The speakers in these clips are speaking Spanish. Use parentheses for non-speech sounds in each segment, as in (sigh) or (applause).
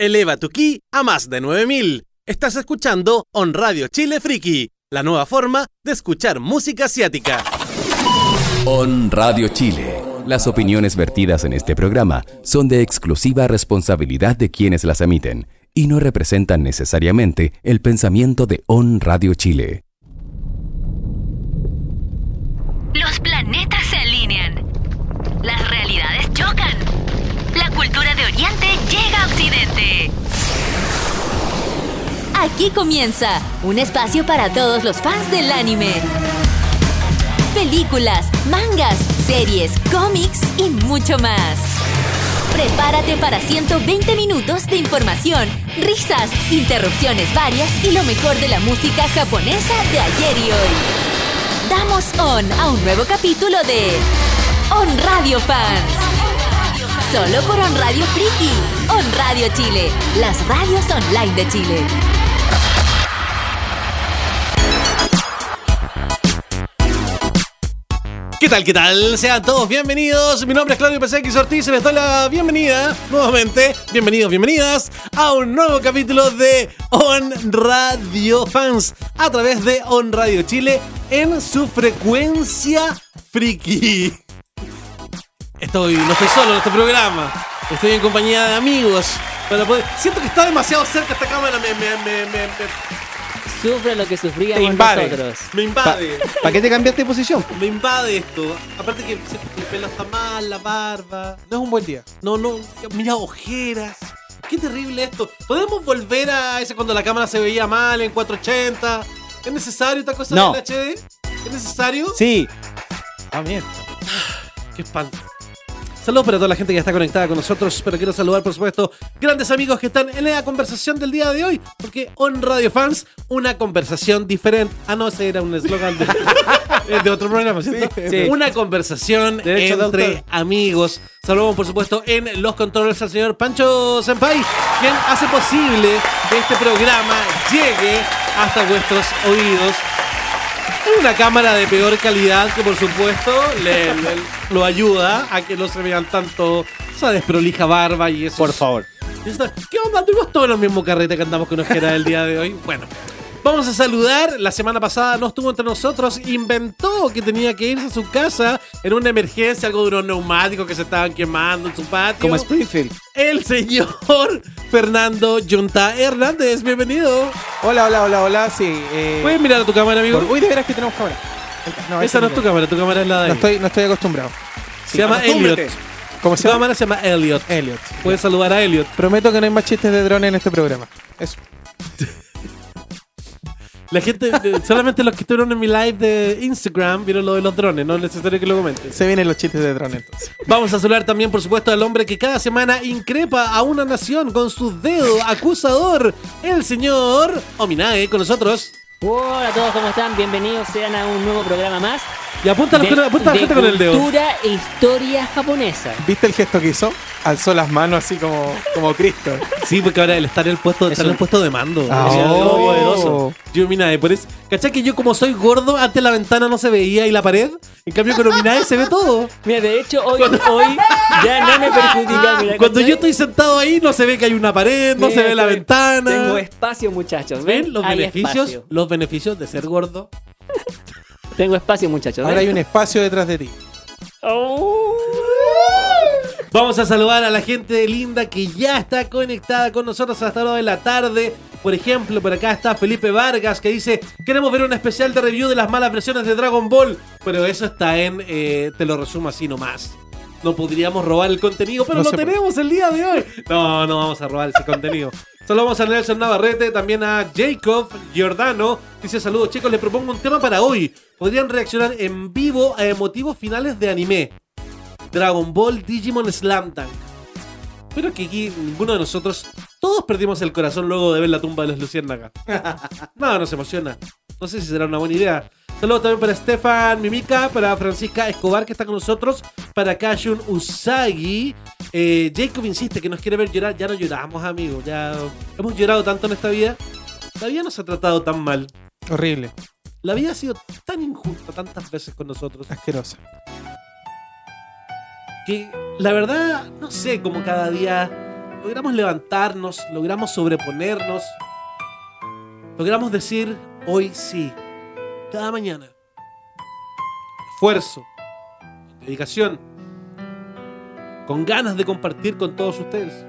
Eleva tu ki a más de 9000. Estás escuchando On Radio Chile Friki, la nueva forma de escuchar música asiática. On Radio Chile. Las opiniones vertidas en este programa son de exclusiva responsabilidad de quienes las emiten y no representan necesariamente el pensamiento de On Radio Chile. Los planetas Aquí comienza un espacio para todos los fans del anime. Películas, mangas, series, cómics y mucho más. Prepárate para 120 minutos de información, risas, interrupciones varias y lo mejor de la música japonesa de ayer y hoy. Damos on a un nuevo capítulo de On Radio Fans. Solo por On Radio Friki, On Radio Chile, las radios online de Chile. ¿Qué tal, qué tal? Sean todos bienvenidos. Mi nombre es Claudio PSX Ortiz y les doy la bienvenida nuevamente. Bienvenidos, bienvenidas a un nuevo capítulo de On Radio Fans a través de On Radio Chile en su frecuencia friki. Estoy, no estoy solo en este programa. Estoy en compañía de amigos. Para poder- siento que está demasiado cerca esta cámara. Me, me, me, me, me- Sufre lo que sufríamos Te invade. nosotros. me invade. ¿Para qué te cambiaste de posición? Me invade esto. Aparte que el pelo está mal, la barba. No es un buen día. No, no, mira, ojeras. Qué terrible esto. ¿Podemos volver a ese cuando la cámara se veía mal en 480? ¿Es necesario esta cosa No. del HD? ¿Es necesario? Sí. Ah, bien. Qué espanto. Saludos para toda la gente que está conectada con nosotros, pero quiero saludar, por supuesto, grandes amigos que están en la conversación del día de hoy, porque On Radio Fans, una conversación diferente. Ah, no, ese era un eslogan de, (laughs) eh, de otro programa, ¿cierto? Sí. Una conversación entre amigos. Saludamos, por supuesto, en los controles al señor Pancho Senpai, quien hace posible que este programa llegue hasta vuestros oídos. Una cámara de peor calidad que por supuesto le, le- lo ayuda a que no se vean tanto esa desprolija barba y eso. Por favor. ¿Qué onda? Anduvimos todos en el mismo carrete que andamos con ojera el día de hoy. Bueno, vamos a saludar. La semana pasada no estuvo entre nosotros. Inventó que tenía que irse a su casa en una emergencia, algo de unos neumáticos que se estaban quemando en su patio. Como Springfield. el señor (laughs) Fernando Yunta Hernández. Bienvenido. Hola, hola, hola, hola. Sí. Eh, ¿Puedes mirar a tu cámara, amigo? por- Uy, de veras que tenemos cámara. No, Esa no es tu cámara, tu cámara es la de No él. estoy, no estoy acostumbrado. Se llama. Elliot. ¿Cómo Su se llama? cámara se llama Elliot. Elliot. Puedes saludar a Elliot. Prometo que no hay más chistes de drones en este programa. Eso. (laughs) La gente, solamente los que estuvieron en mi live de Instagram vieron lo de los drones, no es necesario que lo comentes. Se vienen los chistes de drones entonces. Vamos a saludar también, por supuesto, al hombre que cada semana increpa a una nación con su dedo acusador, el señor Ominae, con nosotros. Hola a todos, ¿cómo están? Bienvenidos sean a un nuevo programa más. Y apunta, a la- de- apunta a la gente con el dedo. Cultura e historia japonesa. ¿Viste el gesto que hizo? Alzó las manos así como, como Cristo. Sí, porque ahora él está en el puesto, está en el puesto de mando. Ah, Es oh. poderoso. Yo Ominae, por eso. ¿Cachai que yo como soy gordo, antes la ventana no se veía y la pared? En cambio con Ominae se ve todo. Mira, de hecho, hoy, hoy ya no me perjudica. mira, Cuando yo estoy sentado ahí no se ve que hay una pared, no Mira, se ve la ventana. Tengo espacio, muchachos. ¿Ven? ¿Ven los Hay beneficios? espacio. Los beneficios de ser gordo. Tengo espacio, muchachos. Ahora hay un espacio detrás de ti. Oh. Vamos a saludar a la gente linda que ya está conectada con nosotros hasta la hora de la tarde. Por ejemplo, por acá está Felipe Vargas que dice: Queremos ver un especial de review de las malas versiones de Dragon Ball. Pero eso está en. eh, te lo resumo así nomás. No podríamos robar el contenido, pero No lo puede. tenemos el día de hoy. No, no vamos a robar ese contenido. Saludamos a Nelson Navarrete, también a Jacob Giordano. Dice: Saludos chicos, les propongo un tema para hoy. Podrían reaccionar en vivo a emotivos finales de anime. Dragon Ball, Digimon, Slam Dunk. Pero que aquí ninguno de nosotros, todos perdimos el corazón luego de ver la tumba de los Luciérnagas. (laughs) no, nos emociona. No sé si será una buena idea. Saludos también para Stefan Mimica, para Francisca Escobar que está con nosotros, para Kashun Usagi. Eh, Jacob insiste que nos quiere ver llorar. Ya no lloramos, amigos. Ya hemos llorado tanto en esta vida. La vida nos ha tratado tan mal. Horrible. La vida ha sido tan injusta tantas veces con nosotros. Asquerosa. que la verdad, no sé cómo cada día logramos levantarnos, logramos sobreponernos, logramos decir hoy sí, cada mañana. Esfuerzo, dedicación, con ganas de compartir con todos ustedes,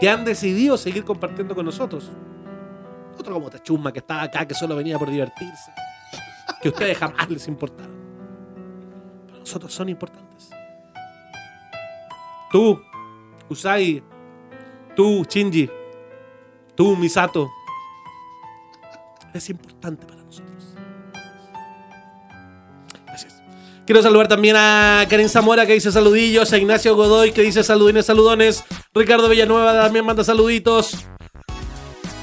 que han decidido seguir compartiendo con nosotros. Otro como Tachumma que estaba acá, que solo venía por divertirse, que a ustedes jamás les importaron. Para nosotros son importantes. Tú, Usai, tú, Shinji, tú, Misato, es importante para Quiero saludar también a Karen Zamora que dice saludillos, a Ignacio Godoy que dice saludines, saludones, Ricardo Villanueva también manda saluditos,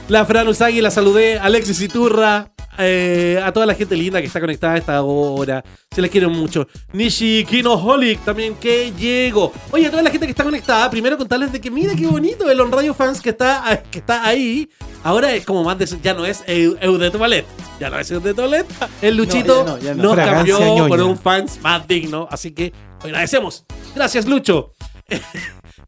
la Fran Usagi la saludé, Alexis Iturra, eh, a toda la gente linda que está conectada a esta hora. Se les quiere mucho. Nishi Kinoholic también que llegó. Oye, a toda la gente que está conectada, primero contarles de que mira qué bonito el On Radio Fans que está, que está ahí. Ahora es como más de ya no es Eu, de. Ya no es Eu de. El Luchito No, ya no, ya no. nos Fragancia cambió ñoña. por un fans más digno. Así que agradecemos. Gracias, Lucho.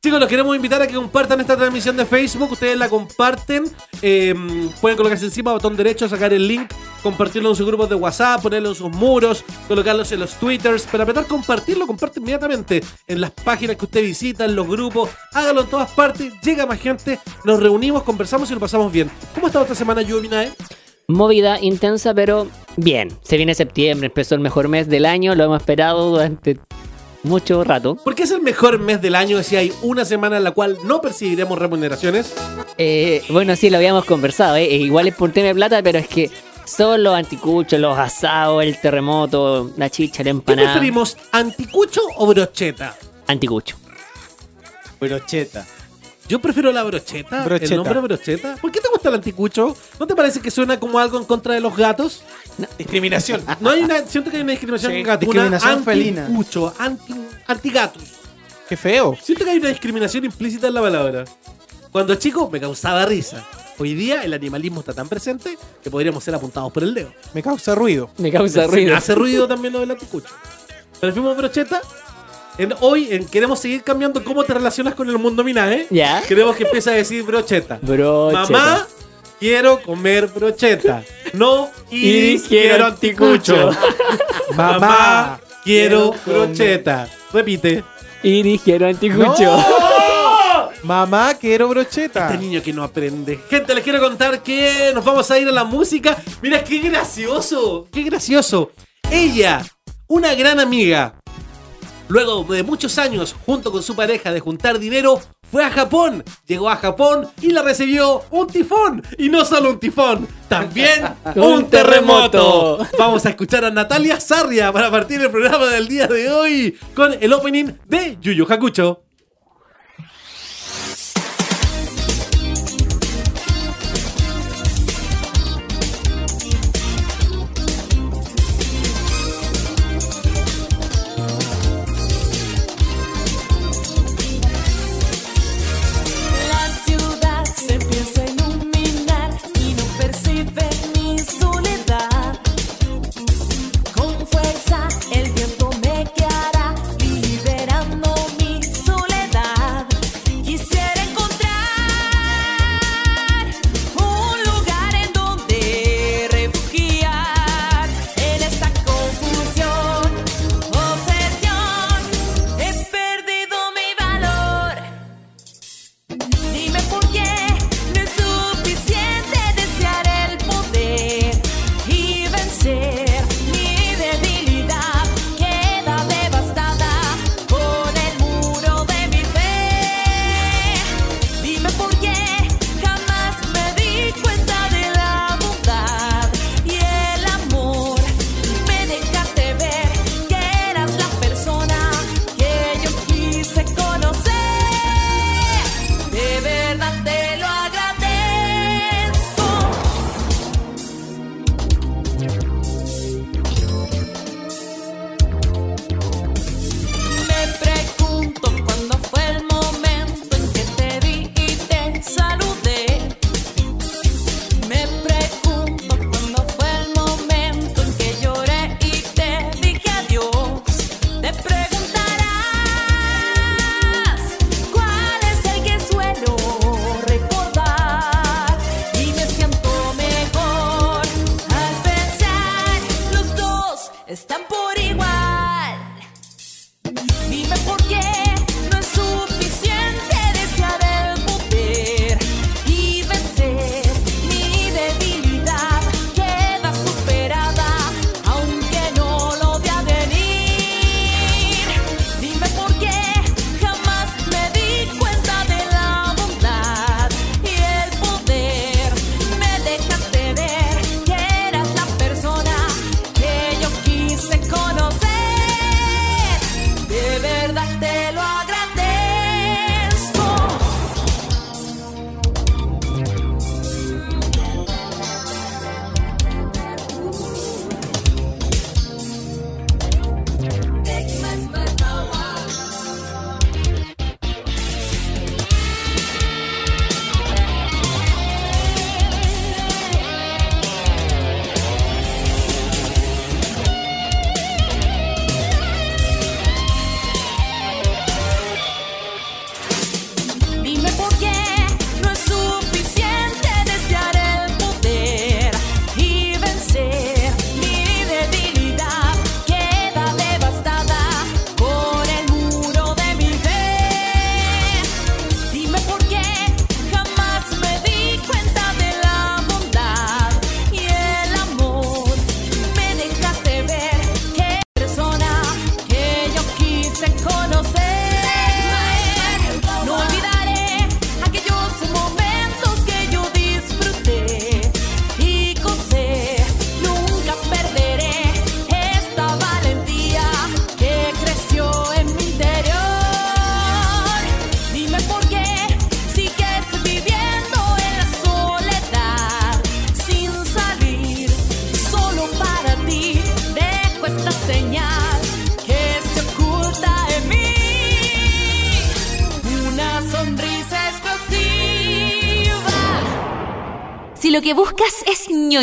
Chicos, los queremos invitar a que compartan esta transmisión de Facebook. Ustedes la comparten. eh, pueden colocarse encima, botón derecho, sacar el link, compartirlo en sus grupos de WhatsApp, ponerlo en sus muros, colocarlos en los Twitters. Para apretar compartirlo, comparte inmediatamente en las páginas que usted visita, en los grupos. Hágalo en todas partes. Llega más gente. Nos reunimos, conversamos y lo pasamos bien. ¿Cómo ha estado esta semana, Yuminae? Movida, intensa, pero bien. Se viene septiembre, empezó el mejor mes del año, lo hemos esperado durante mucho rato. ¿Por qué es el mejor mes del año si hay una semana en la cual no percibiremos remuneraciones? Eh, bueno, sí, lo habíamos conversado, ¿eh? Igual es por tema de plata, pero es que son los anticuchos, los asados, el terremoto, la chicha, la ¿Qué empanada. preferimos, anticucho o brocheta? Anticucho. Brocheta. Yo prefiero la brocheta, Brocheta. el nombre brocheta. ¿Por qué te gusta el anticucho? ¿No te parece que suena como algo en contra de los gatos? Discriminación. (laughs) No hay una, siento que hay una discriminación Sí, gatuna. discriminación felina. Anticucho, anti, antigatos. Qué feo. Siento que hay una discriminación implícita en la palabra. Cuando chico me causaba risa. Hoy día el animalismo está tan presente que podríamos ser apuntados por el dedo. Me causa ruido. Me causa Me ruido. hace ruido también lo del anticucho. Preferimos brocheta. En, hoy en- queremos seguir cambiando cómo te relacionas con el mundo Minae. Ya. Queremos que empiece a decir brocheta. Brocheta. Mamá, quiero comer brocheta. No, Iris, Iris, quiero quiero anticucho. (laughs) Mamá, quiero quiero brocheta. Repite. Y dijeron anticucho. ¡No! (laughs) Mamá, quiero brocheta. Este niño que no aprende. Gente, les quiero contar que nos vamos a ir a la música. Mira qué gracioso, qué gracioso. Ella, una gran amiga, luego de muchos años, junto con su pareja, de juntar dinero, fue a Japón. Llegó a Japón y la recibió un tifón. Y no solo un tifón, también (laughs) un terremoto. Vamos a escuchar a Natalia Sarria para partir el programa del día de hoy con el opening de Yu Yu Hakucho.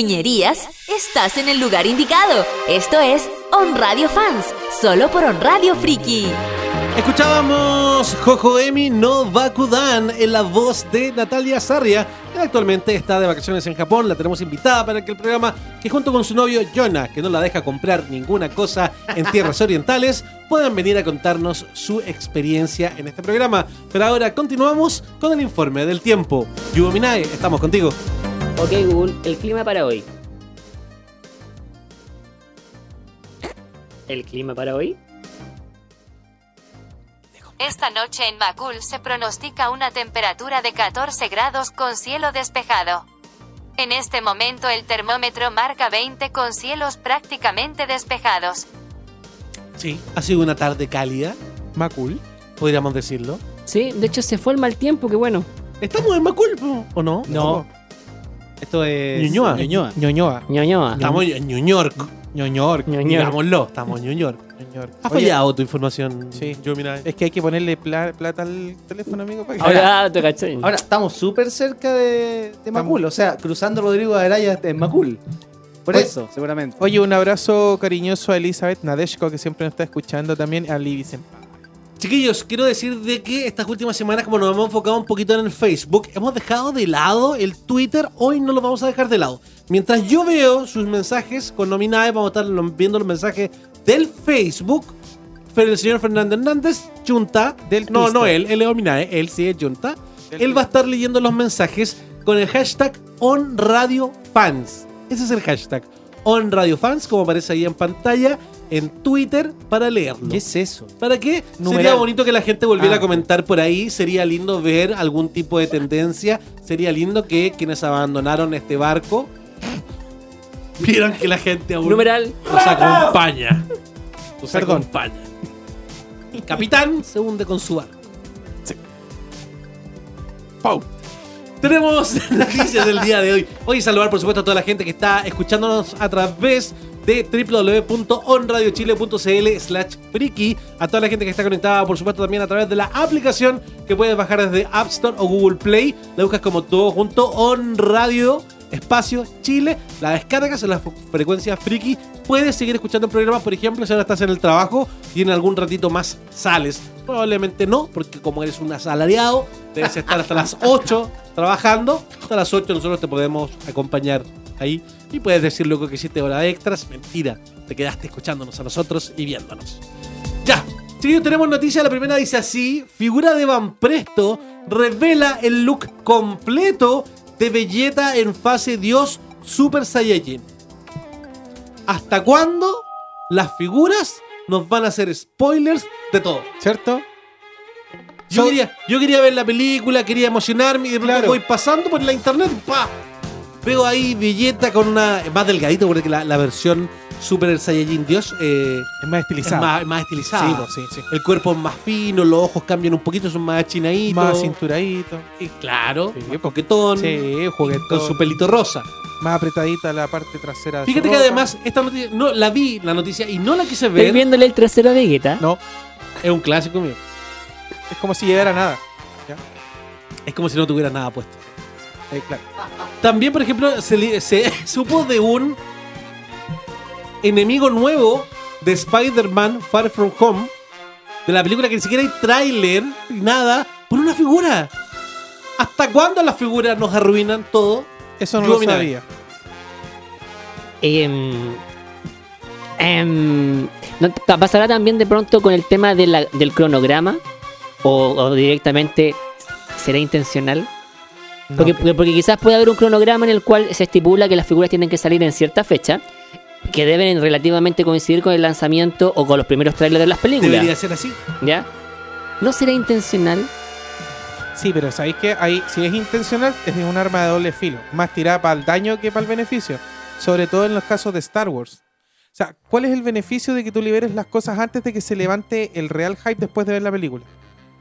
Ñoñerías, estás en el lugar indicado. Esto es On Radio Fans, solo por On Radio Friki. Escuchábamos Jojo Emi no Bakudan en la voz de Natalia Sarria, que actualmente está de vacaciones en Japón. La tenemos invitada para que el programa, que junto con su novio Jonah, que no la deja comprar ninguna cosa en tierras (laughs) orientales, puedan venir a contarnos su experiencia en este programa. Pero ahora continuamos con el informe del tiempo. Yubo Minae, estamos contigo. Ok, Google, el clima para hoy. ¿El clima para hoy? Esta noche en Macul se pronostica una temperatura de 14 grados con cielo despejado. En este momento el termómetro marca 20 con cielos prácticamente despejados. Sí, ha sido una tarde cálida, Macul. podríamos decirlo. Sí, de hecho se fue el mal tiempo, qué bueno. ¿Estamos en Macul o no? No. Esto es. Ñuñoa. Ñuñoa. Ñoñoa. Ñoñoa. Estamos en New York. Ñoñor. Digámoslo, estamos en New York. ¿Ha Oye, fallado tu información, Sí. Yubo Minae? Es que hay que ponerle pla- plata al teléfono, amigo. para que- Ahora- Ah, te cachai. Ahora estamos súper cerca de, de Macul, o sea, cruzando Rodrigo Araya en Macul. Por Oye- eso, seguramente. Oye, un abrazo cariñoso a Elizabeth Nadeshko, que siempre nos está escuchando también, a Libby Senpai. Chiquillos, quiero decir de que estas últimas semanas, como nos hemos enfocado un poquito en el Facebook, hemos dejado de lado el Twitter. Hoy no lo vamos a dejar de lado. Mientras yo veo sus mensajes con Nominae, vamos a estar viendo los mensajes del Facebook. Pero el señor Fernando Hernández, Junta, Del no, Twister. no él, él es Nominae, él sí es Junta. Del Él va a estar leyendo los mensajes con el hashtag OnRadioFans. Ese es el hashtag OnRadioFans, como aparece ahí en pantalla, en Twitter, para leerlo. ¿Qué es eso? ¿Para qué? Sería bonito que la gente volviera Ah. a comentar por ahí. Sería lindo ver algún tipo de tendencia. Sería lindo que quienes abandonaron este barco (laughs) vieran que la gente aún Numeral. nos acompaña. Nos Perdón. acompaña. El capitán (laughs) se hunde con su barco. Pau. Tenemos (laughs) noticias del día de hoy. Hoy saludar, por supuesto, a toda la gente que está escuchándonos a través de www.onradiochile.cl slash friki. A toda la gente que está conectada, por supuesto, también a través de la aplicación que puedes bajar desde App Store o Google Play. La buscas como todo junto, On Radio, Espacio, Chile. La descargas en la fu- frecuencia friki. Puedes seguir escuchando el programa, por ejemplo, si ahora estás en el trabajo y en algún ratito más sales. Probablemente no, porque como eres un asalariado, debes estar hasta las (laughs) 8 trabajando. Hasta las 8 nosotros te podemos acompañar ahí. Y puedes decir luego que hiciste hora extras. Mentira, te quedaste escuchándonos a nosotros y viéndonos. Ya, chiquillos, tenemos noticia. La primera dice así: Figura de Van Presto revela el look completo de Vegeta en fase Dios Super Saiyajin. ¿Hasta cuándo las figuras nos van a hacer spoilers de todo? ¿Cierto? Yo, So- quería, yo quería ver la película, quería emocionarme y de pronto Claro. voy pasando por la internet, ¡pa! Veo ahí Vegeta con una. más delgadito, porque la, la versión Super Saiyajin Dios eh, Es más es estilizado. más, más estilizada. Sí, pues, sí, sí. El cuerpo es más fino, los ojos cambian un poquito, son más achinaditos. Más cinturadito. Y claro, Sí, más coquetón. Sí, juguetón. Con su pelito rosa. Más apretadita la parte trasera. de su Fíjate que ropa. además, esta noticia, no, la vi la noticia y no la quise Estoy ver. viéndole el trasero a Vegeta. No, Es un clásico mío. es como si llegara nada. Es como si no tuviera nada puesto. Eh, claro. También, por ejemplo, se, (laughs) supo de un enemigo nuevo de Spider-Man Far From Home, de la película que ni siquiera hay tráiler, ni nada, por una figura. ¿Hasta cuándo las figuras nos arruinan todo? Eso no Yo, lo sabía. Em, em, ¿no pa- ¿Pasará también de pronto con el tema de la- del cronograma? O, o directamente será intencional? Porque quizás puede haber un cronograma en el cual se estipula que las figuras tienen que salir en cierta fecha, que deben relativamente coincidir con el lanzamiento o con los primeros trailers de las películas. Debería ser así. ¿Ya? ¿No será intencional? Sí, pero ¿sabéis que ahí, si es intencional, es un arma de doble filo. Más tirada para el daño que para el beneficio. Sobre todo en los casos de Star Wars. O sea, ¿cuál es el beneficio de que tú liberes las cosas antes de que se levante el real hype después de ver la película?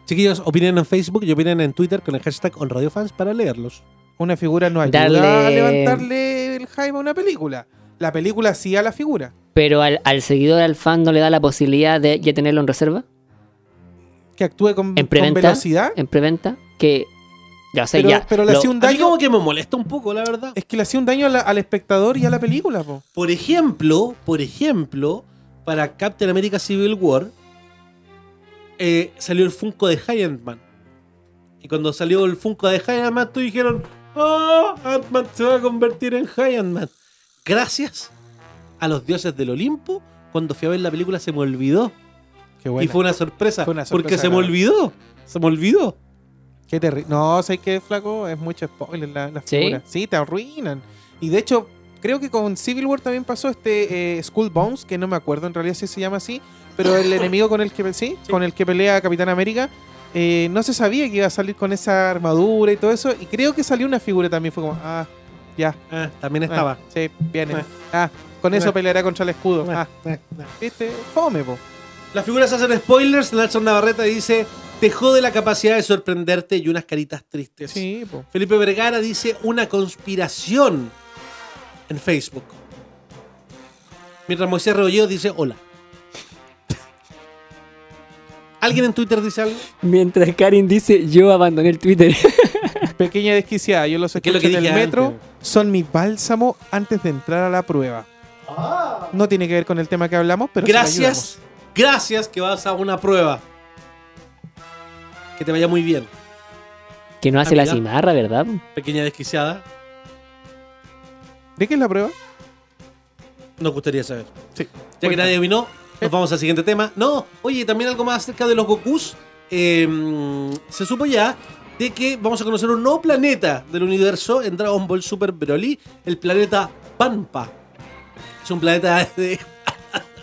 Chiquillos, opinen en Facebook y opinen en Twitter con el hashtag OnRadioFans para leerlos. Una figura no ayuda Darle- a levantarle el hype a una película. La película sí a la figura. Pero al, al seguidor, al fan, no le da la posibilidad de ya tenerlo en reserva, Que actúe con, en con velocidad. en preventa, que Ya, Pero, ya. pero le hacía un A mí daño. como que me molesta un poco, la verdad. Es que le hacía un daño la- al espectador y a la película, po. Por ejemplo, por ejemplo, para Captain America Civil War eh, salió el Funko de Giant Man. Y cuando salió el Funko de Giant Man, todos dijeron, ¡Oh! Ant-Man se va a convertir en Giant Man. Gracias a los dioses del Olimpo, cuando fui a ver la película se me olvidó. Qué bueno. Y fue una sorpresa, Fue una porque se me olvidó. Se me olvidó. Qué terrible. No, ¿sabes qué, flaco? Es mucho spoiler la, la ¿Sí? figura. Sí, te arruinan. Y de hecho, creo que con Civil War también pasó este eh, Skull Bones, que no me acuerdo en realidad si se llama así, pero el enemigo con el que sí, con el que pelea Capitán América, eh, no se sabía que iba a salir con esa armadura y todo eso. Y creo que salió una figura también. Fue como, ah, ya. Ah, también ah, estaba. sí, viene. Ah. Ah, con eso Ah. peleará contra el escudo. Ah, viste, fome, po. Las figuras hacen spoilers. Nelson Navarrete dice: Te jode la capacidad de sorprenderte y unas caritas tristes. Sí, po. Felipe Vergara dice: Una conspiración en Facebook. Mientras Moisés Rebolledo dice: Hola. ¿Alguien en Twitter dice algo? Mientras Karin dice, yo abandoné el Twitter. (laughs) Pequeña desquiciada, yo los ¿Qué es lo escucho que en el metro, antes? son mi bálsamo antes de entrar a la prueba. No tiene que ver con el tema que hablamos, pero sí me gracias, gracias que vas a una prueba. Que te vaya muy bien. Que no hace la cimarra, ¿verdad? Pequeña desquiciada. ¿De qué es la prueba? Nos gustaría saber. Sí. Ya que nadie vino, nos vamos al siguiente tema. No, oye, también algo más acerca de los Gokus. Eh, se supo ya de que vamos a conocer un nuevo planeta del universo en Dragon Ball Super Broly, el planeta Pampa. Es un planeta (laughs) de.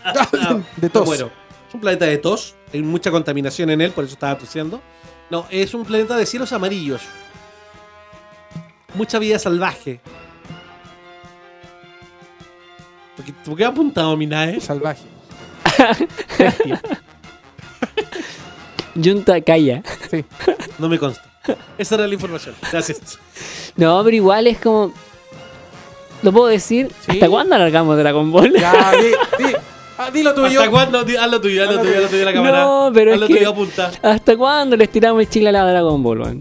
(laughs) de tos. Bueno, es un planeta de tos. Hay mucha contaminación en él, por eso estaba tosiendo. No, es un planeta de cielos amarillos. Mucha vida salvaje. ¿Por qué, por qué apuntado Minae? Salvaje. (laughs) Junta calla. Sí. No me consta. Esa era la información. Gracias. No, pero igual es como. ¿Lo puedo decir? Sí. ¿Hasta cuándo alargamos Dragon Ball? Ya, di, di. Ah, dilo tuyo. ¿Hasta cuándo? Di- Haz lo tuyo, haz lo Haz lo tuyo, haz lo tuyo en la cámara. No, pero haz es lo que- tuyo, apunta. ¿Hasta cuándo les tiramos el chile a la Dragon Ball, man?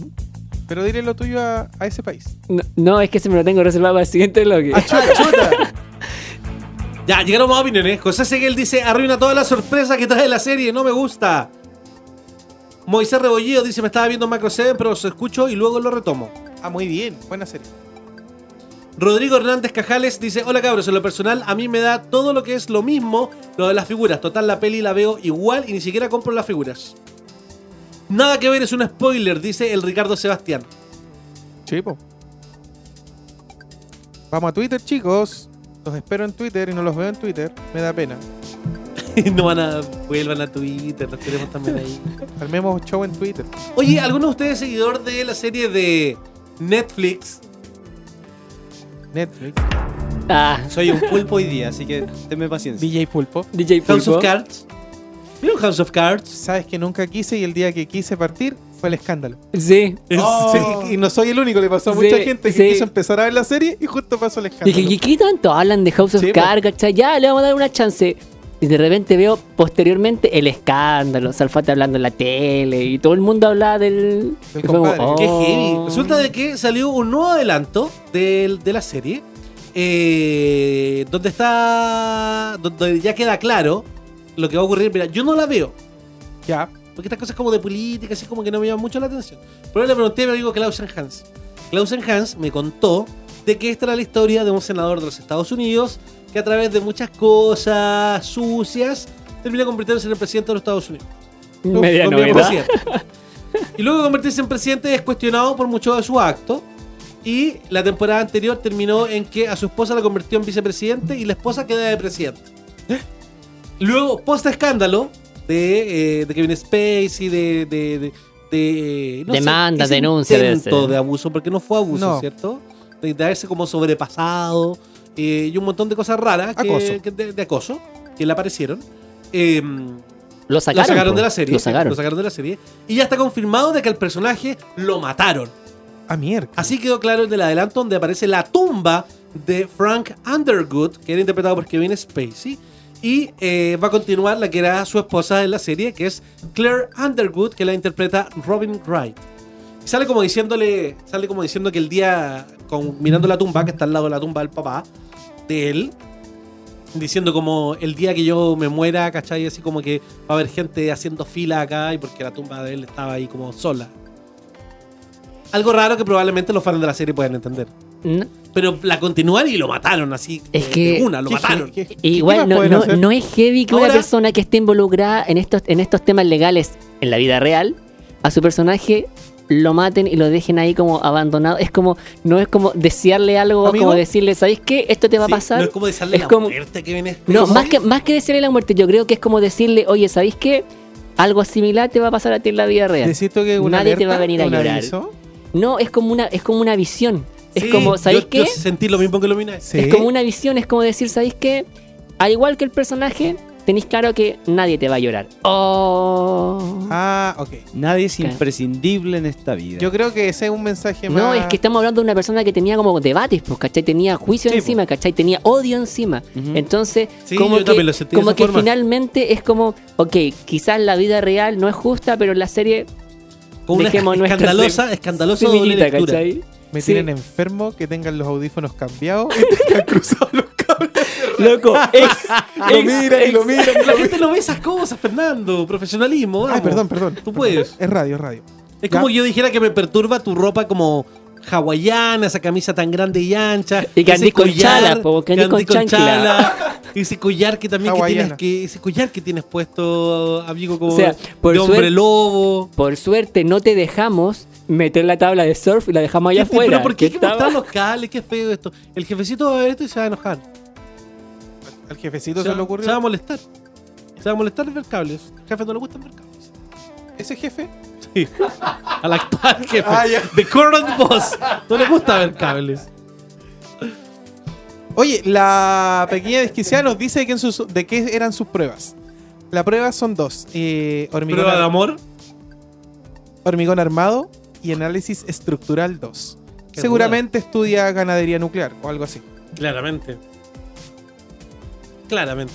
Pero dile lo tuyo a, a ese país. No, no, es que se me lo tengo reservado para el siguiente bloque. Ah, chuta. (laughs) Ya, llegaron más opiniones. José Seguel dice: Arruina toda la sorpresa que trae la serie, no me gusta. Moisés Rebollido dice: Me estaba viendo Macro 7, pero os escucho y luego lo retomo. Ah, muy bien. Buena serie. Rodrigo Hernández Cajales dice: Hola cabros, en lo personal a mí me da todo lo que es lo mismo, lo de las figuras. Total, la peli la veo igual y ni siquiera compro las figuras. Nada que ver, es un spoiler, dice el Ricardo Sebastián. Chipo. Vamos a Twitter, chicos. Los espero en Twitter y no los veo en Twitter. Me da pena. (laughs) no van a. Vuelvan a Twitter, los queremos también ahí. (laughs) Armemos show en Twitter. Oye, ¿alguno de ustedes es seguidor de la serie de Netflix? Netflix. Ah, Soy un pulpo hoy día, así que (laughs) tenme paciencia. DJ Pulpo. DJ House Pulpo. of Cards. ¿Vieron House of Cards? Sabes que nunca quise y el día que quise partir fue el escándalo. Sí. Sí, y- no soy el único, le pasó a Sí, mucha gente que sí. quiso empezar a ver la serie y justo pasó el Y escándalo. ¿y qué tanto hablan de House of. Cards, cachai? Ya, le vamos a dar una chance. Y de repente veo posteriormente el escándalo, Salfate hablando en la tele y todo el mundo hablaba del... Como. Qué oh. heavy. Resulta de que salió un nuevo adelanto del- de, la serie. eh, donde está. Donde ya queda claro lo que va a ocurrir. Mira, yo no la veo. Ya. Porque estas cosas como de política, así como que no me llaman mucho la atención. Pero le pregunté a mi amigo Klausen Hans. Klausen Hans me contó de que esta era la historia de un senador de los Estados Unidos que a través de muchas cosas sucias termina convirtiéndose en el presidente de los Estados Unidos. Media. Y luego de convertirse en presidente es cuestionado por muchos de sus actos. Y la temporada anterior terminó en que a su esposa la convirtió en vicepresidente y la esposa queda de presidente. Luego, post escándalo de, eh, de Kevin Spacey, de. de, de- de, no sé, Demanda, ese denuncia, debe intento de abuso, porque no fue abuso, No. ¿cierto? De, de haberse como sobrepasado eh, y un montón de cosas raras que- Acoso. que de, de acoso que le aparecieron. Em, Lo sacaron. lo sacaron po. de la serie. Lo sacaron. Lo sacaron de la serie. Y ya está confirmado de que al personaje lo mataron. A mierda. Así quedó claro en el adelanto donde aparece la tumba de Frank Underwood, que era interpretado por Kevin Spacey. Y eh, va a continuar la que era su esposa en la serie, que es Claire Underwood, que la interpreta Robin Wright. Sale como diciéndole, sale como diciendo que el día, con, mirando la tumba, que está al lado de la tumba del papá, de él, diciendo como el día que yo me muera, ¿cachai? Así como que va a haber gente haciendo fila acá y porque la tumba de él estaba ahí como sola. Algo raro que probablemente los fans de la serie puedan entender. No, Pero la continúan y lo mataron así. Es de- que- una, lo ¿Qué- mataron. qué- qué- Igual no, no, no es heavy que Ahora- una persona que esté involucrada en estos, en estos temas legales en la vida real, a su personaje lo maten y lo dejen ahí como abandonado. Es como, no es como desearle algo, Amigo, como decirle, ¿sabéis qué? Esto te va Sí, a pasar. No es como desearle Es la como- muerte que viene. No, más que, más que decirle la muerte, yo creo que es como decirle, oye, ¿sabéis qué? Algo similar te va a pasar a ti en la vida real. Decirte que una Nadie te va a venir a llorar. aviso. No, es como una, es como una visión. Es Sí, como, ¿sabéis qué? Yo sentí lo mismo que lo miné. Sí. Es como una visión, es como decir, ¿sabéis qué? Al igual que el personaje, tenéis claro que nadie te va a llorar. Oh. Ah, ok. Nadie es imprescindible en esta vida. Yo creo que ese es un mensaje más. No, es que estamos hablando de una persona que tenía como debates, pues, ¿cachai? Tenía juicio Sí, encima, ¿cachai? Tenía odio encima. Entonces, Sí, como que, como que forma. finalmente es como, ok, quizás la vida real no es justa, pero en la serie una dejemos (laughs) nuestra escandalosa, escandalosa doble lectura. ¿cachai? Me Sí. tienen enfermo que tengan los audífonos cambiados (laughs) y tengan cruzados los cables. Loco, ex, (laughs) Lo miran y lo miran. y La lo gente no ve esas cosas, Fernando. Profesionalismo. Ay, vamos. perdón, perdón. Tú puedes. Es radio, es radio. Es Ya. como que yo dijera que me perturba tu ropa como hawaiana, esa camisa tan grande y ancha. Y que ese andís con chala, po, que con chala, Ese collar que también que Hawaiana. tienes que. Ese collar que tienes puesto, amigo, como O sea, por de hombre suerte- lobo. Por suerte no te dejamos meter la tabla de surf y la dejamos allá ¿Qué- afuera. Pero ¿por qué hay que estaba- mostrar los cables? Qué feo esto. El jefecito va a ver esto y se va a enojar. Al jefecito Se, se, le va- ocurrió. se va a molestar. Se va a molestar ver cables. Al jefe no le gustan ver cables. ¿Ese jefe? Sí. Al actual jefe. Ah. The current boss. No le gusta ver cables. Oye, la pequeña desquiciada nos dice de qué, en sus- de qué eran sus pruebas. Las pruebas son dos: eh, hormigón, Prueba de amor. hormigón armado y análisis estructural 2. Qué Seguramente estudia ganadería nuclear o algo así. Claramente. Claramente.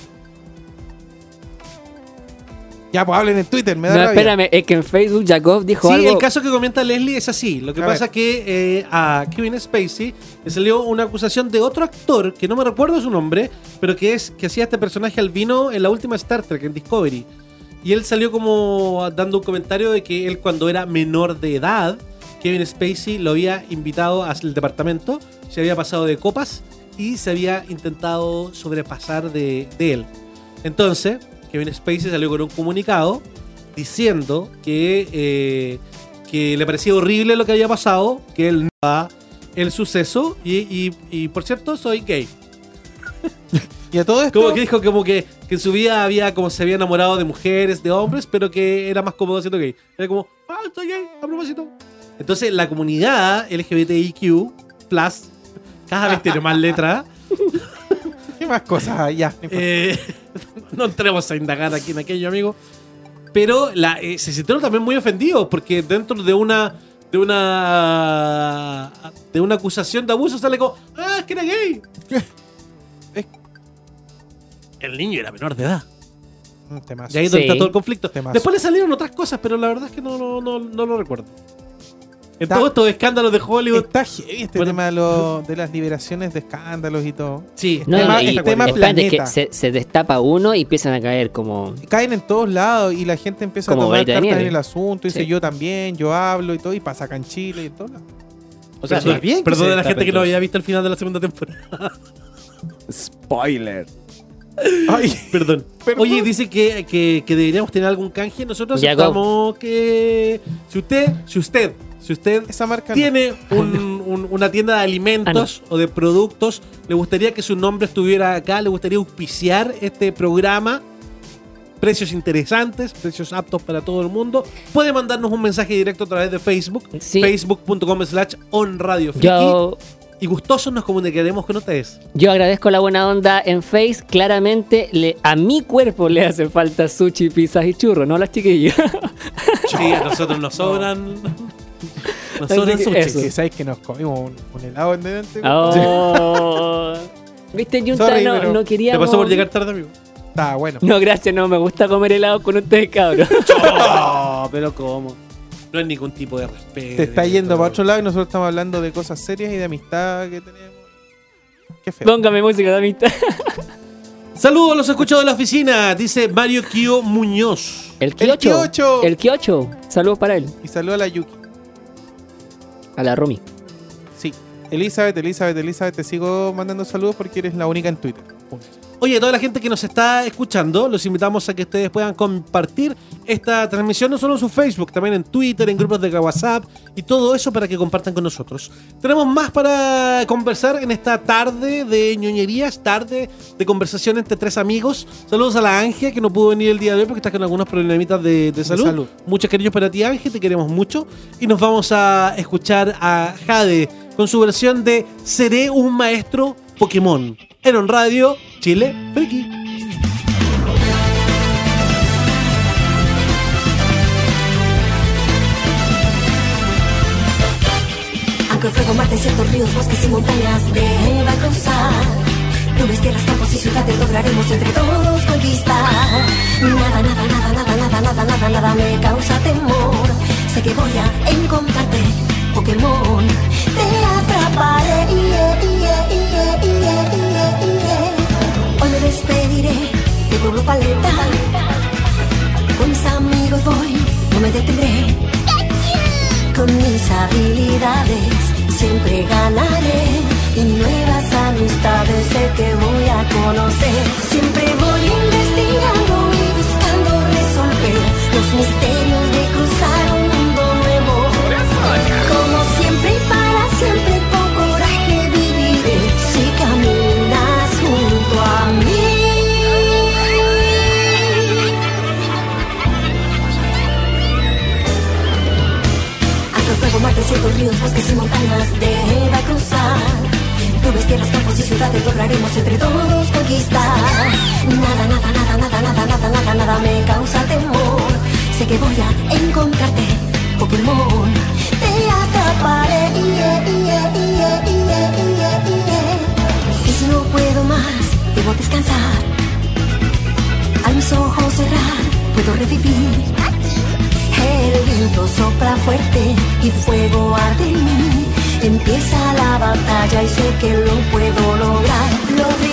Ya, pues hablen en Twitter, me da No, rabia. espérame, es que en Facebook Jacob dijo Sí, algo. el caso que comenta Leslie es así. Lo que A pasa es que eh, a Kevin Spacey le salió una acusación de otro actor, que no me recuerdo su nombre, pero que es que hacía este personaje albino en la última Star Trek, en Discovery. Y él salió como dando un comentario de que él cuando era menor de edad, Kevin Spacey lo había invitado al departamento, se había pasado de copas y se había intentado sobrepasar de, de él. Entonces, Kevin Spacey salió con un comunicado diciendo que, eh, que le parecía horrible lo que había pasado, que él no el suceso y, y- y, por cierto soy gay. (laughs) Y a todo esto. Como que dijo como que, que en su vida había como se había enamorado de mujeres, de hombres, pero que era más cómodo siendo gay. Era como, ah, soy gay, a propósito. Entonces la comunidad LGBTIQ plus cada vez tiene más letras. (laughs) ¿Qué más cosas hay? Ya. Eh, (laughs) no entremos a indagar aquí en aquello, amigo. Pero la, eh, se sintieron también muy ofendidos porque dentro de una de una de una acusación de abuso sale como, ah, es que era gay. (laughs) El niño era menor de edad. Un temazo. Y ahí es donde Sí. está todo el conflicto. Temazo. Después le salieron otras cosas, pero la verdad es que no, no, no, no lo recuerdo. En Está- todos estos escándalos de Hollywood. Está heavy este Bueno. tema de, lo- de las liberaciones de escándalos y todo. Sí, No, tema- y- el y- tema espérate, es que planeta. se, se destapa uno y empiezan a caer como. Caen en todos lados y la gente empieza Como a tomar de cartas en el asunto. Y dice Sí. yo también, yo hablo y todo. Y pasa acá en Chile y lados. O sea, perdón, está bien perdón se a la gente que no había visto el final de la segunda temporada. todo. Spoiler. Ay, Perdón. Perdón. Oye, dice que, que- que deberíamos tener algún canje. Nosotros aceptamos que. Si usted, si usted, si usted esa marca no. tiene (laughs) un- un- una tienda de alimentos o de productos, le gustaría que su nombre estuviera acá, le gustaría auspiciar este programa. Precios interesantes, precios aptos para todo el mundo. Puede mandarnos un mensaje directo a través de Facebook, Sí. facebook.com slash onradiofriki. Y gustosos nos comunicaremos con ustedes. yo agradezco la buena onda en Face. Claramente, le, a mi cuerpo le hace falta sushi, pizzas y churros, ¿no las chiquillas? Sí, a (laughs) nosotros nos sobran. Nos sobran que sushi. eso. Que sabes que nos comimos un, un helado en delante. Oh. (laughs) ¿Viste, Junta? Sorry, no, no Te queríamos. pasó por llegar tarde, amigo. Está bueno. No, gracias, no me gusta comer helado con ustedes, cabros. (laughs) Oh, pero ¿cómo? No hay ningún tipo de respeto. Te está yendo para otro lado y nosotros estamos hablando de cosas serias y de amistad que tenemos. Qué feo. Póngame música de amistad. Saludos, los escucho de la oficina, dice Mario Kio Muñoz. El Kiocho. El Kiocho. Saludos para él. Y saluda a la Yuki. A la Rumi. Sí. Elizabeth, Elizabeth, Elizabeth, te sigo mandando saludos porque eres la única en Twitter. Punto. Oye, toda la gente que nos está escuchando, los invitamos a que ustedes puedan compartir esta transmisión no solo en su Facebook, también en Twitter, en grupos de WhatsApp y todo eso para que compartan con nosotros. Tenemos más para conversar en esta tarde de ñoñerías, tarde de conversación entre tres amigos. Saludos a la Ángel que no pudo venir el día de hoy porque está con algunos problemitas de, de salud. salud. Muchos cariños para ti, Ángel, te queremos mucho. Y nos vamos a escuchar a Jade con su versión de Seré un maestro Pokémon. En On Radio, Chile, Friki. Aunque fuego mate ciertos ríos, bosques y montañas deba cruzar. Nubes, tierras, campos y ciudades lograremos entre todos conquistar. Nada, nada, nada, nada, nada, nada, nada, nada me causa temor. Sé que voy a encontrarte, Pokémon. Te atraparé. ie, ie, despediré de pueblo paleta. Con mis amigos voy, no me detendré. Con mis habilidades siempre ganaré y nuevas amistades sé que voy a conocer. Siempre voy investigando y buscando resolver los misterios Fuego, mar, desiertos, ríos, bosques y montañas deba cruzar. Nubes, tierras, campos y ciudades lograremos entre todos conquistar. Nada, nada, nada, nada, nada, nada, nada, nada me causa temor. Sé que voy a encontrarte, Pokémon. Te atraparé. Y si no puedo más, debo descansar. Al mis ojos cerrar, puedo revivir. El viento sopla fuerte y fuego arde en mí. Empieza la batalla y sé que lo puedo lograr.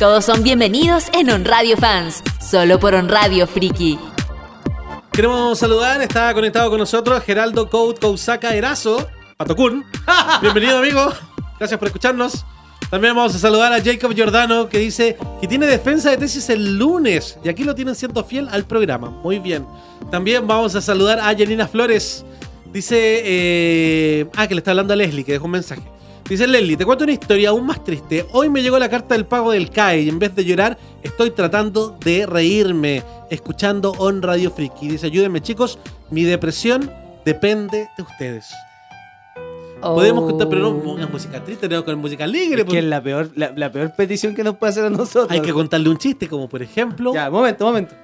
Todos son bienvenidos en On Radio Fans, solo por On Radio Friki. Queremos saludar, está conectado con nosotros Geraldo Code Kousaka Erazo, Patokun. (laughs) Bienvenido, amigo. Gracias por escucharnos. También vamos a saludar a Jacob Giordano, que dice que tiene defensa de tesis el lunes. Y aquí lo tienen siendo fiel al programa. Muy bien. También vamos a saludar a Janina Flores. Dice. eh, ah, que le está hablando a Leslie, que dejó un mensaje. Dice Leslie, te cuento una historia aún más triste. Hoy me llegó la carta del pago del CAE y en vez de llorar, estoy tratando de reírme, escuchando On Radio Friki. Dice, ayúdenme chicos, mi depresión depende de ustedes. Podemos contar, pero no Oh. pongan música triste, tenemos con música alegre. Es pues. que es la peor, la, la peor petición que nos puede hacer a nosotros. Hay que contarle un chiste, como por ejemplo. Ya, momento, momento.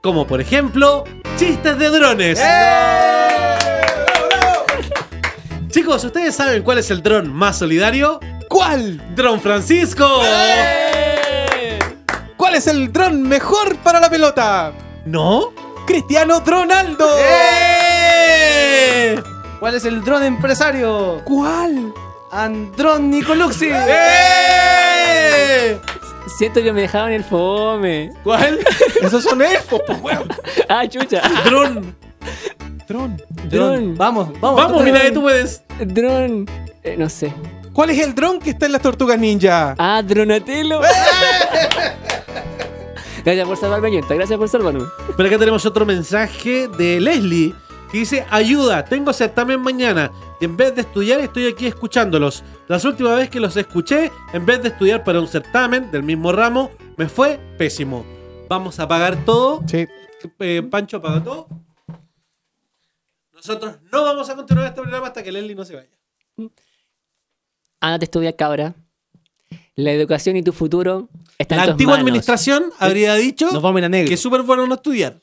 Como por ejemplo, chistes de drones. Chicos, ¿ustedes saben cuál es el dron más solidario? ¿Cuál? ¡Dron Francisco! ¿Cuál es el dron mejor para la pelota? ¿No? Cristiano Ronaldo. ¡Eh! ¿Cuál es el dron empresario? ¿Cuál? Andrón Nicoluxi. ¡Eh! Siento que me dejaron el fome. ¿Cuál? Esos son elfos, pues, weón. (laughs) Ah, chucha. Dron. Dron. Dron. Vamos, vamos. Vamos, mira que tú puedes. Dron. Eh, no sé. ¿Cuál es el dron que está en las tortugas ninja? Ah, Dronatello. (laughs) gracias por salvarme, Ñenta. Gracias por salvarme. Pero acá tenemos otro mensaje de Leslie que dice: Ayuda, tengo certamen mañana y en vez de estudiar estoy aquí escuchándolos. Las últimas veces que los escuché, en vez de estudiar para un certamen del mismo ramo, me fue pésimo. Vamos a pagar todo. Sí. Eh, Pancho paga todo. Nosotros no vamos a continuar este programa hasta que Leslie no se vaya. Ándate a estudiar, cabra. La educación y tu futuro están La en tus antigua manos. administración habría dicho Nos vamos a ir a negro. que es súper bueno no estudiar.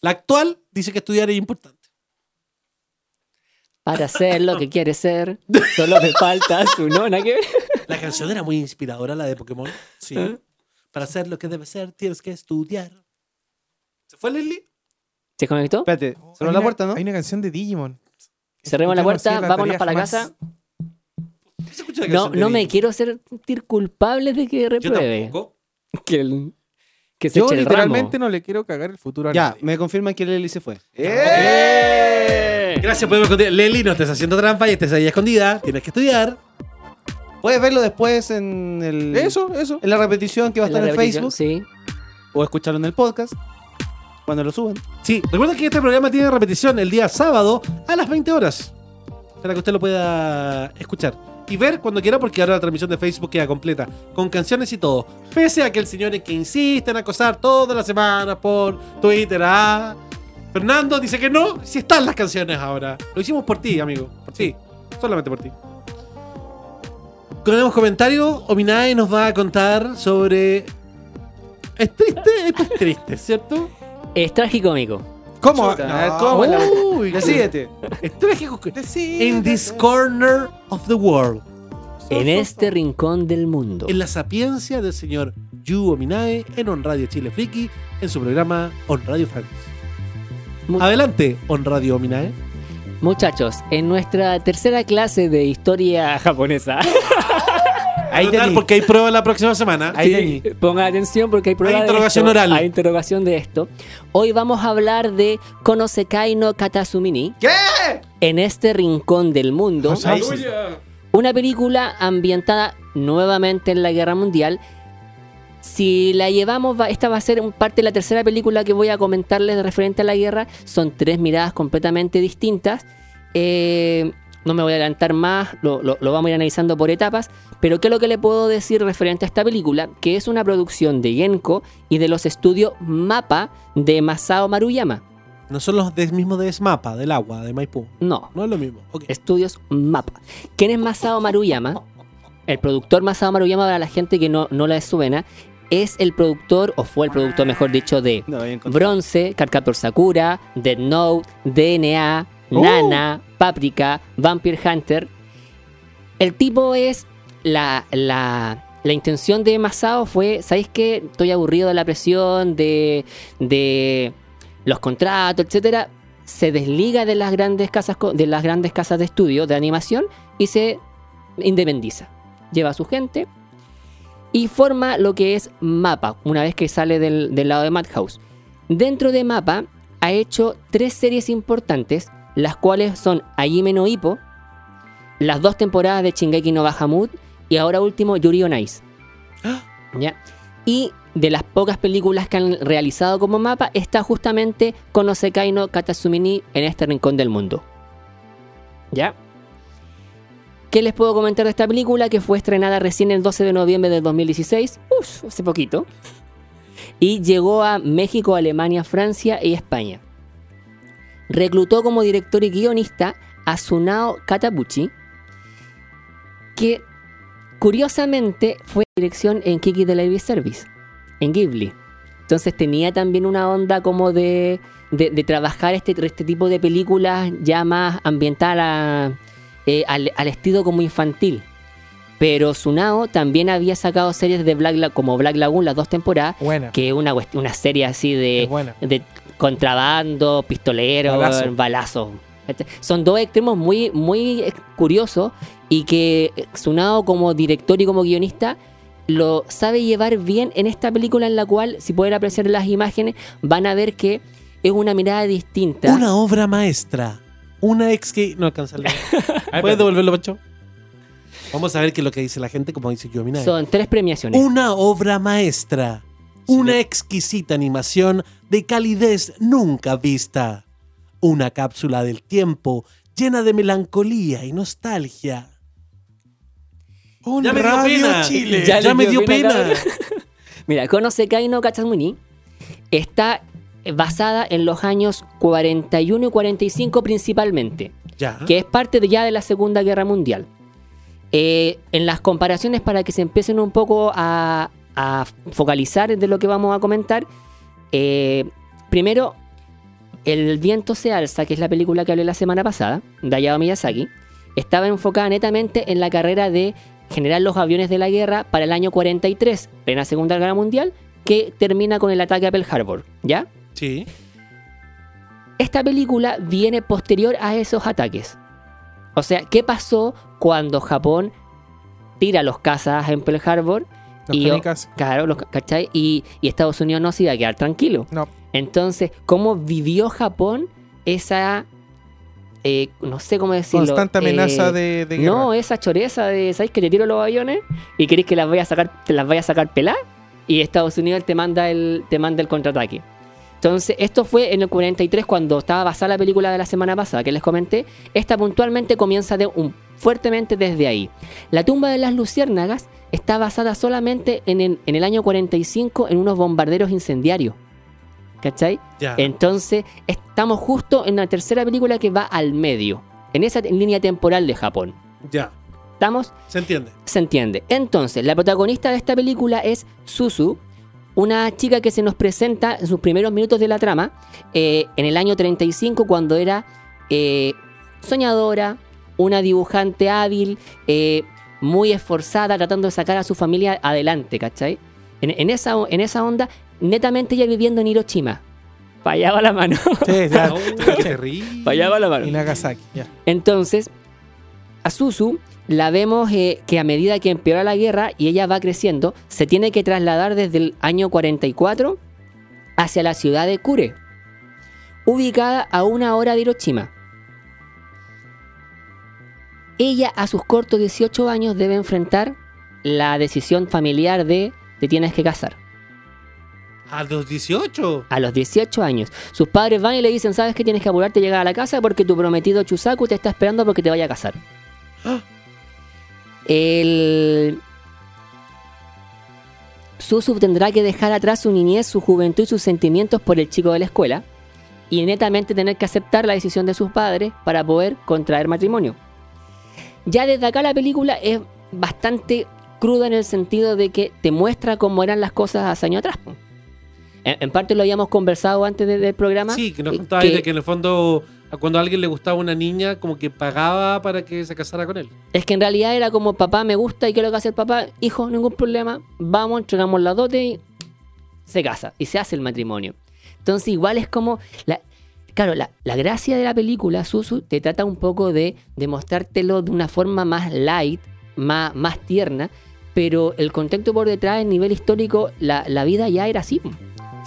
La actual dice que estudiar es importante. Para ser lo que (laughs) quieres ser, solo me falta su nona que La canción era muy inspiradora, la de Pokémon. Sí. Para ser lo que debe ser, tienes que estudiar. ¿Se fue Leslie? ¿Se conectó? Espérate, cerró Hay la una- puerta, ¿no? Hay una canción de Digimon. Cerremos la Yo no puerta, vámonos para la casa. ¿Qué se escucha la No, no me quiero sentir culpable de que Yo repruebe. tampoco. (laughs) Que, el- que se Yo eche el literalmente ramo. no le quiero cagar el futuro a Ya, nadie. me confirman que Lely se fue. ¡Eh! Gracias por esconder. Leslie, no estés haciendo trampa y estés ahí escondida. Tienes que estudiar. Puedes verlo después en el Eso, eso. en la repetición que va a estar en repetición, Facebook Sí. o escucharlo en el podcast cuando lo suban. Sí, recuerda que este programa tiene repetición el día sábado a las 20 horas. Para que usted lo pueda escuchar. Y ver cuando quiera, porque ahora la transmisión de Facebook queda completa. Con canciones y todo. Pese a que el señor es que insiste en acosar toda la semana por Twitter a Fernando, dice que no, si están las canciones ahora. Lo hicimos por ti, amigo. Por ti. Solamente por ti. Tenemos comentario. Ominae nos va a contar sobre. Es triste, esto es triste, ¿cierto? Es tragicómico. ¿Cómo? Ver, ¿cómo Uy, Decídete. Es trágico. In this corner of the world. En este rincón del mundo. En la sapiencia del señor Yu Ominae en On Radio Chile Friki en su programa On Radio. Mu- Adelante, On Radio Ominae. Muchachos, en nuestra tercera clase de historia japonesa. (laughs) Ahí tení. porque hay prueba la próxima semana. Ahí Sí, tení. pongan atención porque hay prueba de interrogación esto. oral. Hay interrogación de esto. Hoy vamos a hablar de Konosekai no Katasumini. ¿Qué? En este rincón del mundo. Ahí sí. Una película ambientada nuevamente en la Guerra Mundial. Si la llevamos, va- esta va a ser parte de la tercera película que voy a comentarles de referente a la guerra. Son tres miradas completamente distintas. Eh, no me voy a adelantar más, lo, lo- lo vamos a ir analizando por etapas. Pero ¿qué es lo que le puedo decir referente a esta película? Que es una producción de Genko y de los estudios MAPA de Masao Maruyama. No son los des- mismos de Smapa, del agua, de Maipú. No, No es lo mismo. Estudios MAPA. ¿Quién es Masao Maruyama? El productor Masao Maruyama, para la gente que no, no la suena, es el productor, o fue el productor, mejor dicho, de No. Bronce, Cardcaptor Sakura, Dead Note, DNA, Oh. Nana, Paprika, Vampire Hunter. El tipo es. La, la, la intención de Masao fue: ¿sabéis qué? Estoy aburrido de la presión, de, de los contratos, etcétera. Se desliga de las grandes casas de las grandes casas de estudio de animación y se independiza. Lleva a su gente y forma lo que es Mapa, una vez que sale del, del lado de Madhouse. Dentro de Mapa ha hecho tres series importantes, las cuales son Hajime no Ippo, las dos temporadas de Shingeki no Bahamut y ahora último Yuri on Ice. (gasps) ¿Ya? Y de las pocas películas que han realizado como mapa está justamente Konosekai no Katasumini en este rincón del mundo. ¿Ya? ¿Qué les puedo comentar de esta película que fue estrenada recién el 12 de noviembre del 2016? Uf, hace poquito. Y llegó a México, Alemania, Francia y España. Reclutó como director y guionista a Tsunao Katabuchi, que curiosamente fue dirección en Kiki Delivery Service, en Ghibli. Entonces tenía también una onda como de, de, de trabajar este, este tipo de películas ya más ambiental a- eh, al, al estilo como infantil. Pero Tsunao también había sacado series de Black La- como Black Lagoon, las dos temporadas, Buena. que es una, una serie así de, de contrabando, pistolero, Balazo. balazo. ¿Cachai? Son dos extremos muy, muy eh, curiosos y que eh, Tsunao como director y como guionista lo sabe llevar bien en esta película en la cual, si pueden apreciar las imágenes, van a ver que es una mirada distinta. Una obra maestra. Una ex que. No alcanza. (laughs) ¿Puedes devolverlo, Pancho? Vamos a ver qué es lo que dice la gente, como dice Yomina. Son tres premiaciones. Una obra maestra. Una exquisita animación de calidez nunca vista. Una cápsula del tiempo llena de melancolía y nostalgia. Un Ya me dio pena. Chile. Ya, me dio pena. (laughs) Mira, Konosekai no Katsumuni está basada en los años 41 y 45 principalmente, Ya. que es parte de ya de la Segunda Guerra Mundial. Eh, en las comparaciones para que se empiecen un poco a, a focalizar de lo que vamos a comentar, eh, primero, El viento se alza, que es la película que hablé la semana pasada, de Hayao Miyazaki, estaba enfocada netamente en la carrera de generar los aviones de la guerra para el año 43, plena Segunda Guerra Mundial, que termina con el ataque a Pearl Harbor, ¿ya? Sí. Esta película viene posterior a esos ataques. O sea, ¿qué pasó cuando Japón tira los cazas en Pearl Harbor? Los y, kamikazes. claro, los, ¿cachai? Y, y Estados Unidos no se iba a quedar tranquilo. No. Entonces, ¿cómo vivió Japón esa... eh, no sé cómo decirlo. Constante amenaza eh, de, de guerra. no, esa choreza de, ¿sabes que te tiro los aviones? Y querés que las vaya a sacar, te las vaya a sacar pelar y Estados Unidos te manda el, te manda el contraataque. Entonces, esto fue en el 43 cuando estaba basada la película de la semana pasada que les comenté. Esta puntualmente comienza de un, fuertemente desde ahí. La tumba de las luciérnagas está basada solamente en el, en el año 45 en unos bombarderos incendiarios. ¿Cachai? Ya. Entonces, estamos justo en la tercera película que va al medio, en esa línea temporal de Japón. Ya. ¿Estamos? Se entiende. Se entiende. Entonces, la protagonista de esta película es Suzu, una chica que se nos presenta en sus primeros minutos de la trama, eh, en el año 35, cuando era eh, soñadora, una dibujante hábil, eh, muy esforzada, tratando de sacar a su familia adelante, ¿cachai? En, en esa, en esa onda, netamente ella viviendo en Hiroshima. Para allá va la mano. Sí, ya. (laughs) Oh, qué terrible. Para allá va la mano. Y Nagasaki, ya. Entonces, a Suzu la vemos eh, que a medida que empeora la guerra y ella va creciendo, se tiene que trasladar desde el año 44 hacia la ciudad de Kure, ubicada a una hora de Hiroshima. Ella a sus cortos 18 años debe enfrentar la decisión familiar de te tienes que casar. A los 18. A los 18 años. Sus padres van y le dicen, ¿sabes que tienes que apurarte a llegar a la casa porque tu prometido Chusaku te está esperando porque te vaya a casar? El... Susu tendrá que dejar atrás su niñez, su juventud y sus sentimientos por el chico de la escuela y netamente tener que aceptar la decisión de sus padres para poder contraer matrimonio. Ya desde acá la película es bastante cruda en el sentido de que te muestra cómo eran las cosas hace años atrás. En, en parte lo habíamos conversado antes de- del programa. Sí, que nos eh, contaba que- de que en el fondo, cuando a alguien le gustaba una niña, como que pagaba para que se casara con él. Es que en realidad era como papá me gusta y quiero que hace el papá, hijo, ningún problema, vamos, entregamos la dote y se casa y se hace el matrimonio. Entonces igual es como, la, claro, la, la gracia de la película, Susu, te trata un poco de, de mostrártelo de una forma más light, más, más tierna, pero el contexto por detrás, el nivel histórico, la, la vida ya era así.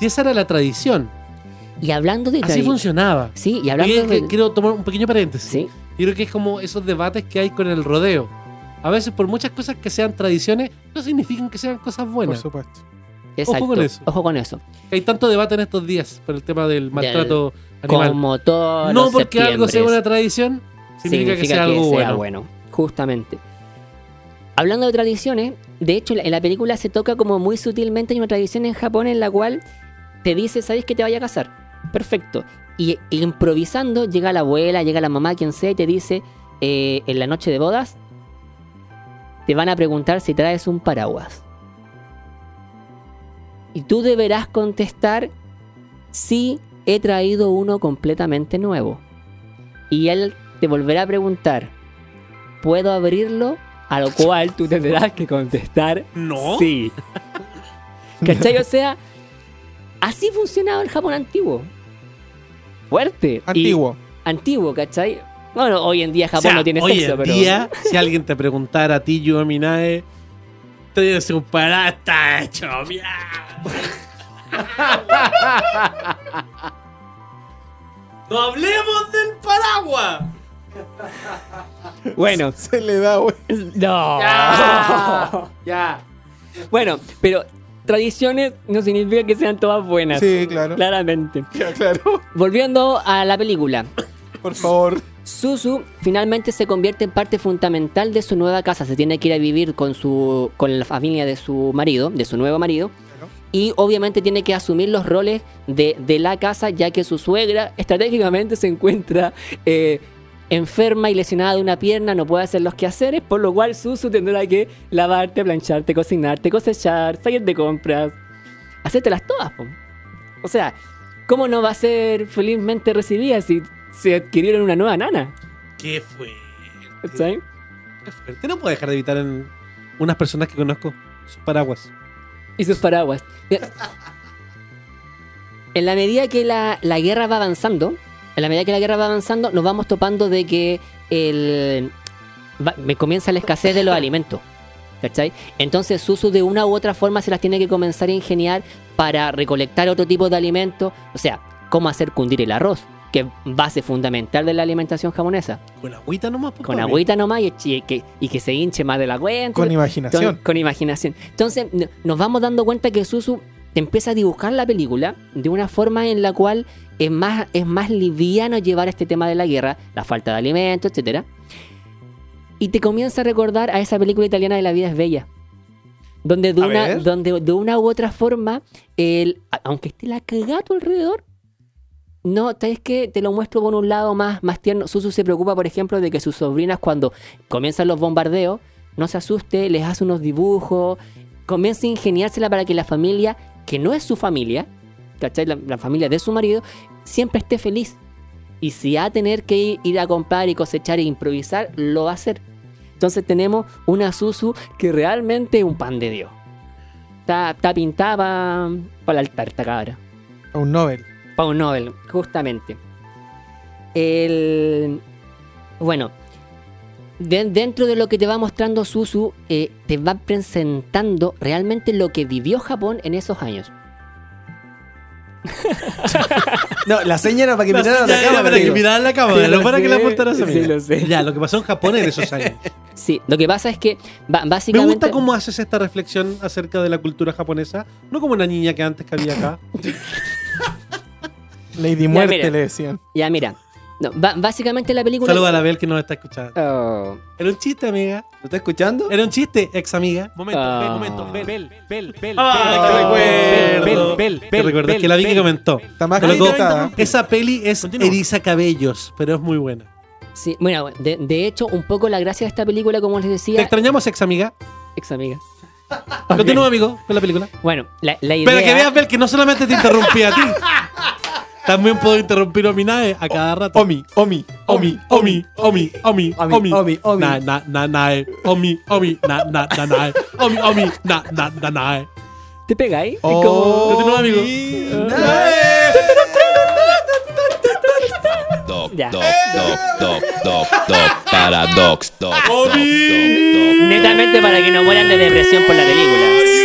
Y esa era la tradición. Y hablando de Así funcionaba. Sí, y hablando Oye, que- de... Quiero tomar un pequeño paréntesis. Sí, Yo creo que es como esos debates que hay con el rodeo. A veces, por muchas cosas que sean tradiciones, no significan que sean cosas Por buenas. supuesto. exacto. con eso. Ojo con eso. Hay tanto debate en estos días por el tema del maltrato animal. Como todos No los porque algo sea una tradición, significa, que sea algo bueno. Justamente. Hablando de tradiciones, de hecho en la película se toca como muy sutilmente hay una tradición en Japón en la cual te dice, ¿sabes que te vaya a casar? Perfecto. Y improvisando llega la abuela, llega la mamá, quien sea, y te dice, eh, en la noche de bodas, te van a preguntar si traes un paraguas. Y tú deberás contestar, sí, he traído uno completamente nuevo. Y él te volverá a preguntar, ¿puedo abrirlo? A lo cual tú tendrás que contestar, No. sí. (laughs) ¿Cachai? O sea, así funcionaba el Japón antiguo. Fuerte. Y- Antiguo. antiguo, ¿cachai? Bueno, hoy en día Japón O sea, no tiene hoy sexo, en pero. día, si alguien te preguntara a ti, yo Minae, te dice un pará, está hecho. (laughs) ¡No hablemos del paraguas! Bueno, (laughs) Se le da, güey. no. (laughs) Ya. Bueno, pero tradiciones no significa que sean todas buenas. Sí, claro. Claramente. Ya, claro. Volviendo a la película. Por favor. Suzu finalmente se convierte en parte fundamental de su nueva casa. Se tiene que ir a vivir con su con la familia de su marido, de su nuevo marido. Y obviamente tiene que asumir los roles de, de la casa, ya que su suegra (laughs) estratégicamente se encuentra eh, enferma y lesionada de una pierna, no puede hacer los quehaceres, por lo cual Suzu tendrá que lavarte, plancharte, cocinarte, cosechar, salir de compras, hacértelas todas. po. O sea, ¿cómo no va a ser felizmente recibida si se adquirieron una nueva nana? ¿Qué fue? ¿Cachai? Qué fuerte. No puedo dejar de evitar en unas personas que conozco sus paraguas. Y sus paraguas. En la medida que la, la guerra va avanzando, en la medida que la guerra va avanzando, nos vamos topando de que el, me comienza la escasez de los alimentos. ¿Cachai? Entonces Susu de una u otra forma se las tiene que comenzar a ingeniar para recolectar otro tipo de alimentos. O sea, cómo hacer cundir el arroz, que es base fundamental de la alimentación japonesa. Con agüita nomás, pues, Con agüita nomás y, y que, y que se hinche más de la cuenta. Con imaginación. Con, con imaginación. Entonces, no- nos vamos dando cuenta que Susu empieza a dibujar la película de una forma en la cual es más, es más liviano llevar este tema de la guerra, la falta de alimentos, etcétera. Y te comienza a recordar a esa película italiana de La vida es bella. Donde de, A una, ver. donde de una u otra forma, el, aunque esté la cagada a tu alrededor, no, es que te lo muestro por un lado más, más tierno. Susu se preocupa, por ejemplo, de que sus sobrinas, cuando comienzan los bombardeos, no se asuste, les hace unos dibujos, comienza a ingeniársela para que la familia, que no es su familia, ¿cachai? La, familia de su marido, siempre esté feliz. Y si va a tener que ir, ir a comprar y cosechar e improvisar, lo va a hacer. Entonces tenemos una Susu que realmente es un pan de Dios. Está, está pintada para el altar, esta cabra. Un Nobel. Para un Nobel, justamente. El. Bueno. de- dentro de lo que te va mostrando Susu, eh, te va presentando realmente lo que vivió Japón en esos años. (laughs) No, la seña era para que miraran la cámara. para que miraran la cámara, Sí, no lo para que la apuntaras a mí. Sí, lo sé. Ya, lo que pasó en Japón en esos años. (laughs) Sí, lo que pasa es que ba- Me básicamente. gusta cómo haces esta reflexión acerca de la cultura japonesa, no como una niña que antes que había acá. (laughs) Lady Muerte mira. le decían. Ya, mira. No, básicamente la película. Saluda a la Bel que nos está escuchando. Oh. Era un chiste, amiga. ¿Lo está escuchando? Era un chiste, ex amiga. Momento, Ah. Bel, momento, Bel, Bel, Bel, Bel, Ah, Bel, Bel, recuerdo. Bel, Que Bel, recuerdo Bel, que la vi que Bel. comentó. Está más Colocó-. Esa peli es Continúa. Eriza Cabellos, pero es muy buena. Sí, bueno, de, de hecho, un poco la gracia de esta película, como les Te decía, extrañamos, ex amiga. ex amiga. Continúa, amigo, con la película. Bueno, la, la idea. Pero que veas, Bel, que no solamente te interrumpí a ti. (laughs) También puedo interrumpir a Minae a cada rato. Omi, Omi, Omi, Omi, Omi, Omi, Omi, Omi, Omi, Omi. Na, na, na, nae. Omi, Omi, na, na, na, nae. Omi, Omi, na, na, na, nae. ¿Te pegáis? Es Oh, Continúa, amigo. Omi. doc, Ya. doc, doc, doc, doc, doc, paradox, doc, doc, doc, doc. Netamente para que no mueran de depresión por la película.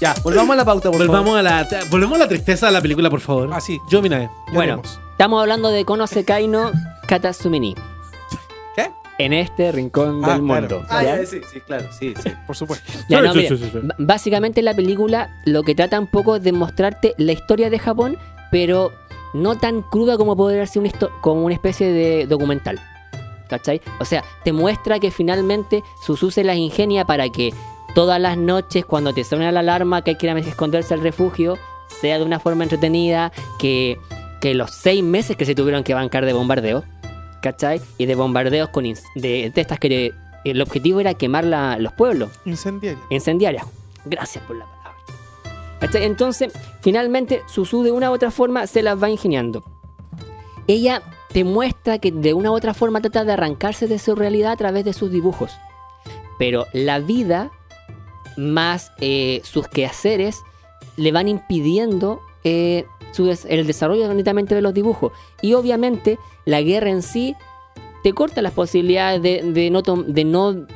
Ya, volvamos a la pauta, por Volvamos a la, volvemos a la tristeza de la película, por favor. Ah, sí. Yo, mira, Bueno, estamos hablando de Kono Sekai no Katasumini. ¿Qué? En este rincón Ah, del claro. mundo. Ah, ¿ya? ya, sí, sí, claro, sí, sí. (laughs) Por supuesto. Ya, no, mira, sí, sí, sí. Básicamente la película lo que trata un poco es de mostrarte la historia de Japón, pero no tan cruda como podría ser histo- como una especie de documental. ¿Cachai? O sea, te muestra que finalmente Suzu se las ingenia para que todas las noches cuando te suena la alarma que hay que ir a esconderse al refugio, sea de una forma entretenida, que, que los seis meses que se tuvieron que bancar de bombardeo, ¿cachai? Y de bombardeos con de, de estas que el objetivo era quemar la- los pueblos Incendiario. incendiarias. Gracias por la palabra. ¿Cachai? Entonces, finalmente, Suzu de una u otra forma se las va ingeniando. Ella te muestra que de una u otra forma trata de arrancarse de su realidad a través de sus dibujos. Pero la vida, más eh, sus quehaceres, le van impidiendo eh, su des- el desarrollo netamente de los dibujos. Y obviamente, la guerra en sí te corta las posibilidades de, de no, de no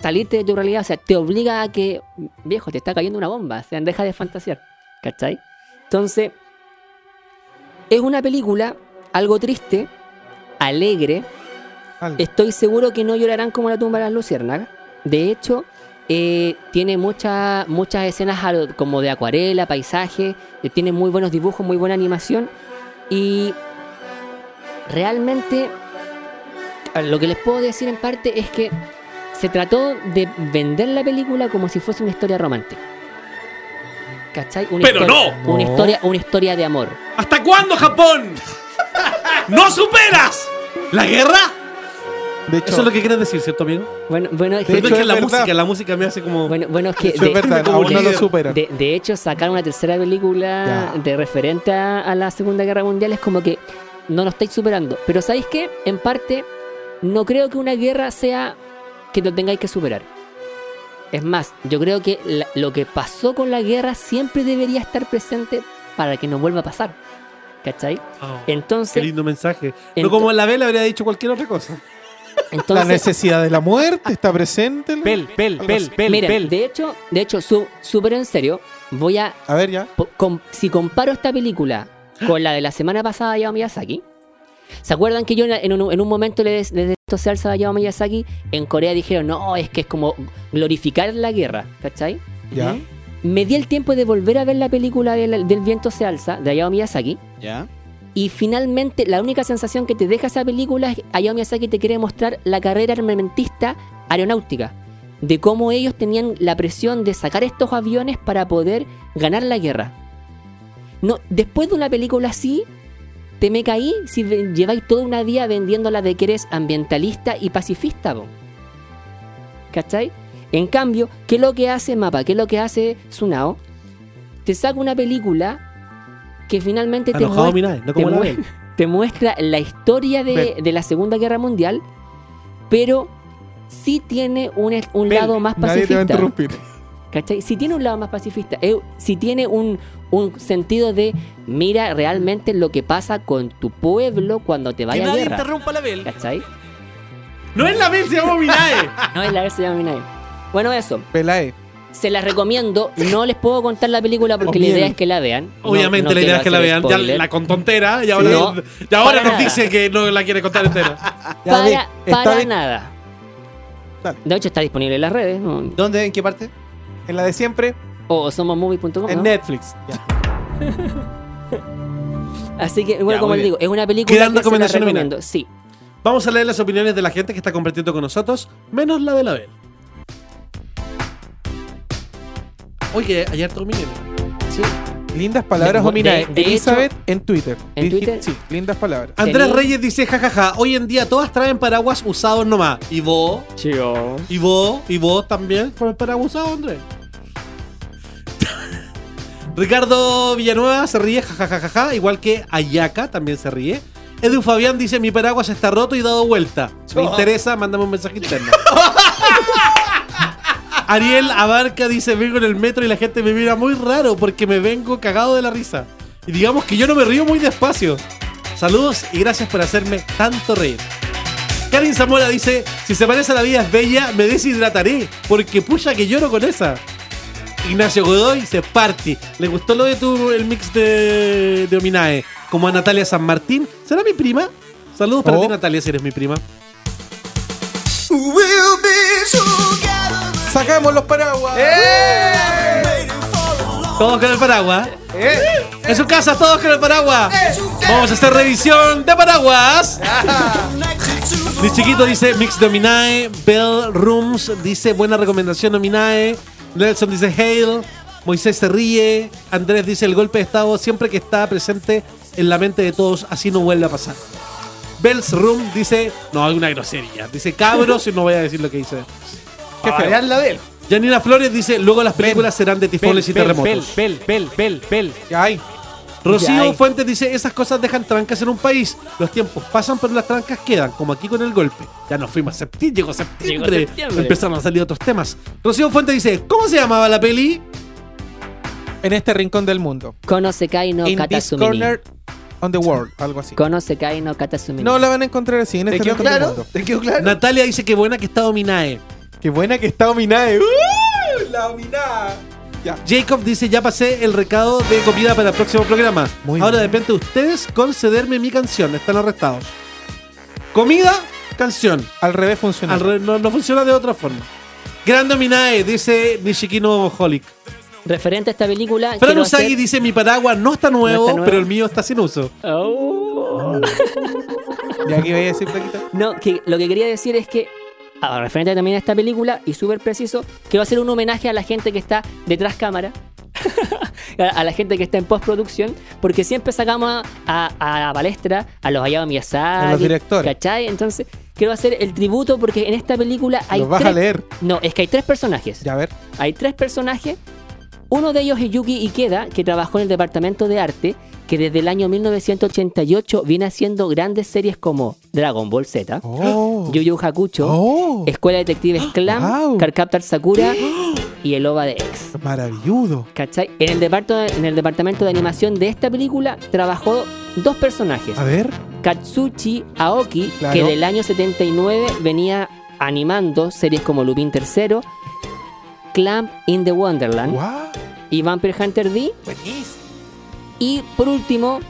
salirte de tu realidad, o sea, te obliga a que, viejo, te está cayendo una bomba, o sea, deja de fantasear, ¿cachai? Entonces, es una película algo triste, alegre, Algo. estoy seguro que no llorarán como la tumba de las luciérnagas, de hecho, eh, tiene mucha- muchas escenas como de acuarela, paisaje, eh, tiene muy buenos dibujos, muy buena animación, y realmente lo que les puedo decir en parte es que se trató de vender la película como si fuese una historia romántica. ¿Cachai? Una Pero historia- no. Una No. historia, una historia de amor. ¿Hasta cuándo, Japón? (laughs) ¡No superas! ¿La guerra? De hecho, Eso es lo que quieres decir, ¿cierto, amigo? Bueno, bueno, es De que- hecho, es que es la verdad. música, la música me hace como. bueno, bueno, es que (laughs) de, es verdad, como aún no lo supera. de- de hecho sacar una tercera película Ya. de referente a, a la Segunda Guerra Mundial es como que no lo estáis superando. Pero ¿sabéis qué? En parte, no creo que una guerra sea que lo tengáis que superar. Es más, yo creo que la- lo que pasó con la guerra siempre debería estar presente para que no vuelva a pasar. ¿Cachai? Oh, qué Entonces, lindo mensaje. No como en la vela habría dicho cualquier otra cosa. La necesidad de la muerte está presente. Pel, pel, pel, pel, miren, pel. de hecho, de hecho, su- súper en serio, voy a A ver, ya. Com- si comparo esta película con la de la semana pasada de Hayao Miyazaki, ¿se acuerdan que yo en, un, en un momento le des- les esto salsa a Hayao Miyazaki? En Corea dijeron, no, es que es como glorificar la guerra, ¿cachai? Ya. Me di el tiempo de volver a ver la película del, del viento se alza de Hayao Miyazaki ¿Ya? Y finalmente la única sensación que te deja esa película es que Hayao Miyazaki te quiere mostrar la carrera armamentista aeronáutica. De cómo ellos tenían la presión de sacar estos aviones para poder ganar la guerra. No, después de una película así, te me caí si lleváis toda una vida vendiéndola de que eres ambientalista y pacifista, po. ¿Cachai? En cambio, ¿qué es lo que hace Mapa? ¿Qué es lo que hace Tsunao? Te saca una película que finalmente te no te, como (laughs) muestra la historia de, de la Segunda Guerra Mundial, pero sí tiene un, un Ven, lado más Nadie te va a pacifista. interrumpir. ¿Cachai? Si tiene un lado más pacifista, eh, si tiene un, un sentido de mira realmente lo que pasa con tu pueblo cuando te Que vaya a nadie guerra. interrumpa la bel. ¿Cachai? No es la vela, se llama Minae. (laughs) No es la vez se llama Minae. Bueno, eso. Pelae. Se las recomiendo. No les puedo contar la película porque la idea es que la vean. No- Obviamente no la idea es que la vean. Ya la contó entera y ahora, No, y ahora para nos nada. dice que no la quiere contar entera. Para, nada. Dale. De hecho, está disponible en las redes. ¿no? ¿Dónde? ¿En qué parte? En la de siempre, O somosmovie.com. en ¿no? Netflix. Ya. (laughs) Así que, bueno, Ya, como les digo, es una película ¿Quedan que se la recomiendo. Sí. Vamos a leer las opiniones de la gente que está compartiendo con nosotros, menos la de la Bel. Oye, ayer terminé. sí. Lindas palabras, De- de Elizabeth en Twitter. ¿En Dije- Twitter? Sí, lindas palabras. Andrés Reyes dice, jajaja, hoy en día todas traen paraguas usados nomás. ¿Y vos? ¿Y vos? ¿Y vos también con el paraguas usado, Andrés? (laughs) Ricardo Villanueva se ríe, jajajaja, igual que Ayaka también se ríe. Edu Fabián dice, mi paraguas está roto y dado vuelta. Si me (laughs) interesa, mándame un mensaje interno. (laughs) Ariel Abarca dice, vengo en el metro y la gente me mira muy raro porque me vengo cagado de la risa. Y digamos que yo no me río muy despacio. Saludos y gracias por hacerme tanto reír. Karin Zamora dice, si se parece a la vida es bella, me deshidrataré, porque pucha que lloro con esa. Ignacio Godoy dice, party. ¿Le gustó lo de tu el mix de, de Ominae? Como a Natalia San Martín. ¿Será mi prima? Saludos para Oh. ti, Natalia, si eres mi prima. Sacamos los paraguas. Todos con el paraguas. En su casa, todos con el paraguas. Vamos a hacer revisión de paraguas. Mi chiquito dice Mix Dominae. Bell Rooms dice buena recomendación Dominae. Nelson dice Hail. Moisés se ríe. Andrés dice el golpe de estado siempre que está presente en la mente de todos, así no vuelve a pasar. Bell's Room dice, no, hay una grosería. Dice cabros y no voy a decir lo que dice. Qué feo. la Flores dice, luego las películas serán de tifones y terremotos. Bel, Bel, Bel. Ya hay. Rocío. Fuentes dice, esas cosas dejan trancas en un país. Los tiempos pasan, pero las trancas quedan, como aquí con el golpe. Ya nos fuimos a septiembre, llegó septiembre. Llegó septiembre. Empezaron a salir otros temas. Rocío Fuentes dice, ¿cómo se llamaba la peli? En este rincón del mundo. Konosekai no In this corner on the world. Algo así. Konosekai no Katasumini. No la van a encontrar así. En ¿Te este rincón del mundo. ¿Te quedó claro? Natalia dice que buena que está Dominae. Qué buena que está Ominae. ¡Uh! La Ominae. Ya. Jacob dice, ya pasé el recado de comida para el próximo programa. Muy Ahora bien. depende de ustedes concederme mi canción. Están arrestados. Comida, canción. Al revés funciona. Al re- no, no funciona de otra forma. Gran Dominae, dice Nishikino Holic. Referente a esta película. Fran Usagi hacer- dice, mi paraguas no está nuevo, No está nuevo. pero el mío está sin uso. Oh. Ya que iba a decir, Flaquita. No, que lo que quería decir es que, ah, referente también a esta película, y súper preciso, quiero hacer un homenaje a la gente que está detrás cámara. a (laughs) a la gente que está en postproducción, porque siempre sacamos a, a, a palestra a los Hayao Miyazaki, A los directores. ¿cachai? Entonces, quiero hacer el tributo porque en esta película hay Los vas tres... a leer. No, es que hay tres personajes. Ya a ver. Hay tres personajes. Uno de ellos es Yuki Ikeda, que trabajó en el departamento de arte, que desde el año 1988 viene haciendo grandes series como Dragon Ball Z, Oh. Yu Yu Hakucho, Oh. Escuela de Detectives (gasps) Clan, Wow. Sakura (gasps) y El OVA de X. Maravilludo. ¿Cachai? En el, en el departamento de animación de esta película trabajó dos personajes. A ver. Katsuchi Aoki, Claro. que del año 79 venía animando series como Lupin III, Clamp in the Wonderland Guau. y Vampire Hunter D. Y por último,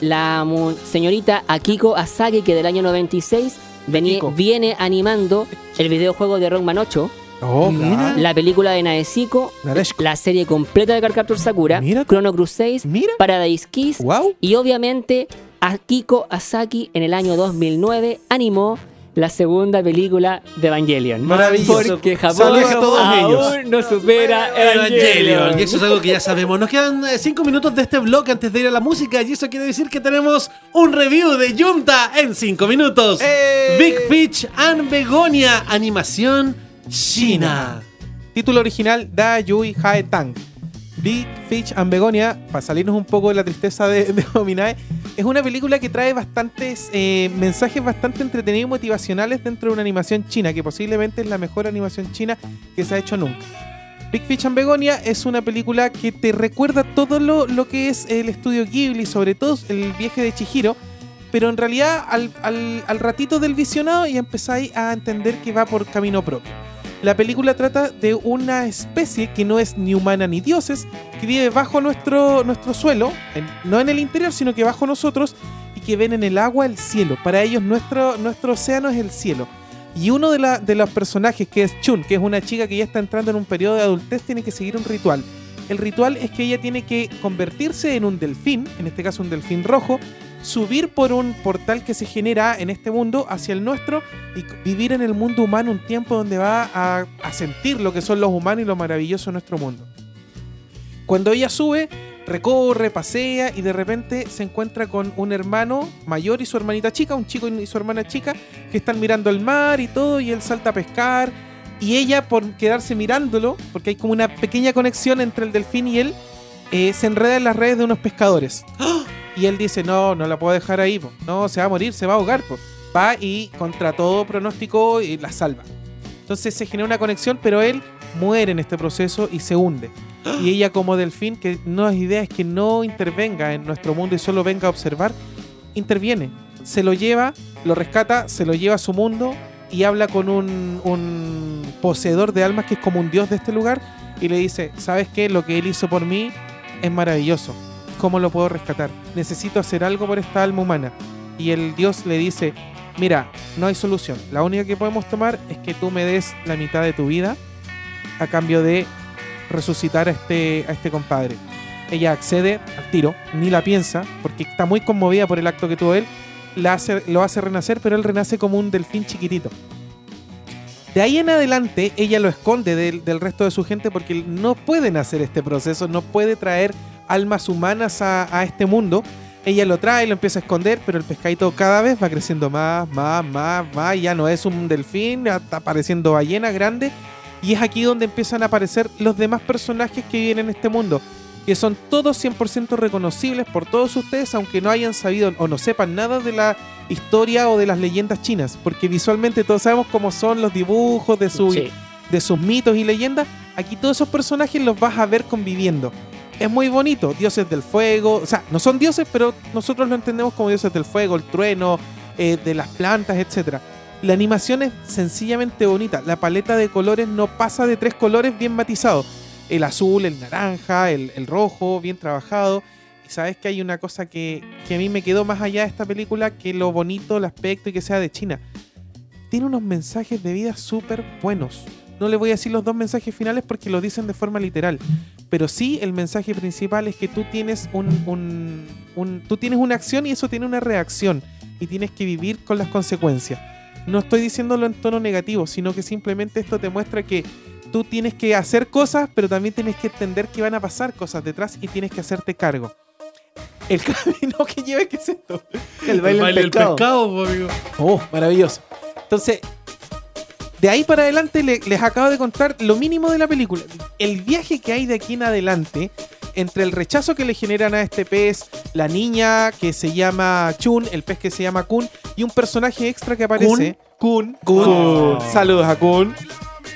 la señorita Akiko Asagi, que del año 96 venía- viene animando el videojuego de Rockman 8, Oh, Mira. la película de Naesiko, Nadeshko. la serie completa de Cardcaptor Sakura, Mira. Chrono Crusade, Mira. Paradise Kiss Wow. y obviamente Akiko Asaki en el año 2009 animó la segunda película de Evangelion. Maravilloso. Porque Japón todos aún ellos. no supera Evangelion. Evangelion. Y eso es algo que ya sabemos. Nos quedan eh, cinco minutos de este blog antes de ir a la música. Y eso quiere decir que tenemos un review de Junta en cinco minutos. ¡Eh! Big Fish and Begonia, animación china. Título original Da Yui Hae Tang. Big Fish and Begonia, para salirnos un poco de la tristeza de, de Ominae, es una película que trae bastantes eh, mensajes bastante entretenidos y motivacionales dentro de una animación china, que posiblemente es la mejor animación china que se ha hecho nunca. Big Fish and Begonia es una película que te recuerda todo lo, lo que es el estudio Ghibli, sobre todo el viaje de Chihiro, pero en realidad al, al- al ratito del visionado ya empezáis a entender que va por camino propio. La película trata de una especie que no es ni humana ni dioses, que vive bajo nuestro, nuestro suelo, no en el interior, sino que bajo nosotros, y que ven en el agua el cielo. Para ellos nuestro, nuestro océano es el cielo. Y uno de, la- de los personajes, que es Chun, que es una chica que ya está entrando en un periodo de adultez, tiene que seguir un ritual. El ritual es que ella tiene que convertirse en un delfín, en este caso un delfín rojo, subir por un portal que se genera en este mundo hacia el nuestro y vivir en el mundo humano un tiempo donde va a, sentir lo que son los humanos y lo maravilloso de nuestro mundo. Cuando ella sube, recorre, pasea y de repente se encuentra con un hermano mayor y su hermanita chica, un chico y su hermana chica, que están mirando el mar y todo, y él salta a pescar. Y ella, por quedarse mirándolo, porque hay como una pequeña conexión entre el delfín y él, eh, se enreda en las redes de unos pescadores. Y él dice, no, no la puedo dejar ahí, po. no, se va a morir, se va a ahogar. po". Va y contra todo pronóstico y la salva. Entonces se genera una conexión, pero él muere en este proceso y se hunde. Y ella como delfín, que no es idea es que no intervenga en nuestro mundo y solo venga a observar, interviene. Se lo lleva, lo rescata, se lo lleva a su mundo y habla con un, un poseedor de almas que es como un dios de este lugar y le dice, ¿sabes qué? Lo que él hizo por mí es maravilloso. ¿Cómo lo puedo rescatar? Necesito hacer algo por esta alma humana. Y el dios le dice, mira, no hay solución. La única que podemos tomar es que tú me des la mitad de tu vida a cambio de resucitar a este, este compadre. Ella accede al tiro, ni la piensa, porque está muy conmovida por el acto que tuvo él. Lo hace renacer, pero él renace como un delfín chiquitito. De ahí en adelante, ella lo esconde del, del resto de su gente porque no pueden hacer este proceso, no puede traer almas humanas a, a este mundo. Ella lo trae, lo empieza a esconder, pero el pescadito cada vez va creciendo más, más, más, más. Ya no es un delfín, está apareciendo ballena grande. Y es aquí donde empiezan a aparecer los demás personajes que viven en este mundo, que son todos 100% reconocibles por todos ustedes, aunque no hayan sabido o no sepan nada de la historia o de las leyendas chinas, porque visualmente todos sabemos cómo son los dibujos de, su, Sí. de sus mitos y leyendas. Aquí todos esos personajes los vas a ver conviviendo. Es muy bonito, dioses del fuego, o sea, no son dioses, pero nosotros lo entendemos como dioses del fuego, el trueno, eh, de las plantas, etcétera. La animación es sencillamente bonita. La paleta de colores no pasa de tres colores bien matizados. El azul, el naranja, el, el rojo, bien trabajado. Y sabes que hay una cosa que, que a mí me quedó más allá de esta película que lo bonito, el aspecto y que sea de China. Tiene unos mensajes de vida súper buenos. No le voy a decir los dos mensajes finales porque lo dicen de forma literal. Pero sí el mensaje principal es que tú tienes un, un- un- tú tienes una acción y eso tiene una reacción. Y tienes que vivir con las consecuencias. No estoy diciéndolo en tono negativo, sino que simplemente esto te muestra que tú tienes que hacer cosas, pero también tienes que entender que van a pasar cosas detrás y tienes que hacerte cargo. El (laughs) camino que lleva, ¿qué es esto? El baile, del del pescado. amigo. Oh, maravilloso. Entonces, de ahí para adelante le- les acabo de contar lo mínimo de la película. El viaje que hay de aquí en adelante, entre el rechazo que le generan a este pez, la niña que se llama Chun, el pez que se llama Kun, y un personaje extra que aparece. Kun. Kun. Saludos a Kun.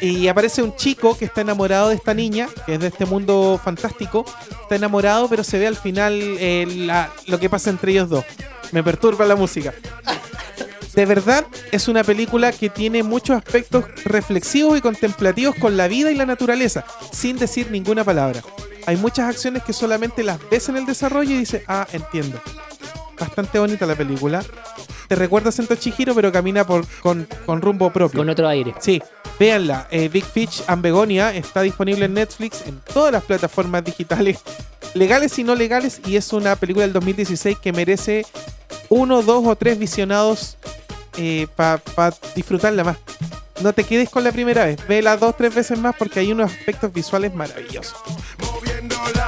Y aparece un chico que está enamorado de esta niña, que es de este mundo fantástico. Está enamorado, pero se ve al final eh, la- lo que pasa entre ellos dos. Me perturba la música. (laughs) De verdad, es una película que tiene muchos aspectos reflexivos y contemplativos con la vida y la naturaleza, sin decir ninguna palabra. Hay muchas acciones que solamente las ves en el desarrollo y dices, ah, entiendo. Bastante bonita la película. Te recuerda a Sento Chihiro, pero camina por, con, con rumbo propio. Con otro aire. Sí, véanla. Eh, Big Fish and Begonia está disponible en Netflix, en todas las plataformas digitales, legales y no legales, y es una película del 2016 que merece uno, dos o tres visionados para disfrutarla más. No te quedes con la primera vez, vela dos, tres veces más porque hay unos aspectos visuales maravillosos.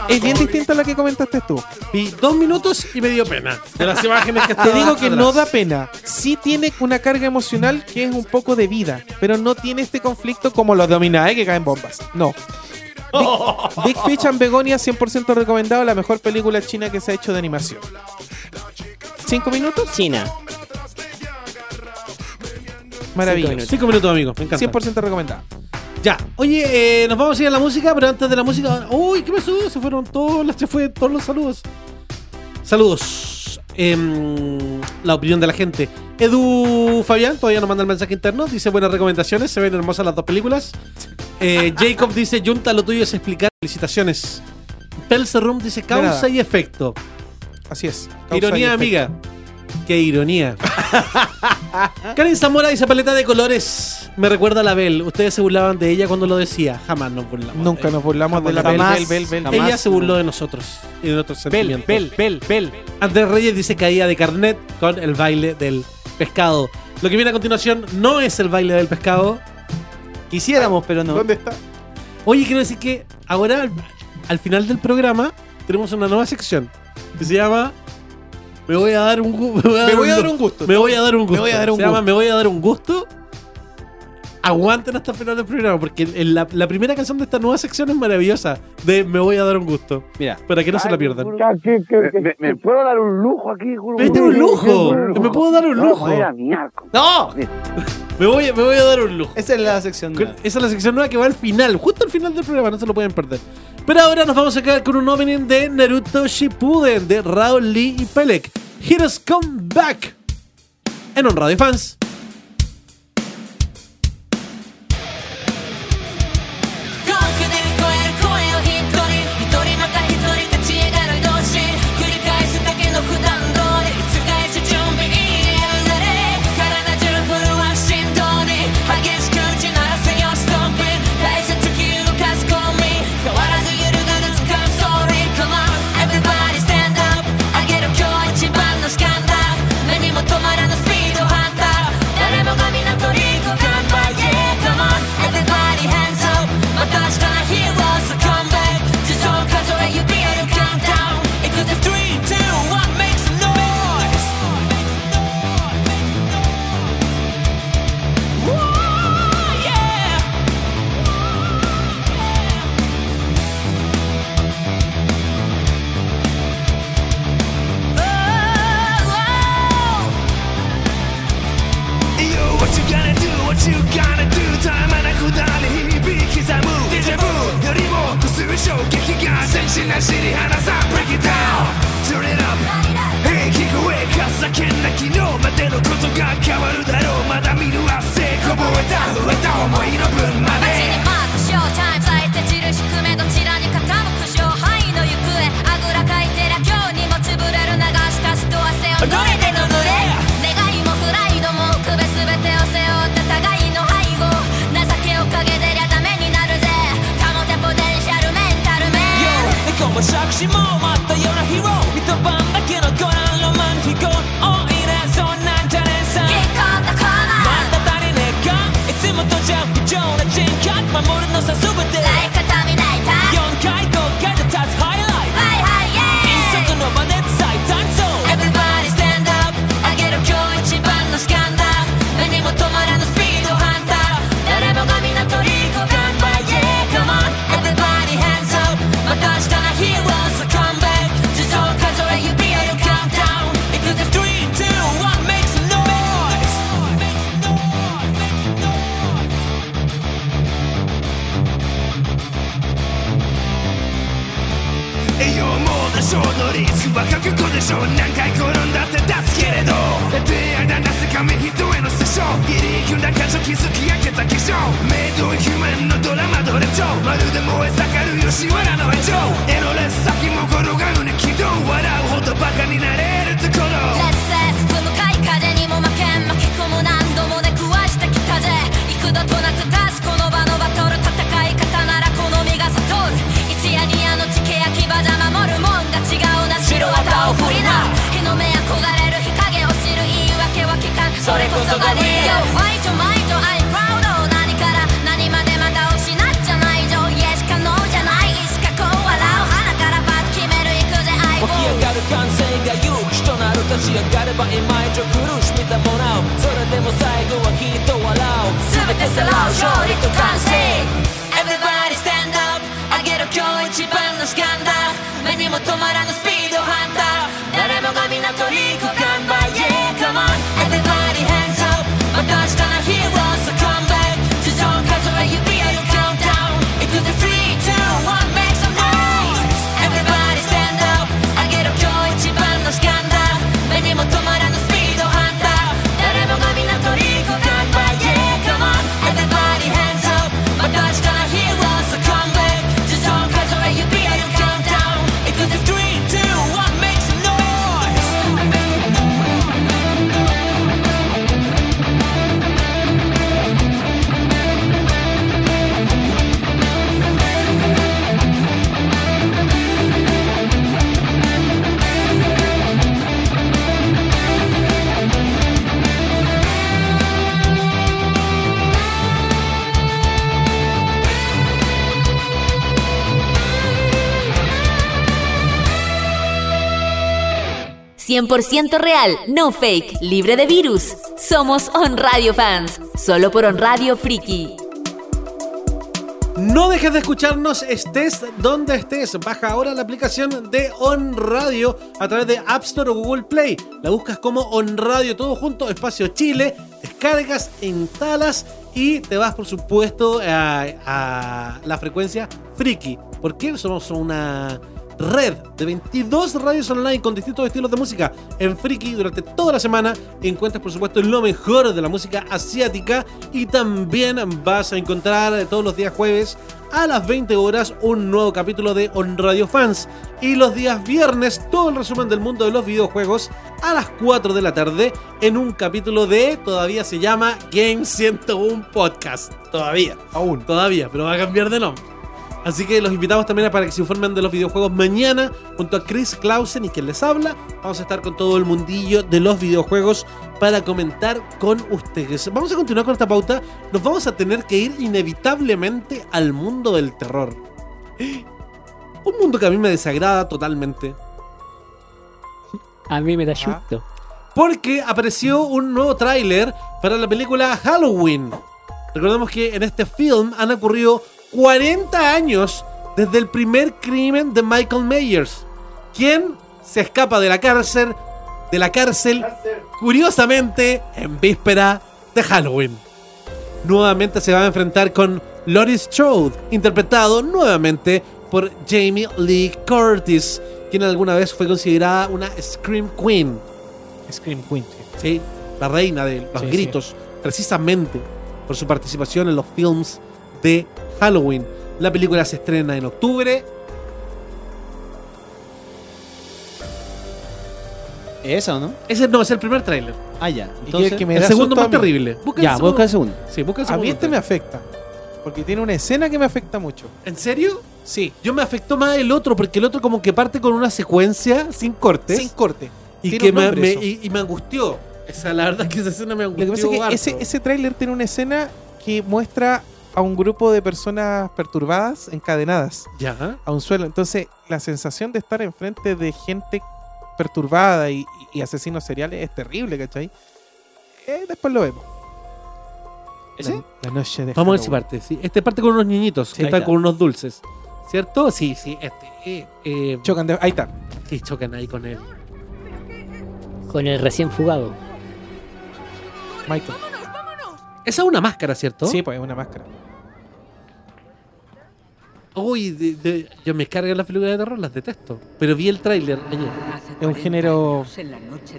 Es bien distinto a la que comentaste tú. Vi dos minutos y me dio pena de las imágenes que Te digo que atrás. no da pena. Sí tiene una carga emocional que es un poco de vida, pero no tiene este conflicto como los Dominae que caen bombas. No. Big, (laughs) Big Fish and Begonia 100% recomendado, la mejor película china que se ha hecho de animación. ¿Cinco minutos? China. Maravilloso. Cinco minutos, amigos. Me encanta. 100% recomendado. Ya. Oye, eh, nos vamos a ir a la música, pero antes de la música. Uy, ¿qué pasó? Se fueron todos, los- se fue todos los saludos. Saludos. Em, la opinión de la gente. Edu Fabián todavía nos manda el mensaje interno. Dice buenas recomendaciones. Se ven hermosas las dos películas. Eh, (laughs) Jacob dice: Junta, lo tuyo es explicar. Felicitaciones. Pelserum dice causa y efecto. Así es. Y Ironía, efecto. Qué ironía. Karen Zamora dice paleta de colores. Me recuerda a la Bel. Ustedes se burlaban de ella cuando lo decía. Jamás nos burlamos. de Nunca nos burlamos de la Bel, Jamás. Bel, Bel. Ella se burló de nosotros y de nuestros Bel, sentimientos. bel, bel, bel. Andrés Reyes dice caída de carnet con el baile del pescado. Lo que viene a continuación no es el baile del pescado. Quisiéramos, pero no. ¿Dónde está? Oye, quiero decir que ahora, al, al final del programa, tenemos una nueva sección que se llama Me voy a dar un, (laughs) me voy a dar gusto. Me voy a dar un gusto. Me voy a dar un se llama gusto. Me voy a dar un gusto aguanten hasta el final del programa, porque la, la, primera canción de esta nueva sección es maravillosa, de Me voy a dar un gusto. Mira, para que no ay, se la pierdan. Que, que, que, me, me, puedo dar un lujo aquí, gurú. Este un lujo. Me puedo dar un lujo. No. (laughs) Me voy, me voy a dar un lujo. Esa es la sección nueva. Esa es la sección nueva que va al final, justo al final del programa, no se lo pueden perder. Pero ahora nos vamos a quedar con un opening de Naruto Shippuden de Raul Lee y Pelek. Heroes Come Back en On Radio Fans. しなしに花さ Break it down Turn it up 平気声かさけんな昨日までのことが変わるだろうまだ見ぬ汗こぼれた増えた思いの分まで街にマークショータイム咲いて散る宿命どちらに傾く勝敗の行方あぐらかいてら今日にも潰れる流した人汗をどれて Simoma. 100% real, no fake, libre de virus. Somos On Radio Fans, solo por On Radio Friki. No dejes de escucharnos, estés donde estés. Baja ahora la aplicación de On Radio a través de App Store o Google Play. La buscas como On Radio, todo junto, espacio Chile. Descargas, instalas y te vas, por supuesto, a, a la frecuencia Friki. Porque somos una red de 22 radios online con distintos estilos de música. En Friki durante toda la semana encuentras por supuesto lo mejor de la música asiática y también vas a encontrar todos los días jueves a las 20 horas un nuevo capítulo de On Radio Fans y los días viernes todo el resumen del mundo de los videojuegos a las 4 de la tarde en un capítulo de todavía se llama Game 101 Podcast. Todavía. Aún. Todavía, pero va a cambiar de nombre. Así que los invitamos también a para que se informen de los videojuegos mañana junto a Chris Clausen y quien les habla. Vamos a estar con todo el mundillo de los videojuegos para comentar con ustedes. Vamos a continuar con esta pauta. Nos vamos a tener que ir inevitablemente al mundo del terror. (gasps) Un mundo que a mí me desagrada totalmente. A mí me da susto. Porque apareció un nuevo tráiler para la película Halloween. Recordemos que en este film han ocurrido 40 años desde el primer crimen de Michael Myers, quien se escapa de la cárcel, de la cárcel, curiosamente, en víspera de Halloween. Nuevamente se va a enfrentar con Laurie Strode, interpretado nuevamente por Jamie Lee Curtis, quien alguna vez fue considerada una Scream Queen. Scream Queen. Sí, la reina de los Sí, gritos, precisamente por su participación en los films de Halloween. La película se estrena en octubre. ¿Esa o no? Ese no, es el primer tráiler. Ah, ya. ¿Y Entonces, qué- que me el da segundo a más terrible. Busca ya, busca el segundo. Sí, busca el A segundo mí este me afecta. Porque tiene una escena que me afecta mucho. ¿En serio? Sí. Yo me afectó más el otro, porque el otro como que parte con una secuencia sin cortes. Sin corte. y Tiene que me, y, y me angustió. Esa, la verdad que esa escena me Lo que angustió. pasa es que ese, ese tráiler tiene una escena que muestra a un grupo de personas perturbadas, encadenadas Ya. a un suelo. Entonces, la sensación de estar enfrente de gente perturbada y, y asesinos seriales es terrible, ¿cachai? Eh, después lo vemos. ¿Ese? La, la noche de Vamos a ver si parte. Sí. Este parte con unos niñitos, Sí, que están está. con unos dulces. ¿Cierto? Sí, sí. Este, eh, eh, Chocan de- Ahí está. sí, chocan ahí con él. Con el recién fugado. Michael. Esa es una máscara, ¿cierto? Sí, pues es una máscara. Uy, de- de- yo me cargan las películas de terror, las detesto. Pero vi el tráiler ayer. Es un género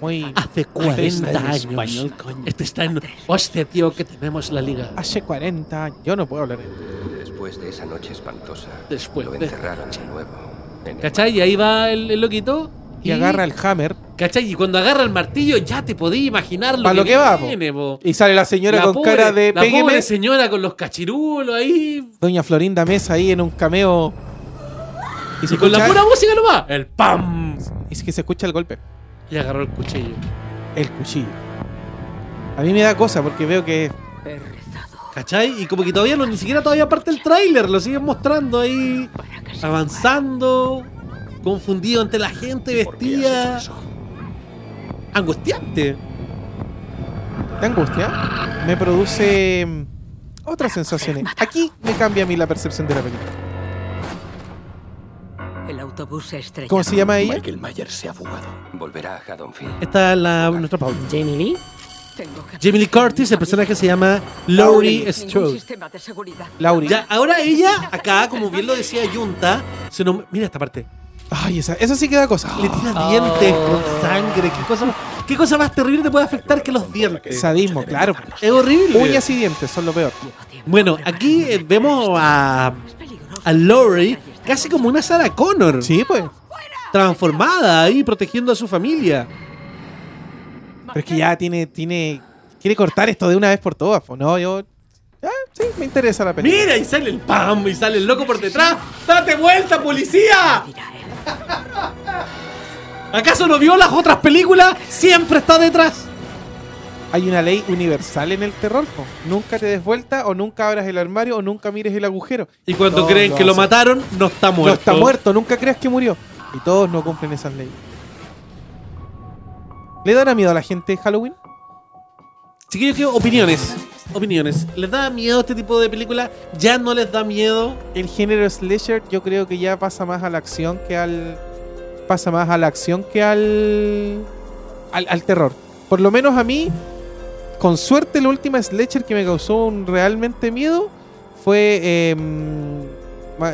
muy... Hace 40 está en años. español, coño. Este está en. Hostia, tío, que tenemos la liga. Hace 40 años. Yo no puedo hablar. Después de esa noche espantosa, Después lo de- encerraron de nuevo. en ¿Cachai? Y ahí va el, el loquito. Y agarra el hammer. ¿Cachai? Y cuando agarra el martillo, ya te podí imaginar lo que, lo que va, po. viene, po. Y sale la señora La con pobre- cara de La pégueme. pobre señora con los cachirulos ahí. Doña Florinda Mesa ahí en un cameo. Y, se Y con la pura música nomás. El ¡pam! Y es que se escucha el golpe. Y agarró el cuchillo. El cuchillo. A mí me da cosa porque veo que ¿Cachai? Y como que todavía no, ni siquiera todavía parte el tráiler, lo siguen mostrando ahí, avanzando, confundido ante la gente vestida. Angustiante. de angustia me produce mm, otras sensaciones. Aquí me cambia a mí la percepción de la película. El autobús se estrelló. ¿Cómo se llama ella? Michael se ha fugado. Volverá a Haddonfield. Esta es la, nuestra pauta. Jamie Lee. Jamie Lee Curtis, el personaje se llama Laurie Strode. Laurie. Ya, ahora ella, acá, como bien lo decía Junta, se mira esta parte. Ay, esa, esa sí que da cosa. Le tira dientes con sangre. ¿Qué cosa, más- ¿Qué cosa más terrible te puede afectar que los dientes? Sadismo, claro. Es horrible. Uñas y dientes son lo peor. Bueno, aquí eh, vemos a, a Laurie casi como una Sarah Connor. Sí, pues. Transformada ahí, protegiendo a su familia. Pero es que ya tiene, tiene. Quiere cortar esto de una vez por todas. po. No, yo. Ah, sí, me interesa la película. Mira, y sale el pam, y sale el loco por detrás. ¡Date vuelta, policía! ¿Acaso no vio las otras películas? Siempre está detrás. Hay una ley universal en el terror. po. Nunca te des vuelta, o nunca abras el armario, o nunca mires el agujero. Y cuando Todos creen que lo hacen. mataron, no está muerto. No está muerto, nunca creas que murió. Y todos no cumplen esas leyes. ¿Le dará miedo a la gente Halloween? Chiquillos, ¿qué opiniones? Opiniones. ¿Les da miedo este tipo de película? ¿Ya no les da miedo? El género slasher yo creo que ya pasa más a la acción que al... Pasa más a la acción que al... Al, terror. Por lo menos a mí, con suerte, la última slasher que me causó un realmente miedo fue... eh,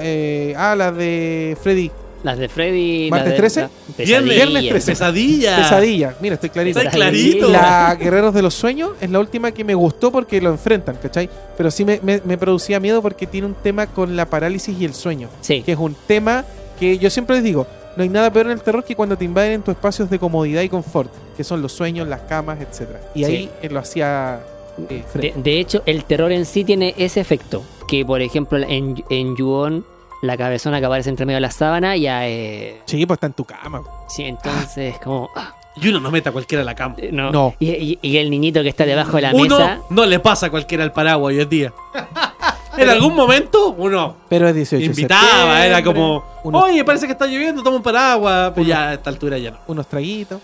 eh, ah, la de Freddy. Las de Freddy. ¿Martes las de- 13? la- Viernes, Pesadilla. viernes 13. Pesadilla. Pesadilla. Mira, estoy clarito. Está clarito. La Guerreros de los Sueños es la última que me gustó porque lo enfrentan, ¿cachai? Pero sí me, me- me producía miedo porque tiene un tema con la parálisis y el sueño. Sí. Que es un tema que yo siempre les digo, no hay nada peor en el terror que cuando te invaden en tus espacios de comodidad y confort, que son los sueños, las camas, etcétera. Y ahí Sí. él lo hacía eh, de hecho, el terror en sí tiene ese efecto. Que, por ejemplo, en, en Yuon, la cabezona que aparece entre medio de la sábana, ya eh, Sí, pues está en tu cama. Sí, entonces, como. ah, Y uno no mete a cualquiera a la cama. no. No. Y, y- y el niñito que está debajo de la uno mesa. no le pasa a cualquiera el paraguas hoy en día. (laughs) en algún momento, uno Pero es 18 de invitaba, era como, unos, oye, parece que está lloviendo, toma un paraguas. Pero Uno- ya a esta altura ya no. unos traguitos.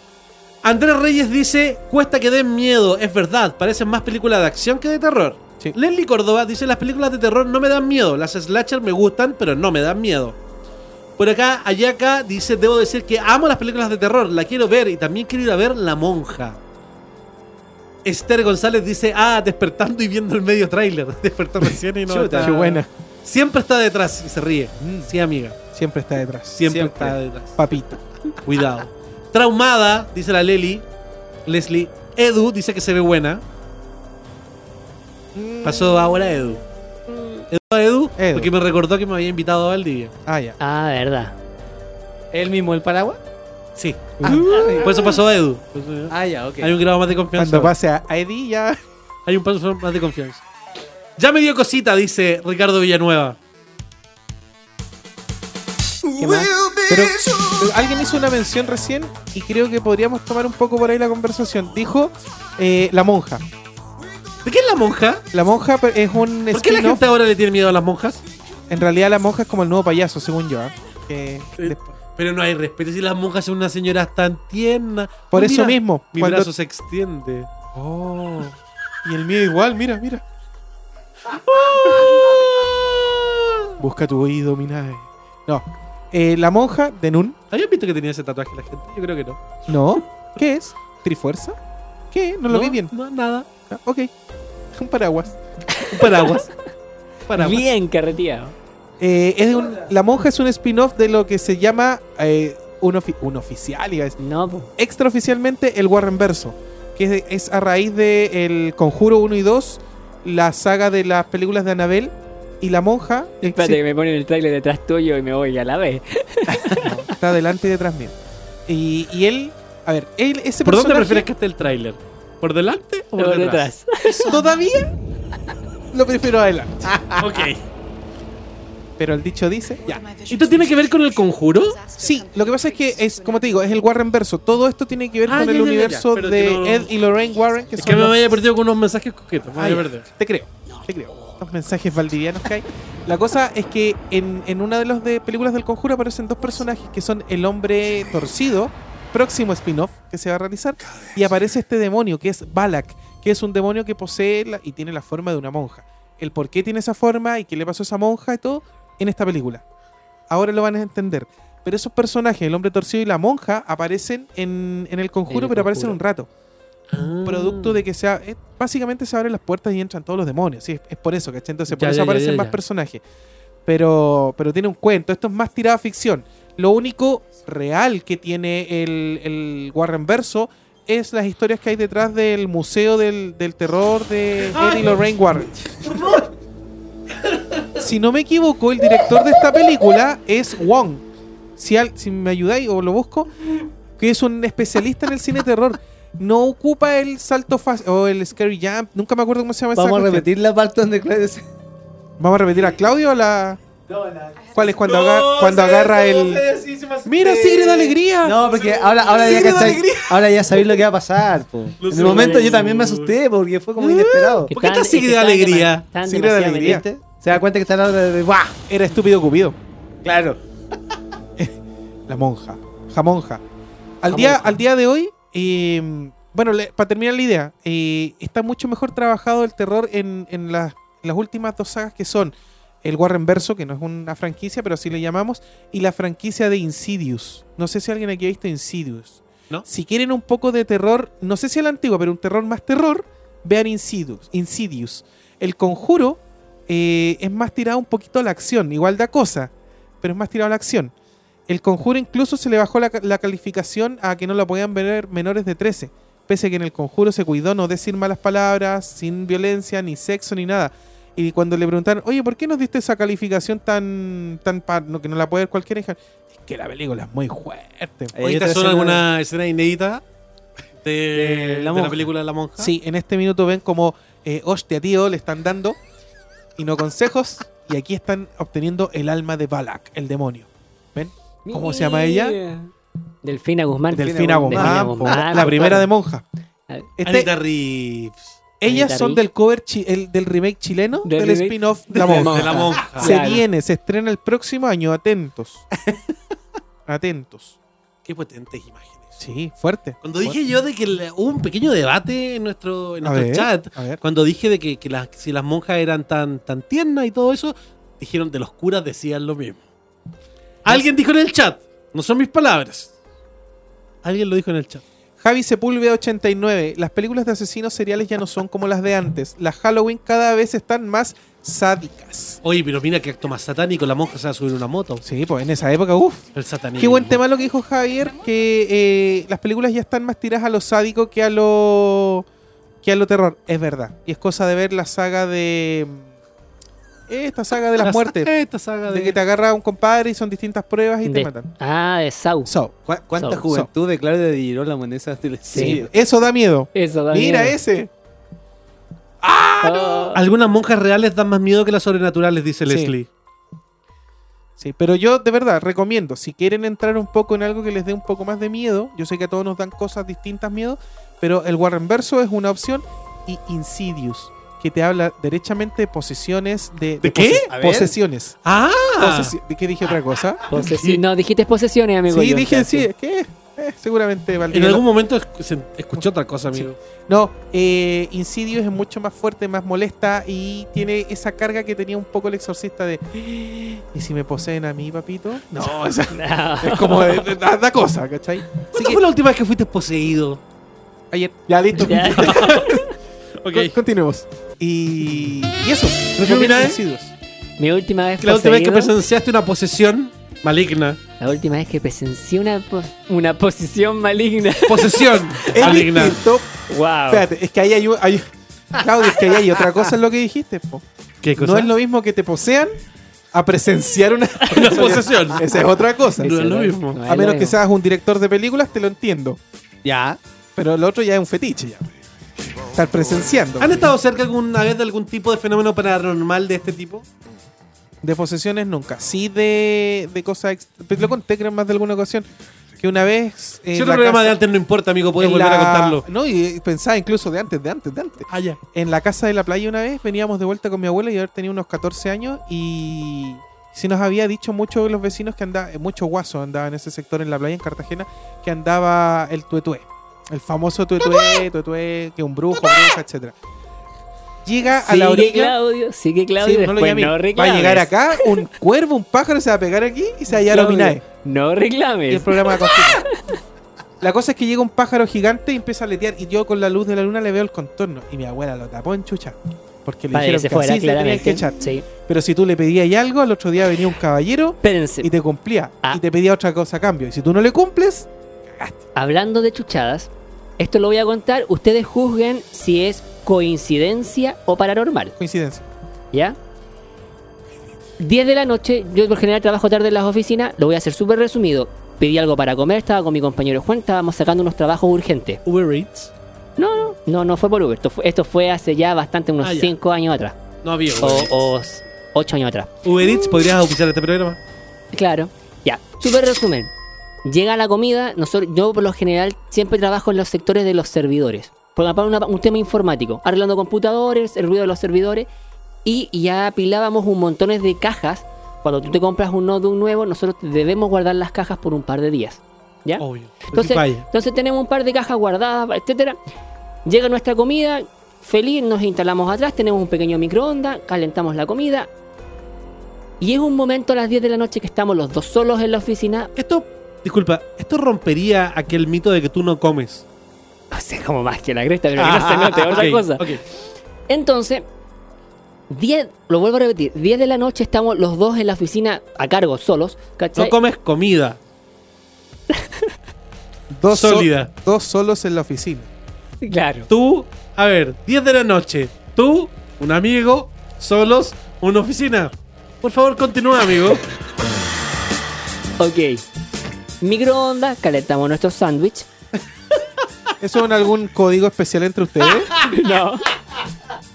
Andrés Reyes dice, cuesta que den miedo, es verdad, parecen más películas de acción que de terror. Sí. Leslie Córdoba dice, las películas de terror no me dan miedo, las slasher me gustan, pero no me dan miedo. Por acá, Ayaka dice, debo decir que amo las películas de terror, la quiero ver y también quiero ir a ver La Monja. Esther González dice, ah, despertando y viendo el medio tráiler. (laughs) Despertó recién y no (laughs) Chuta. Qué buena. Siempre está detrás y se ríe. Sí, amiga. Siempre está detrás. Siempre, Siempre. está detrás. Papito. Cuidado. Traumada, dice la Leli. Leslie. Edu dice que se ve buena. Pasó ahora a Edu. Edu a Edu, Edu. porque me recordó que me había invitado a Valdivia. Ah, ya. Ah, verdad. ¿Él mismo el paraguas? Sí. Ah, Por eso pasó a Edu. ah, ya, ok. Hay un grado más de confianza. Cuando pase a Eddie ya. Hay un paso más de confianza. Ya me dio cosita, dice Ricardo Villanueva. ¿Qué más? Pero alguien hizo una mención recién y creo que podríamos tomar un poco por ahí la conversación. Dijo eh, la monja. ¿De qué es la monja? La monja es un ¿Por qué la gente ahora le tiene miedo a las monjas? En realidad la monja es como el nuevo payaso, según yo. ¿ah? Eh, Pero no hay respeto. Si las monjas son unas señoras tan tiernas. Por Oh, eso mira, mismo, Mi cuando- brazo se extiende. Oh. Y el mío igual, mira, mira. Busca tu oído, Minae. No. Eh, la monja de Nun. ¿Habían visto que tenía ese tatuaje la gente? Yo creo que no. No. ¿Qué es? ¿Trifuerza? ¿Qué? No lo vi bien. No, nada. Ah, ok. Un paraguas. Un paraguas. (laughs) paraguas. Bien carreteado. Eh, es de un- la monja es un spin-off de lo que se llama eh, un, ofi- un oficial, iba a decir. No, po. extraoficialmente el Warren Verso, que es, es a raíz de El Conjuro 1 y 2, la saga de las películas de Annabelle y la monja Espérate que me ponen el trailer detrás tuyo y me voy a la vez. (laughs) está delante y detrás mío. Y, y él, a ver, él, ese ¿Por dónde personaje- prefieres que esté el tráiler? ¿Por delante o por Por detrás? detrás. (laughs) Todavía lo prefiero adelante. (laughs) ok. Pero el dicho dice, ya. ¿Esto tiene que ver con el conjuro? Sí, lo que pasa es que es, como te digo, es el Warren Verso. Todo esto tiene que ver Ah, con ya, el ya, universo ya. De no- Ed y Lorraine Warren, que Es son que me los- había perdido con unos mensajes coquetos. Me Ah, había ya. perdido. Te creo, te creo. Los mensajes valdivianos que hay. La cosa es que en, en una de las de películas del conjuro aparecen dos personajes que son el hombre torcido, próximo spin-off que se va a realizar, y aparece este demonio que es Balak, que es un demonio que posee la- y tiene la forma de una monja. El por qué tiene esa forma y qué le pasó a esa monja y todo en esta película. Ahora lo van a entender. Pero esos personajes, el hombre torcido y la monja, aparecen en, en el conjuro, El pero aparecen un rato producto de que sea. eh, básicamente se abren las puertas y entran todos los demonios. Sí, es, es por eso, ¿cachai? Entonces, por Ya, eso ya, aparecen ya, más personajes. Pero, pero tiene un cuento. Esto es más tirado a ficción. Lo único real que tiene el, el Warren Verso es las historias que hay detrás del Museo del, del Terror de Eddie Lorraine Warren. Si no me equivoco, el director de esta película es Wong. Si, al- si me ayudáis o lo busco, que es un especialista en el cine de terror. No ocupa el salto fácil o el scary jump. Nunca me acuerdo cómo se llama esa Vamos a cuestión. repetir la parte donde Claudio se... ¿Vamos a repetir a Claudio o la.? ¿Cuál es cuando, aga- cuando agarra el. ¡Mira, Sigre de Alegría! No, porque ahora, ahora ya cachai-. Ahora ya sabéis lo que va a pasar, po. En el momento yo también me asusté porque fue como inesperado. ¿Por qué está Sigre de Alegría? Sigre de Alegría. Se da cuenta que está al lado de, de- ¡Buah! Era estúpido Cupido. Claro. (laughs) La monja. Jamonja. Al día, al día de hoy, eh, bueno, le- para terminar la idea, eh, está mucho mejor trabajado el terror en, en las, en las últimas dos sagas que son el Warren Verso, que no es una franquicia, pero así le llamamos, y la franquicia de Insidious. No sé si alguien aquí ha visto Insidious. ¿No? Si quieren un poco de terror, no sé si a la antigua, pero un terror más terror, vean Insidious. Insidious. El conjuro eh, es más tirado un poquito a la acción, igual da cosa, pero es más tirado a la acción. El conjuro incluso se le bajó la, ca- la calificación a que no la podían ver menores de 13. Pese a que en el conjuro se cuidó no decir malas palabras, sin violencia, ni sexo, ni nada. Y cuando le preguntaron, oye, ¿por qué nos diste esa calificación tan, tan pa- no, que no la puede ver cualquiera? Dijeron, es que la película es muy fuerte. Oye, ¿te suena alguna escena inédita de, la de la película de la monja? Sí, en este minuto ven como, eh, hostia, tío, le están dando y no consejos. Y aquí están obteniendo el alma de Balak, el demonio. ¿Ven? ¿Cómo se llama ella? Delfina Guzmán. Delfina Guzmán, Delfina Guzmán, la po. primera de monja. Este- Anita Reeves. Ellas son del cover chi- el- del remake chileno Del spin-off de La La Monja. Monja. De La Monja. (laughs) Se Claro. viene, se estrena el próximo año, atentos. (laughs) atentos. Qué potentes imágenes. Sí, fuerte. Cuando dije yo de que hubo un pequeño debate en nuestro, en nuestro ver, chat, cuando dije de que, que las, si las monjas eran tan, tan tiernas y todo eso, dijeron de los curas decían lo mismo. Alguien dijo en el chat, no son mis palabras. Alguien lo dijo en el chat. Javi Sepúlveda 89. Las películas de asesinos seriales ya no son como las de antes. Las Halloween cada vez están más sádicas. Oye, pero mira qué acto más satánico, la monja se va a subir una moto. Sí, pues en esa época, uff. El satanismo. Qué buen tema lo que dijo Javier, que eh, las películas ya están más tiradas a lo sádico que a lo que a lo terror. Es verdad. Y es cosa de ver la saga de esta saga de las La muertes. Esta saga de de... que te agarra un compadre y son distintas pruebas y te matan. Ah, de Sau. So, ¿Cu- ¿Cuánta So- juventud de Claudia de Girolamo en esa sí, eso da miedo. Eso da Mira miedo. ese. Oh. Algunas monjas reales dan más miedo que las sobrenaturales, dice Sí. Leslie. Sí, pero yo de verdad recomiendo, si quieren entrar un poco en algo que les dé un poco más de miedo, yo sé que a todos nos dan cosas distintas miedo, pero el Warren Verso es una opción y Insidious, que te habla derechamente de posesiones de... ¿De qué? pose-. Posesiones. ¡Ah! Posesi- ¿De qué dije otra cosa? (laughs) Posesi- no, dijiste posesiones, amigo. Sí, yo, dije, sí, ¿qué? Eh, seguramente Valdivia En algún momento se- escuché otra cosa, amigo. No, eh, Insidious es mucho más fuerte, más molesta y tiene esa carga que tenía un poco el exorcista de (gasps) ¿Y si me poseen a mí, papito? No, (laughs) esa- No. es como de, de- da cosa, ¿cachai? ¿Cuándo que fue la última vez que fuiste poseído? ayer, ya listo. Ya. (laughs) Ok. Con- continuemos. Y, y eso, vez? Insidious. Mi última vez La última vez que presenciaste una posesión maligna. La última vez que presencié una, po- una posición maligna. (laughs) Posesión (laughs) Es maligna. distinto. wow. Espérate, es que ahí hay, un- hay- Claudio, es que ahí hay otra cosa en lo que dijiste, po. ¿Qué cosa? No es lo mismo que te posean a presenciar una, (laughs) Una posesión. Esa es otra cosa. No es lo mismo. No A lo menos que seas un director de películas, te lo entiendo. Ya. Pero lo otro ya es un fetiche ya. Estar presenciando. ¿Han estado cerca alguna vez de algún tipo de fenómeno paranormal de este tipo? De posesiones nunca. Sí de, de cosas... lo conté creo en más de alguna ocasión. Que una vez... en si otro programa de antes no importa, amigo, puedes volver a contarlo. No, y pensaba incluso de antes, de antes, de antes. Ah, ya. En la casa de la playa una vez veníamos de vuelta con mi abuela y haber tenido unos 14 años y sí nos había dicho muchos de los vecinos que andaba, mucho guaso andaba en ese sector en la playa en Cartagena, que andaba el tuetué. El famoso tuetué, tuetué, que un brujo, bruja, etcétera. Llega a la Sigue orilla. Claudio, sigue Claudio. Sí, no lo después no va a reclames. llegar acá un cuervo, un pájaro, se va a pegar aquí y se va a Minae. No Y el reclames. programa va a continuar. La cosa es que llega un pájaro gigante y empieza a letear y yo con la luz de la luna le veo el contorno y mi abuela lo tapó en chucha. Porque le que dijeron se que fuera, así se tenían claramente. que echar. Sí. Pero si tú le pedías algo, al otro día venía un caballero Espérense. y te cumplía. Ah. Y te pedía otra cosa a cambio. Y si tú no le cumples, Hablando de chuchadas, esto lo voy a contar. Ustedes juzguen si es coincidencia o paranormal. coincidencia. ¿Ya? 10 de la noche, yo por general trabajo tarde en las oficinas, lo voy a hacer súper resumido. Pedí algo para comer, estaba con mi compañero Juan, estábamos sacando unos trabajos urgentes. Uber Eats. No, no, no, no fue por Uber, esto fue, esto fue hace ya bastante, unos Ah, ya. 5 años atrás. No había Uber o 8 años atrás. Uber Eats, ¿podrías auspiciar este programa? Claro, ya, súper resumen. Llega la comida, nosotros, yo por lo general siempre trabajo en los sectores de los servidores. Por ejemplo, un tema informático, arreglando computadores, el ruido de los servidores, y ya apilábamos un montones de cajas. Cuando tú te compras un notebook nuevo, nosotros debemos guardar las cajas por un par de días. ¿Ya? Obvio. Entonces, entonces tenemos un par de cajas guardadas, etcétera. Llega nuestra comida, feliz, nos instalamos atrás, tenemos un pequeño microondas, calentamos la comida. Y es un momento a las 10 de la noche que estamos los dos solos en la oficina. Esto, disculpa, esto rompería aquel mito de que tú no comes. No sé, como más que la cresta, pero que no se note, otra (laughs) cosa. Entonces, 10, lo vuelvo a repetir, 10 de la noche estamos los dos en la oficina a cargo, solos. ¿cachai? No comes comida. (laughs) Dos so- Sólida. dos solos en la oficina. Claro. Tú, a ver, 10 de la noche. Tú, un amigo, solos, una oficina. Por favor, continúa, amigo. Ok. Microondas, calentamos nuestro sándwich. ¿Eso es algún código especial entre ustedes? (laughs) no.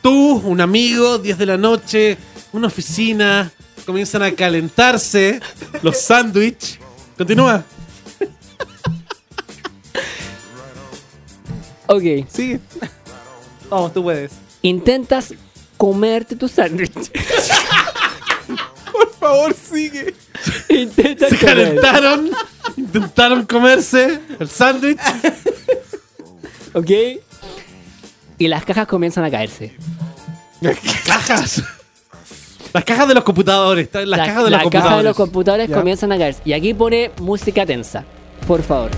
Tú, un amigo, 10 de la noche, una oficina. Comienzan a calentarse los sándwiches. Continúa. Ok. Sí. Vamos, tú puedes. Intentas comerte tu sándwich. (laughs) Por favor, sigue. Intentas Se comer. calentaron, intentaron comerse el sándwich. Ok. Y las cajas comienzan a caerse. Cajas. Las cajas de los computadores. Las La- cajas de la los caja computadores. de los computadores comienzan a caerse. Y aquí pone música tensa. Por favor.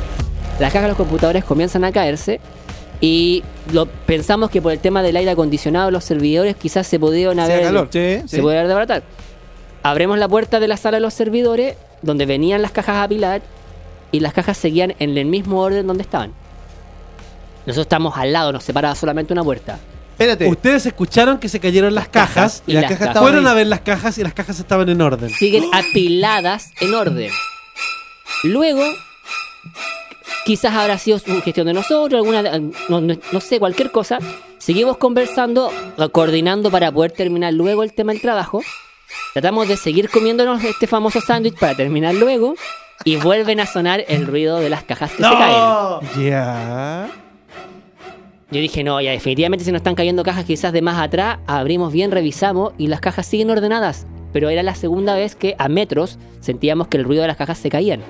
Las cajas de los computadores comienzan a caerse. Y lo, pensamos que por el tema del aire acondicionado los servidores quizás se podían Hacía haber, calor. Sí, se podía haber desbaratado. Abrimos la puerta de la sala de los servidores, donde venían las cajas a apilar, y las cajas seguían en el mismo orden donde estaban. Nosotros estamos al lado, nos separaba solamente una puerta. Espérate. Ustedes escucharon que se cayeron las cajas. y las cajas Fueron estaban a ahí. ver las cajas y las cajas estaban en orden. siguen apiladas en orden. Luego, quizás habrá sido una gestión de nosotros, alguna, no, no- no sé, cualquier cosa. Seguimos conversando, coordinando para poder terminar luego el tema del trabajo. Tratamos de seguir comiéndonos este famoso sándwich para terminar luego. Y vuelven a sonar el ruido de las cajas que se caen. Ya. Yo dije, no, ya definitivamente se nos están cayendo cajas quizás de más atrás. Abrimos bien, revisamos y las cajas siguen ordenadas. Pero era la segunda vez que a metros sentíamos que el ruido de las cajas se caían.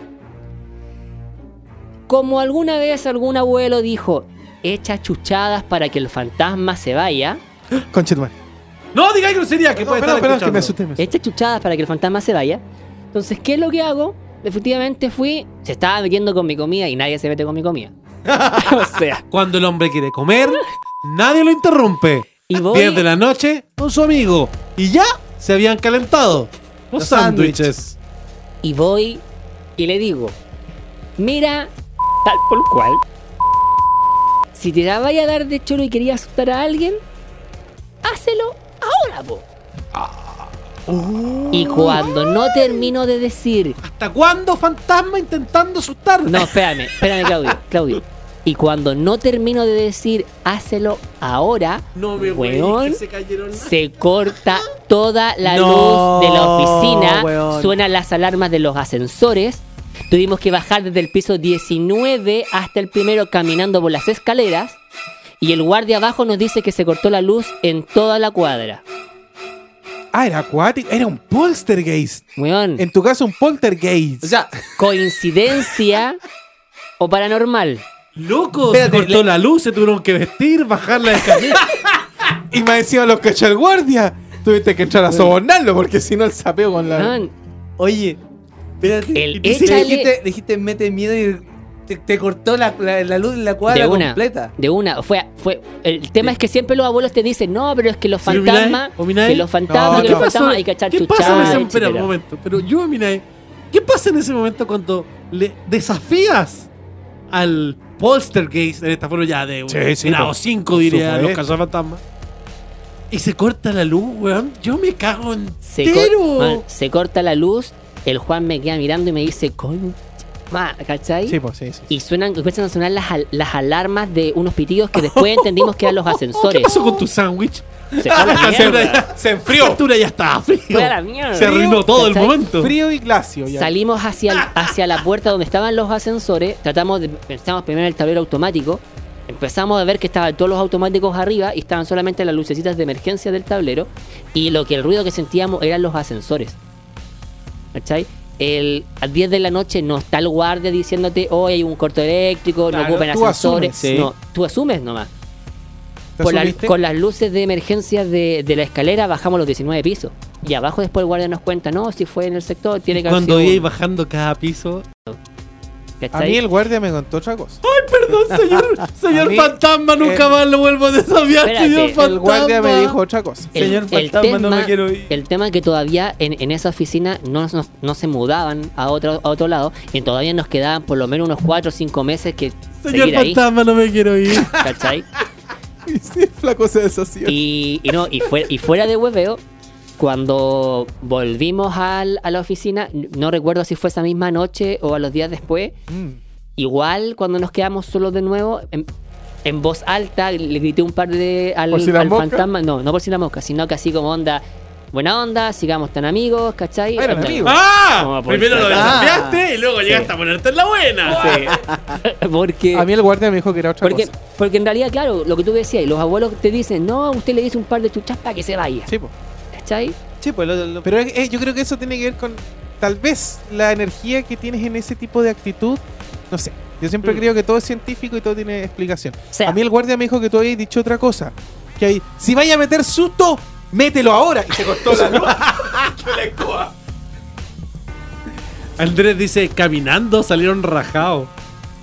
Como alguna vez algún abuelo dijo, echa chuchadas para que el fantasma se vaya. Conchetumare. No digáis grosería que No, puede estar que me asusté. me asusté. Echa chuchadas para que el fantasma se vaya. Entonces, ¿qué es lo que hago? Efectivamente fui, se estaba metiendo con mi comida y nadie se mete con mi comida. (laughs) o sea, Cuando el hombre quiere comer, nadie lo interrumpe. y voy... 10 de la noche con su amigo. Y ya se habían calentado los, sándwiches. y voy y le digo, mira, tal por cual, si te la vaya a dar de choro y querías asustar a alguien, hácelo ahora, po. Y cuando no termino de decir, ¿Hasta cuándo fantasma intentando asustarme? no, espérame, espérame, Claudio, Claudio. Y cuando no termino de decir, hácelo ahora, No me Weón, que se cayeron las- se corta toda la No, luz de la oficina, weón. suenan las alarmas de los ascensores. Tuvimos que bajar desde el piso 19 hasta el primero caminando por las escaleras. Y el guardia abajo nos dice que se cortó la luz en toda la cuadra. Ah, era acuático. Era un poltergeist. Weón, En tu caso, un poltergeist. O sea, coincidencia o paranormal. Loco, Espérate, se cortó le- la luz, se tuvieron que vestir, bajar la escalera. (laughs) y me decía los cachó el guardia. Tuviste que entrar a sobornarlo porque si no el sapeo con la. Weón, oye, espérate. El Y tú sí échale- dijiste, dijiste mete miedo y te, te cortó la, la- la luz en la cuadra de una, completa. de una. Fue, fue, el tema es que siempre los abuelos te dicen, no, pero es que los fantasmas, que los fantasmas, No, que ¿qué los pasó? fantasmas hay que echar ¿Qué pasa en ese un momento? Pero yo, Minae, ¿qué pasa en ese momento cuando le desafías al poltergeist en esta forma ya de un Sí, sí, grado por 5, diría los cazafantasmas? Y se corta la luz, weón. Yo me cago se, entero. cor- man, se corta la luz, el Juan me queda mirando y me dice, coño, ma", ¿cachai? Sí, pues sí, sí. Y suenan, empiezan a sonar las, al- las alarmas de unos pitidos que después entendimos que eran los (laughs) ¿Qué ascensores. pasó con tu sándwich? Se fue a la Se, mierda. Se La enfrió. factura ya estaba frío. Fue a la mierda. Se arruinó todo el ¿Cachai? momento. Frío y glacio. Ya. Salimos hacia, el- hacia la puerta donde estaban los ascensores. Tratamos de pensamos primero en el tablero automático. Empezamos a ver que estaban todos los automáticos arriba y estaban solamente las lucecitas de emergencia del tablero. Y lo que el ruido que sentíamos eran los ascensores. ¿Cachai? El, a 10 de la noche no está el guardia diciéndote, hoy hay un corto eléctrico, Claro, no ocupen tú ascensores. asumes, sí. No, tú asumes nomás. ¿Te Con, la- con las luces de emergencia de, de la escalera bajamos los 19 pisos. Y abajo después el guardia nos cuenta, no, si fue en el sector, tiene que haber Cuando sido iba un-". bajando cada piso. A mí el guardia me contó otra cosa. Ay, perdón, (laughs) señor, señor mí, fantasma, nunca más lo vuelvo a desafiar, espérate, señor el fantasma. El guardia me dijo otra cosa. El, Señor el fantasma, no tema, me quiero ir. el tema que todavía en, en esa oficina no, no, no se mudaban a otro, a otro lado y todavía nos quedaban por lo menos unos 4 o 5 meses que Señor seguir ahí. fantasma, no me quiero ir. ¿Cachai? (laughs) Y sí, flaco se deshació. Y, y no, y, fuera, y fuera de hueveo, cuando volvimos al- a la oficina, no recuerdo si fue esa misma noche o a los días después, Mm. igual cuando nos quedamos solos de nuevo, en, en voz alta le grité un par de al, ¿Por si la al mosca? fantasma, no, no por si la mosca, sino que así como onda, buena onda, sigamos tan amigos, ¿cachai? Ah, eran amigos. ¡Ah! Primero lo desafiaste y luego llegaste a ponerte en la buena. (laughs) porque A mí el guardia me dijo que era otra porque, cosa. porque en realidad, claro, lo que tú decías, los abuelos te dicen, no, usted le dice un par de chuchas para que se vaya. Sí, po. ¿Cachai? Sí, pues lo- lo- Pero es- es- yo creo que eso tiene que ver con tal vez la energía que tienes en ese tipo de actitud. No sé. Yo siempre Mm. creo que todo es científico y todo tiene explicación. O sea, a mí el guardia me dijo que tú habías dicho otra cosa. Que hay, si vaya a meter susto, mételo ahora. Y se costó la luz. (laughs) Andrés dice, caminando salieron rajados.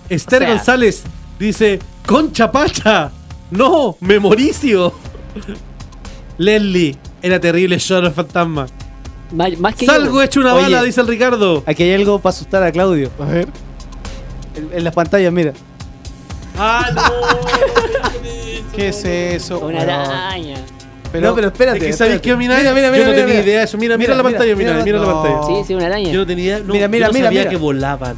Esther O sea- González dice, concha pacha. No, memoricio. Leslie, era terrible show el fantasma. más, más que Salgo yo- hecho una Oye. bala, dice el Ricardo. Aquí hay algo para asustar a Claudio. A ver. En, en las pantallas, mira. Ah, no. (laughs) ¿Qué es eso? Una weón? araña. no, pero espérate. Es que ¿sabes espérate. qué, Mina? Mira, mira, Yo mira. no mira, tenía mira. idea de eso. Mira, mira, la pantalla, mira, mira, la no. pantalla. Sí, sí, una araña. Yo no tenía, no, Mira, mira, yo no mira, sabía mira. que volaban.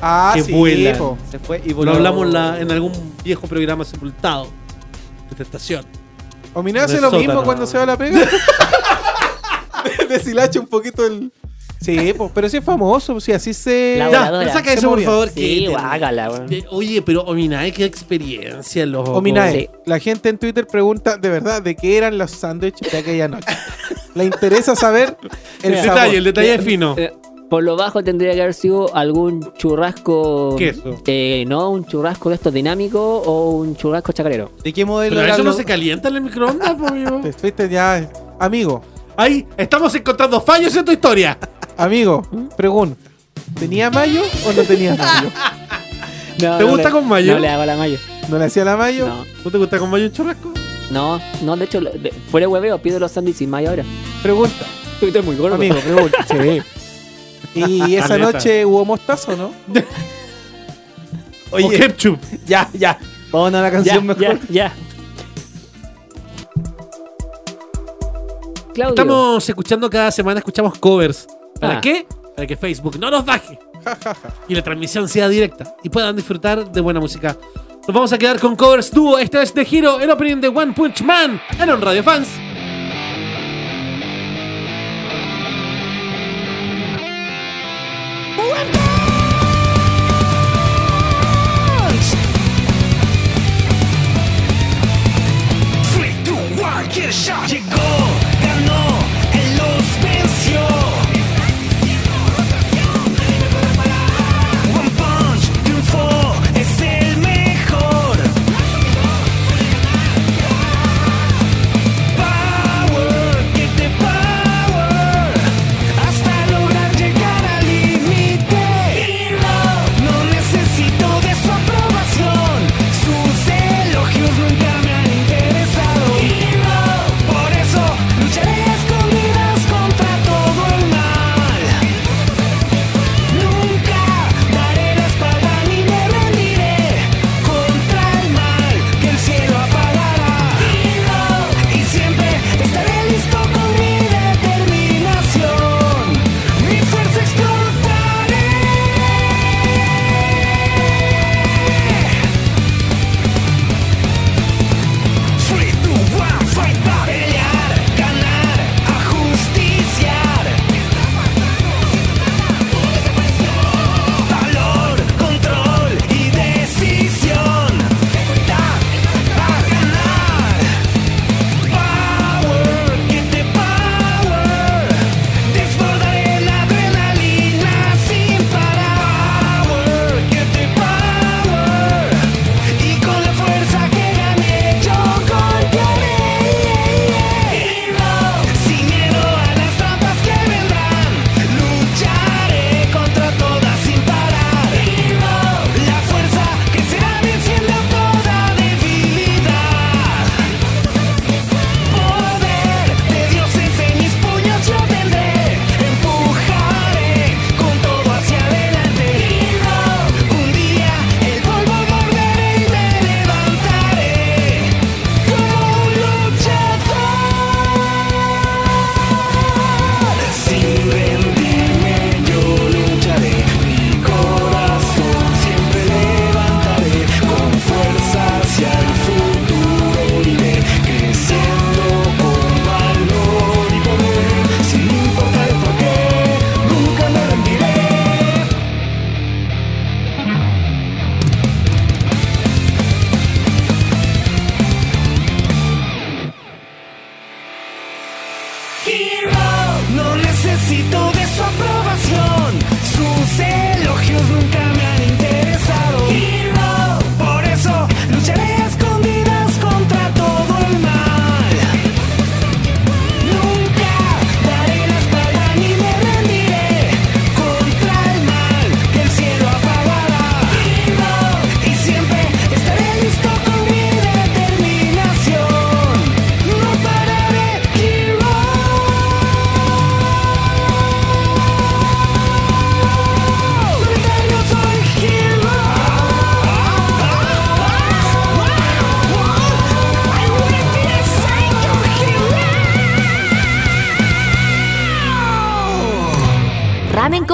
Ah, que sí, vuelan. Se fue y Lo voló. hablamos en la- en algún viejo programa sepultado de esta estación. O Mina En hace lo sótano. mismo cuando se va a la pega. (laughs) Deshilacha un poquito el. Sí, po, pero sí es famoso, sí, así se. La Ya, voladora. pero saca Se eso, por favor. Sí, que- guácala, weón. de- Oye, pero Ominae, qué experiencia, loco. Ominae, Sí. la gente en Twitter pregunta de verdad de qué eran los sándwiches de aquella noche. Le interesa saber el El sabor. detalle, el detalle es fino. Eh, Por lo bajo tendría que haber sido algún churrasco. Queso. Eh, no, un churrasco de estos dinámicos o un churrasco chacarero. ¿De qué modelo Pero eso no se calienta en el microondas, amigo. (laughs) Te fuiste ya. Amigo, Ahí, estamos encontrando fallos en tu historia. amigo, pregunta. ¿Tenía mayo o no tenía mayo? (laughs) No, ¿Te no gusta le- con mayo? No le hago la mayo. ¿No le hacía la mayo? No, ¿No te gusta con mayo un churrasco? no, no, de hecho, de- fuera de hueveo, pido los sándwiches sin mayo ahora. Pregunta. Estoy muy gordo. Amigo, pregunta. Sí. (laughs) Y (laughs) esa noche hubo mostazo, ¿no? (laughs) o Oye, ketchup. (laughs) ya, ya. Vamos a una ya, canción mejor. ya, ya. Claudio. Estamos escuchando cada semana, escuchamos covers. ¿Para Ah. qué? Para que Facebook no nos baje. y la transmisión sea directa. Y puedan disfrutar de buena música. Nos vamos a quedar con covers dúo. Esta es de Hero, el opening de One Punch Man. En un Radio Fans. Get a shot. Llegó, ganó,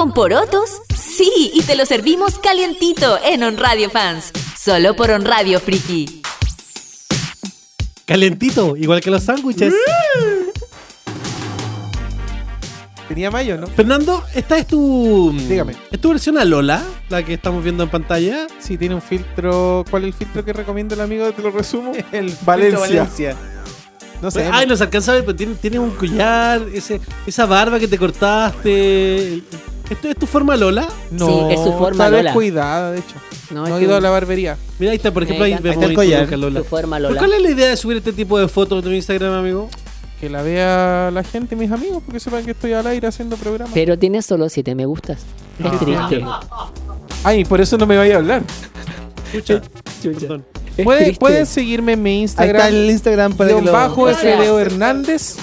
con porotos? Sí, y te lo servimos calientito en On Radio Fans. Solo por On Radio Friki. Calentito, igual que los sándwiches. Tenía mayo, ¿no? Fernando, esta es tu. Dígame. ¿Es tu versión a Lola? La que estamos viendo en pantalla. Sí, tiene un filtro. ¿Cuál es el filtro que recomienda el amigo? Te lo resumo. (laughs) El Valencia. Valencia. No sé. Ay, no se alcanza a ver, pero tiene, tiene un collar, ese, esa barba que te cortaste. ¿Esto es tu forma Lola? no, Sí, es su forma está Lola. descuidada, de hecho. No, No, he ido a la barbería. Mira, ahí está, por ejemplo, ahí Ahí vemos está el ahí collar. Lola. Tu forma ¿Pero Lola. ¿Cuál es la idea de subir este tipo de fotos a tu Instagram, amigo? Que la vea la gente, mis amigos, porque sepan que estoy al aire haciendo programas. Pero tiene solo 7 me gustas. Es Ah. triste. Ay, por eso no me vaya a hablar. Escucha. Chucha. Perdón. Es Pueden, pueden seguirme en mi Ahí Instagram. está el Instagram para que guion lo... bajo Hernández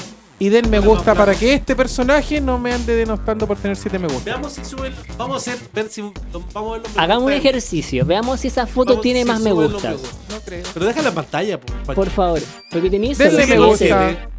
y den me gusta para que este personaje no me ande denostando por tener 7 me gusta. Veamos si suben. Vamos a hacer, ver si. Vamos a ver Hagamos un gusta. ejercicio. Veamos si esa foto Vamos tiene si más me gustas. No creo. Pero déjala en pantalla, po, Pacho. Por favor. Porque tenéis Denle me siete. gusta.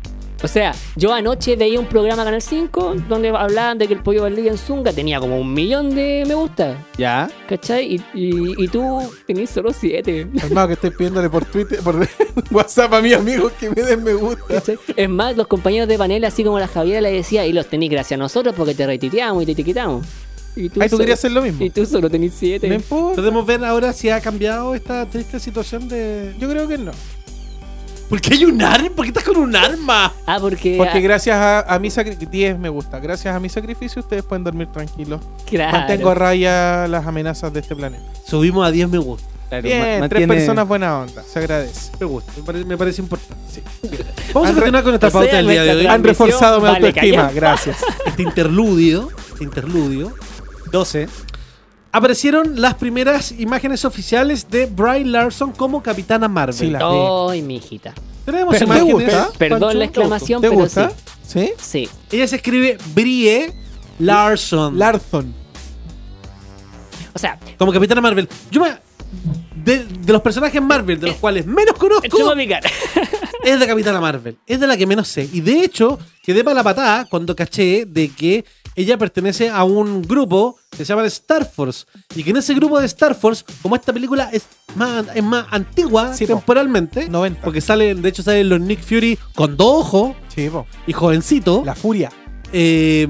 O sea, yo anoche veía un programa Canal 5 donde hablaban de que el pollo Valdivia en Zunga tenía como un millón de me gusta. Ya. ¿Cachai? Y, y, y tú tenés solo 7. Hermano, que estoy pidiéndole por Twitter, por (laughs) WhatsApp a mis amigos que me den me gusta. Es más, los compañeros de panel, así como la Javiera le decía, y los tenés gracias a nosotros porque te retuiteamos y te etiquetamos. Y Ay, tú solo- querías hacer lo mismo. Y tú solo tenés 7. No. Podemos ver ahora si ha cambiado esta triste situación de. Yo creo que no. ¿Por qué hay un arma? ¿Por qué estás con un arma? Ah, porque. Porque ah, gracias a, a mi sacrificio, 10 me gusta, gracias a mi sacrificio ustedes pueden dormir tranquilos. claro. Mantengo a raya las amenazas de este planeta. Subimos a 10 me gusta. Claro, Bien, tres personas buena onda, se agradece. Me gusta, me parece, me parece importante. Vamos a continuar con esta o sea, pauta del día de hoy. Han reforzado mi Vale, autoestima, gracias. Este interludio, este interludio, 12. Aparecieron las primeras imágenes oficiales de Bry Larson como Capitana Marvel. Sí. Ay, mi hijita. Tenemos ¿Te imágenes. gusta? Perdón Pancho, la exclamación, ¿Te pero gusta? sí. ¿Sí? Sí. Ella se escribe Brie Larson. Larson. O sea, como Capitana Marvel. Yo me. De, de los personajes Marvel, de los cuales menos conozco, chupa mi cara. (laughs) es de Capitana Marvel. Es de la que menos sé. Y de hecho, quedé para la patada cuando caché de que ella pertenece a un grupo que se llama Star Force. Y que en ese grupo de Star Force, como esta película es más, es más antigua Sí, temporalmente, 90. porque sale, de hecho salen los Nick Fury con dos ojos Sí, y jovencito, La furia. eh,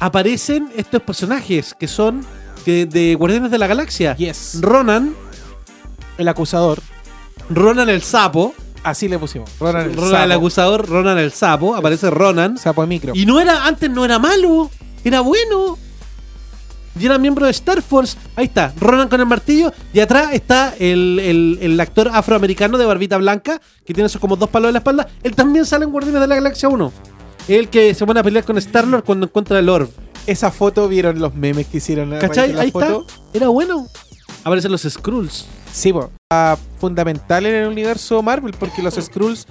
aparecen estos personajes que son que- de Guardianes de la Galaxia. Yes. Ronan, El acusador. Ronan el sapo, Así le pusimos. Ronan el Ronan el acusador, Ronan el sapo, aparece Ronan. Sapo de micro. Y no era, antes no era malo, era bueno. Y era miembro de Star Force. Ahí está, Ronan con el martillo. Y atrás está el, el- el actor afroamericano de barbita blanca, que tiene esos como dos palos en la espalda. Él también sale en Guardianes de la Galaxia 1. El que se pone a pelear con Star-Lord cuando encuentra el Orb. Esa foto, ¿vieron los memes que hicieron? ¿Cachai? la Ahí foto? está. Era bueno. Aparecen los Skrulls. Sí. Ah, fundamental en el universo Marvel, porque los (laughs) Skrulls.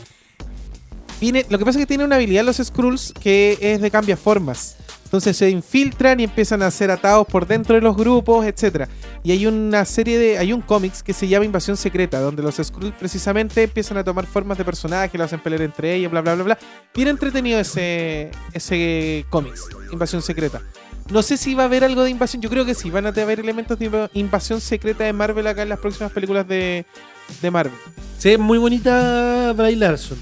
Viene, lo que pasa es que tienen una habilidad los Skrulls que es de cambiaformas. Entonces se infiltran y empiezan a ser atados por dentro de los grupos, etcétera. Y hay una serie de. Hay un cómics que se llama Invasión Secreta, donde los Skrulls precisamente empiezan a tomar formas de personajes, lo hacen pelear entre ellos, bla bla bla bla. Bien entretenido ese, ese cómics, Invasión Secreta. No sé si va a haber algo de invasión. Yo creo que sí. Van a haber elementos de inv- invasión secreta de Marvel acá en las próximas películas de, de Marvel. Se ve muy bonita Bray Larson.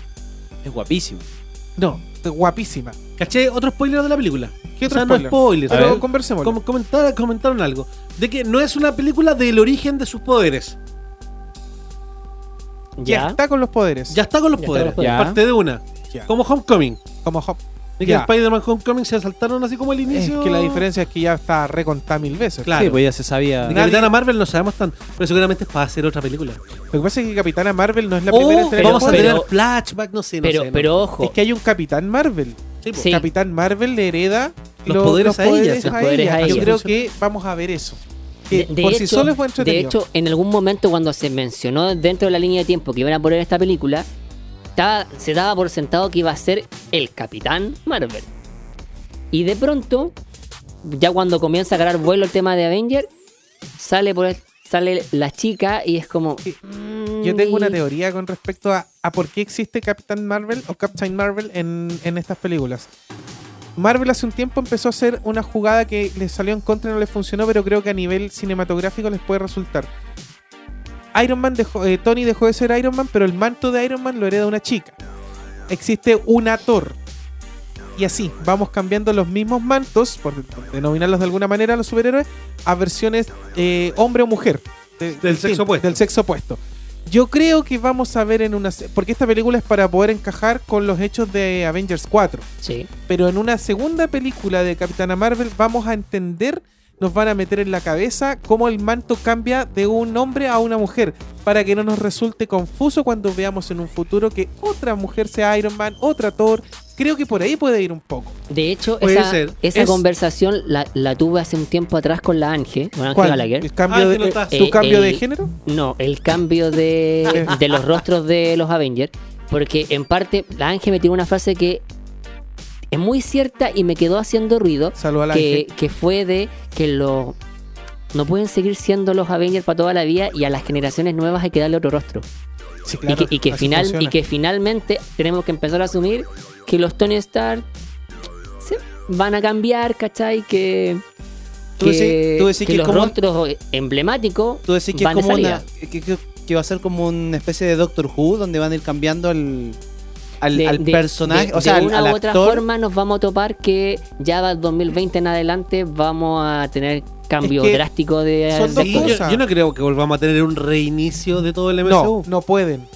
Es guapísimo. No, guapísima. ¿Caché? Otro spoiler de la película. ¿Qué otro O sea, no es spoiler? spoiler. A pero ver. conversemos. com- comentar- comentaron algo. De que no es una película del origen de sus poderes. Ya Ya. está con los poderes. Ya está con los Ya poderes. con los poderes. Parte de una. Ya. Como Homecoming. Como Hop. De que Ya. Spider-Man Homecoming se saltaron así como el Es inicio. que la diferencia es que ya está recontada mil veces. Claro. Sí, pues ya se sabía. De Capitana Marvel no sabemos tanto, pero seguramente es para hacer otra película. Lo que pasa es que Capitana Marvel no es la O primera en tener vamos a poderes. tener flashback, no sé, no pero, sé, no. pero ojo, Es que hay un Capitán Marvel. Sí, po. Sí. Capitán Marvel le hereda Los lo- poderes a ella, los poderes a Yo ella. creo que vamos a ver eso. Que De, de por hecho, sí solo fue de entretenido. hecho, en algún momento cuando se mencionó dentro de la línea de tiempo que iban a poner esta película, estaba- se daba por sentado que iba a ser el Capitán Marvel. Y de pronto, ya cuando comienza a agarrar vuelo el tema de Avenger, sale por sale la chica y es como... mm, Yo tengo una teoría con respecto a, a por qué existe Capitán Marvel o Captain Marvel en, en estas películas. Marvel hace un tiempo empezó a hacer una jugada que les salió en contra y no les funcionó, pero creo que a nivel cinematográfico les puede resultar. Iron Man dejó, eh, Tony dejó de ser Iron Man, pero el manto de Iron Man lo hereda una chica. Existe una Thor. Y así, vamos cambiando los mismos mantos, por denominarlos de alguna manera a los superhéroes, a versiones eh, hombre o mujer. De- Del sexo sí, opuesto. Del sexo opuesto. Yo creo que vamos a ver en una... Porque esta película es para poder encajar con los hechos de Avengers 4. Sí. Pero en una segunda película de Capitana Marvel vamos a entender, nos van a meter en la cabeza cómo el manto cambia de un hombre a una mujer, para que no nos resulte confuso cuando veamos en un futuro que otra mujer sea Iron Man, otra Thor. Creo que por ahí puede ir un poco. De hecho, Puede esa, ser. esa Es- conversación la, la tuve hace un tiempo atrás con la Ángel, con Ángel ¿Cuál? Gallagher. ¿El cambio Ah, de. ¿Tu Eh, cambio de el- género? No, el cambio de, (laughs) de los rostros de los Avengers. Porque en parte la Ángel me tiró una frase que es muy cierta y me quedó haciendo ruido. Que, que fue de que los no pueden seguir siendo los Avengers para toda la vida y a las generaciones nuevas hay que darle otro rostro. Sí, y que, y que final, y que finalmente tenemos que empezar a asumir que los Tony Stark se van a cambiar, ¿cachai? Que, Tú que, decís- tú decís que es los como rostros emblemáticos Tú decís que es van de como salida. una. Que, va a ser como una especie de Doctor Who donde van a ir cambiando al, al, de, al de- personaje, de- o sea, de una al u otra actor. forma nos vamos a topar que ya va 2020 en adelante vamos a tener cambio Es que drástico de, son dos yo, yo no creo que volvamos a tener un reinicio de todo el No, MCU. no pueden.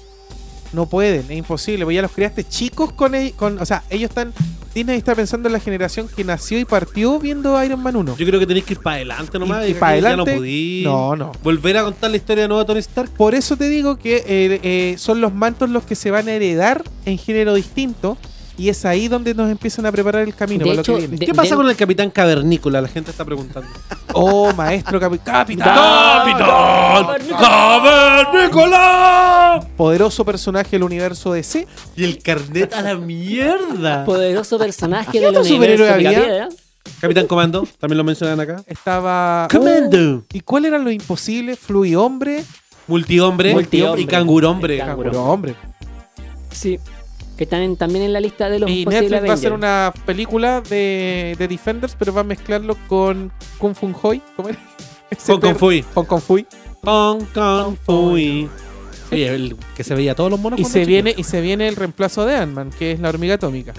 No pueden, es imposible. Porque ya los criaste chicos con, el- con. O sea, ellos están. Disney está pensando en la generación que nació y partió viendo Iron Man 1. Yo creo que tenéis que ir para adelante nomás. Y- y que pa' ya adelante, no podí no, no. Volver a contar la historia de nuevo de Tony Stark. Por eso te digo que eh, eh, son los mantos los que se van a heredar en género distinto. Y es ahí donde nos empiezan a preparar el camino De para hecho, lo que viene. de- ¿Qué pasa de- con el Capitán Cavernícola? La gente está preguntando. (laughs) Oh, maestro capi- capitán. ¡Capitán! ¡Cavernícola! Poderoso personaje del universo DC. Y el carnet a la mierda. Poderoso personaje ¿Qué del otro universo superhéroe había? Capitán Comando, también lo mencionan acá. Estaba. Comando. Oh, ¿Y cuál era lo imposible? Fluidhombre. Multihombre, Multihombre. y cangurombre. Canguro. Puro hombre. Sí. Que están en- también en la lista de los Y posibles Netflix va a hacer una película de, de Defenders, pero va a mezclarlo con Kung Fu Hoi. ¿Cómo era? (laughs) Kung perro. Fui. Con Kung Fui. Con Kung Fui. Oye, el que se veía todos los monos. Y se chico. viene, y se viene el reemplazo de Ant-Man, que es la hormiga atómica.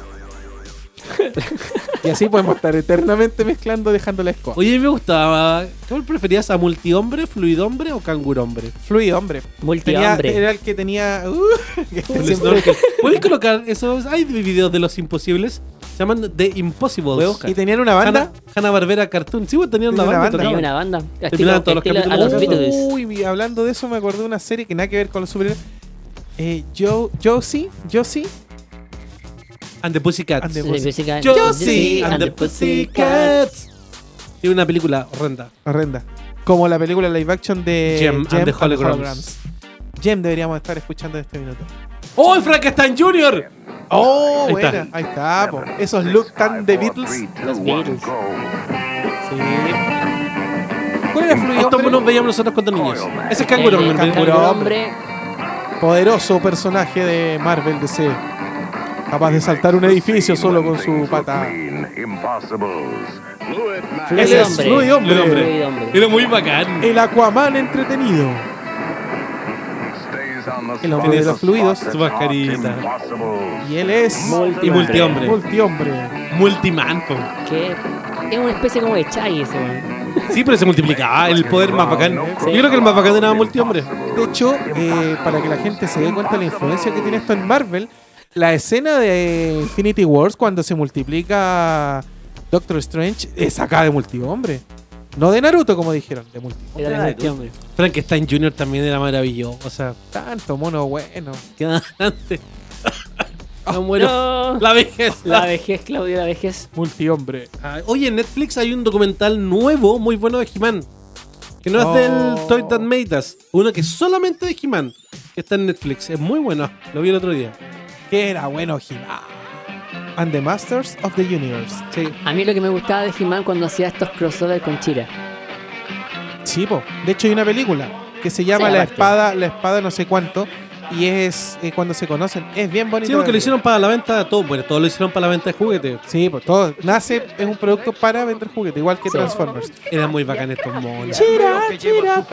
Y así podemos estar eternamente mezclando, dejando la escoba. Oye, me gustaba. ¿Qué preferías a multihombre, fluidhombre o cangurombre? Fluido, hombre. Tenía, Multihombre. era el que tenía. uh, que siempre-. ¿Puedes colocar esos? Hay videos de los imposibles. Se llaman The Impossibles. y tenían una banda. Hanna Barbera Cartoon. Sí, pues tenían una Tenían banda. tocaban. una banda. Terminaban Estilo, todos los a capítulos los con Beatles. Uy, hablando de eso, me acordé de una serie que nada que ver con los superhéroes. Eh, Josie, Josie, And the Pussycats. And the Sí, Pussycats. Josie and the Pussycats. Tiene una película horrenda. horrenda. Como la película live action de Gem and the Holograms. Gem deberíamos estar escuchando en este minuto. ¡Oh, Frankenstein Jr.! Oh, Ahí buena. está. Ahí está, po. Esos look tan de Beatles. Los Beatles. Sí. ¿Cuál era Fluido Estos Hombre? nos veíamos nosotros cuando niños. Ese es Canguro El Hombre. Canguro. Hombre. Poderoso personaje de Marvel DC. Capaz de saltar un edificio solo con su pata. Él Fluido es Hombre. Fluido Hombre. Hombre. Era muy bacán. El Aquaman entretenido. El hombre de los fluidos. Su mascarita. Y él es. Y multihombre. Multihombre. Multiman, po. Que es una especie como de Chai ese. Sí, pero se multiplicaba. El poder más bacán. Yo creo que el más bacán era multihombre. De hecho, eh, para que la gente se dé cuenta de la influencia que tiene esto en Marvel, La escena de Infinity Wars cuando se multiplica Doctor Strange es acá de multihombre. No de Naruto, como dijeron, de multihombre. Era de multihombre. Frankenstein Jr. también era maravilloso. O sea, Tanto mono bueno. que adelante. (laughs) No muero. No. La vejez. La vejez, Claudia, la vejez. Multihombre. Ah, Oye, en Netflix hay un documental nuevo, muy bueno de He-Man. Que no Oh. es del Toy That Made Us. Uno que es solamente de He-Man. Que está en Netflix. Es muy bueno. Lo vi el otro día. Que era bueno, He-Man. And the Masters of the Universe. Sí. A mí lo que me gustaba de He-Man cuando hacía estos crossover con Chira. Sí, po. De hecho, hay una película que se llama Sí, La aparte. Espada, La Espada no sé cuánto. Y es eh, cuando se conocen. Es bien bonito. Sí, porque lo hicieron para la venta. Todo, bueno, todo lo hicieron para la venta de juguetes. Sí, pues todo. Nace, es un producto para vender juguetes, igual que Transformers. Eran muy bacanes estos monos. Chira, chira.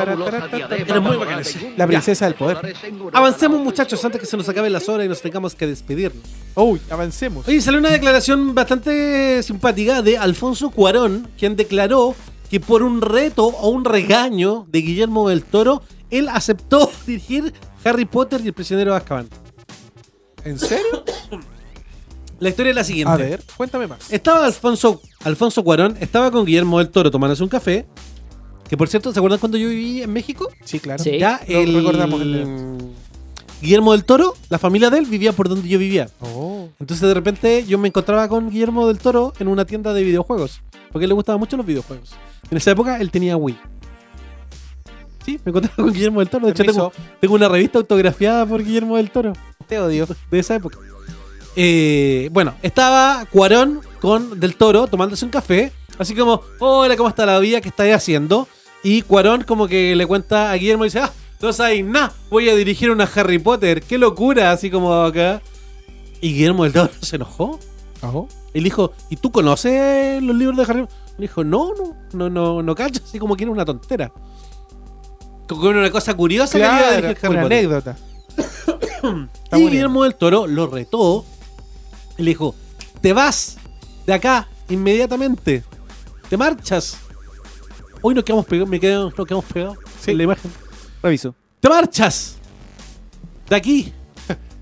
Eran muy bacanes. La princesa del poder. Avancemos, muchachos, antes que se nos acabe las horas y nos tengamos que despedirnos. Uy, avancemos. Oye, salió una declaración bastante simpática de Alfonso Cuarón, quien declaró que por un reto o un regaño de Guillermo del Toro, él aceptó (laughs) dirigir Harry Potter y el prisionero de Azkaban. ¿En serio? La historia es la siguiente. A ver, cuéntame más. Estaba Alfonso, Alfonso Cuarón, estaba con Guillermo del Toro tomándose un café. Que por cierto, ¿se acuerdan cuando yo viví en México? Sí, claro. Sí. Ya Lo el recordamos el- Guillermo del Toro, la familia de él vivía por donde yo vivía. Oh. Entonces de repente yo me encontraba con Guillermo del Toro en una tienda de videojuegos. Porque a él le gustaban mucho los videojuegos. En esa época él tenía Wii. Sí, me encontraba con Guillermo del Toro. De hecho, tengo una revista autografiada por Guillermo del Toro. Te odio. De esa época. Eh, bueno, estaba Cuarón con Del Toro tomándose un café. Así como, hola, ¿cómo está la vida? ¿Qué estáis haciendo? Y Cuarón como que le cuenta a Guillermo y dice, ah, no sabéis nada, voy a dirigir una Harry Potter. ¡Qué locura! Así como acá. Y Guillermo del Toro (laughs) se enojó. Ajá. Él dijo, ¿y tú conoces los libros de Harry Potter? Le dijo, no, no, no, no, no cacho, así como que era una tontera. Que era una cosa curiosa que Claro, Harry una Potter. anécdota. (coughs) Y. Guillermo del Toro lo retó y le dijo, te vas de acá inmediatamente, te marchas. Hoy nos quedamos pegados, me quedo, nos quedamos pegados en la imagen. Reviso. Te marchas de aquí,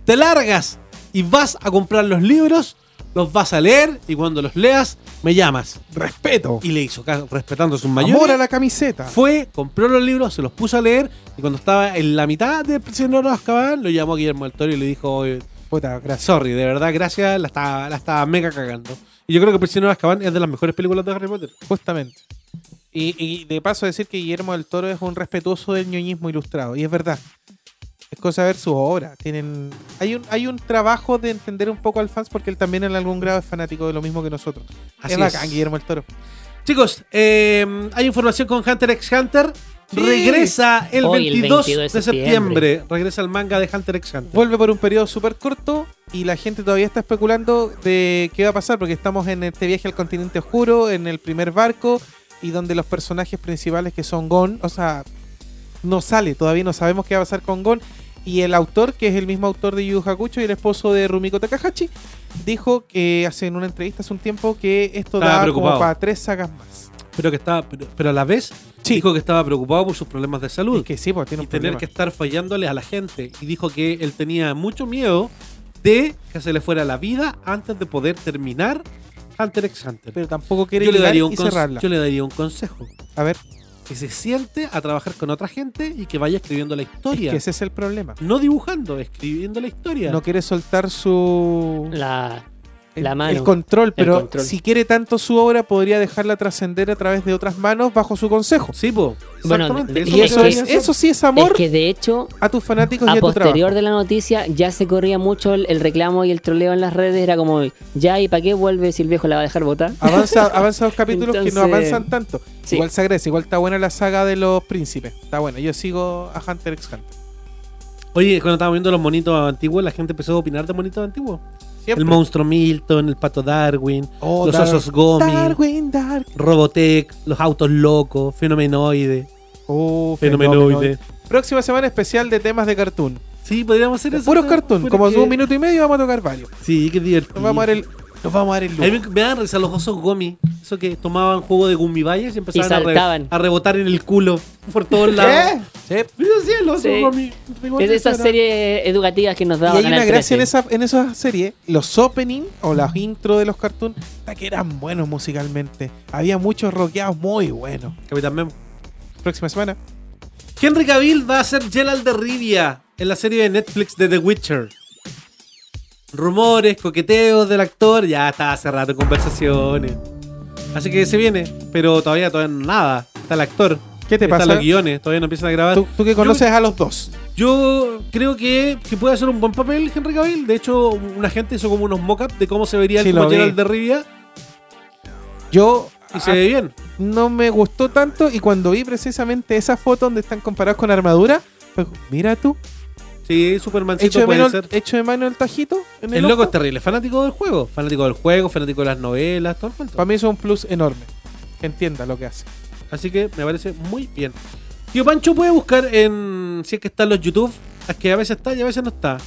te largas y vas a comprar los libros, los vas a leer y cuando los leas me llamas. Respeto. Y le hizo caso, respetando sus mayores. Amor a la camiseta. Fue, compró los libros, se los puso a leer y cuando estaba en la mitad del prisionero de Azkaban, lo llamó Guillermo del Toro y le dijo, "Oye, Puta, gracias. sorry, de verdad, gracias, la estaba, la estaba mega cagando. Y yo creo que prisionero de Azkaban es de las mejores películas de Harry Potter. Justamente. Y, y de paso decir que Guillermo del Toro es un respetuoso del ñoñismo ilustrado. Y es verdad. Es cosa de ver su obra. Tienen, hay, un, hay un trabajo de entender un poco al fans porque él también en algún grado es fanático de lo mismo que nosotros. Así es bacán, es. Guillermo del Toro. Chicos, eh, hay información con Hunter x Hunter. Sí. Regresa el Hoy, el 22 22 de de septiembre. septiembre. Regresa el manga de Hunter x Hunter. Vuelve por un periodo súper corto y la gente todavía está especulando de qué va a pasar porque estamos en este viaje al continente oscuro, en el primer barco y donde los personajes principales que son Gon, o sea, no sale, todavía no sabemos qué va a pasar con Gon. Y el autor, que es el mismo autor de Yu Hakusho y el esposo de Rumiko Takahashi, dijo que hace en una entrevista hace un tiempo que esto da como para tres sagas más. Pero que estaba, pero, pero a la vez Sí. dijo que estaba preocupado por sus problemas de salud. Y que sí, pues tiene y un tener que estar fallándole a la gente. Y dijo que él tenía mucho miedo de que se le fuera la vida antes de poder terminar Hunter x Hunter. Pero tampoco quiere yo le, daría un y cerrarla. yo le daría un consejo. A ver, Que se siente a trabajar con otra gente y que vaya escribiendo la es historia. que ese es el problema. No dibujando, escribiendo la historia. No quiere soltar su... La, el, la mano. el control, pero control. si quiere tanto su obra, podría dejarla trascender a través de otras manos bajo su consejo. Sí, po. Bueno, Exactamente. de- Y eso, es es, que- eso sí es amor Es que de hecho, a tus fanáticos y a tu posterior trabajo. de la noticia ya se corría mucho el, el reclamo y el troleo en las redes. Era como, ya, ¿y para qué vuelve si el viejo la va a dejar votar? Avanza, avanza los capítulos que no avanzan tanto. sí. Igual se agradece, igual está buena la saga de los príncipes. Está buena. Yo sigo a Hunter x Hunter. Oye, cuando estábamos viendo los monitos antiguos, la gente empezó a opinar de monitos antiguos. Siempre. El monstruo Milton, el pato Darwin, Oh, los Dar- osos Gomi, Darwin, Dark. Robotech, los autos locos, Fenomenoide. Oh, Fenomenoide. Fenomenoide. Próxima semana especial de temas de cartoon. Sí, podríamos hacer eso. Puros cartoon. Como que- un minuto y medio vamos a tocar varios. Sí, qué divertido. Vamos a dar el, nos vamos a dar el A mí lujo. me, dan risa los osos Gomi. Eso que tomaban jugo de gumibayas y empezaban a, re- saltaban. a rebotar en el culo por todos lados. Mira cielo, Sí. somos mi- igual Es de esas series educativas que nos Y daban hay una gracia en 13. esa, en esa serie, los opening o las intro de los cartoons, que eran buenos musicalmente. Había muchos rockeados muy buenos. Capitán Memo. Próxima semana. Henry Cavill va a ser Gerald de Rivia en la serie de Netflix de The Witcher. Rumores, coqueteos del actor, ya está hace rato conversaciones. Así que se viene, pero todavía, todavía nada. Está el actor. ¿Qué te Están pasa? los guiones, todavía no empiezan a grabar. Tú, tú que conoces a los dos. Yo creo que, que puede hacer un buen papel Henry Cavill. De hecho, una gente hizo como unos mock-ups de cómo se vería Sí, el como. Gerald de Rivia. Yo Y se ve bien. no me gustó tanto y cuando vi precisamente esa foto donde están comparados con armadura, fue, mira tú, Sí, Supermancito hecho de, puede mano, ser. hecho de mano el tajito. En El el loco es terrible, fanático del juego. Fanático del juego, fanático de las novelas, todo el cuento. Para mí eso es un plus enorme. Que entienda lo que hace. Así que me parece muy bien. Tío Pancho puede buscar en. Si es que está en los YouTube. Es que a veces está y a veces no está.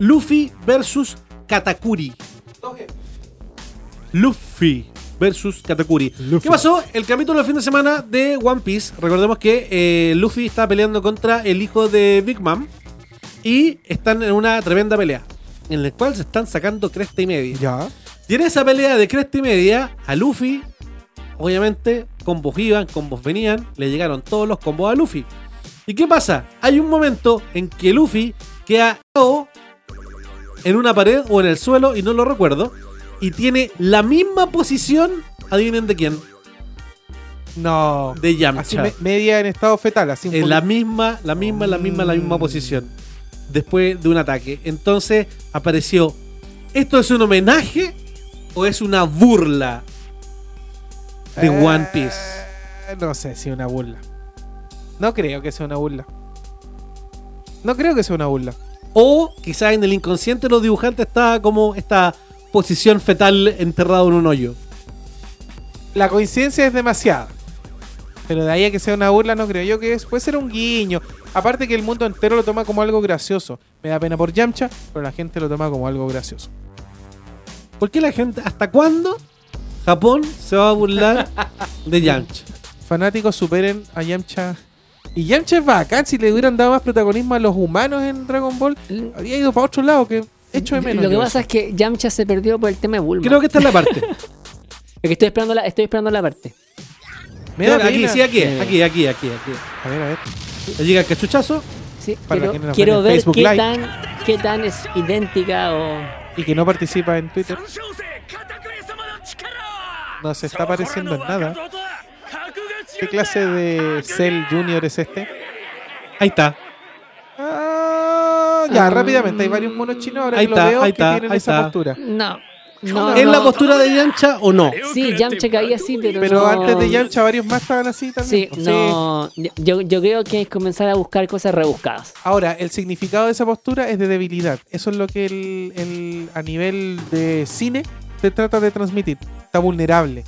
Luffy versus Katakuri. Luffy versus Katakuri. ¿Qué pasó? El capítulo del fin de semana de One Piece. Recordemos que eh, Luffy está peleando contra el hijo de Big Mom. Y están en una tremenda pelea. En la cual se están sacando cresta y media. Ya. Y en esa pelea de cresta y media, a Luffy, obviamente, combos iban, combos venían, le llegaron todos los combos a Luffy. ¿Y qué pasa? Hay un momento en que Luffy queda en una pared o en el suelo, y no lo recuerdo, y tiene la misma posición, adivinen de quién, No. de Yamcha. Así me- media en estado fetal, así En la misma, la misma, la misma, la misma posición. Después de un ataque. Entonces apareció. ¿Esto es un homenaje o es una burla de Eh, One Piece? No sé si una burla. No creo que sea una burla. No creo que sea una burla. O quizás en el inconsciente de los dibujantes está como esta posición fetal enterrado en un hoyo. La coincidencia es demasiada. Pero de ahí a que sea una burla no creo yo que es. Puede ser un guiño. Aparte que el mundo entero lo toma como algo gracioso. Me da pena por Yamcha, pero la gente lo toma como algo gracioso. ¿Por qué la gente, hasta cuándo Japón se va a burlar (laughs) de Yamcha? Fanáticos superen a Yamcha. Y Yamcha es bacán. Si le hubieran dado más protagonismo a los humanos en Dragon Ball, habría ido para otro lado que echo de menos. Lo que pasa eso. es que Yamcha se perdió por el tema de Bulma. Creo que esta es la parte. (laughs) Es que estoy esperando la, estoy esperando la parte. Me da aquí, sí, aquí, Eh. aquí, aquí, aquí, aquí. A ver, a ver. Le llega el cachuchazo. Sí, Para quiero, quiero ver Facebook qué Live. tan, qué tan es idéntica o. Y que no participa en Twitter. No se está apareciendo en nada. ¿Qué clase de Cell Junior es este? Ahí está. Ah, ya, Ah. rápidamente. Hay varios monos chinos ahora Ahí que lo está, veo ahí que está, tienen ahí esa está. postura. No. No, ¿Es no. la postura de Yamcha o no? Sí, Yamcha caía así, pero. Pero no- antes de Yamcha varios más estaban así también. Sí, no. Yo, yo creo que es comenzar a buscar cosas rebuscadas. Ahora, el significado de esa postura es de debilidad. Eso es lo que el, el- a nivel de cine te trata de transmitir. Está vulnerable.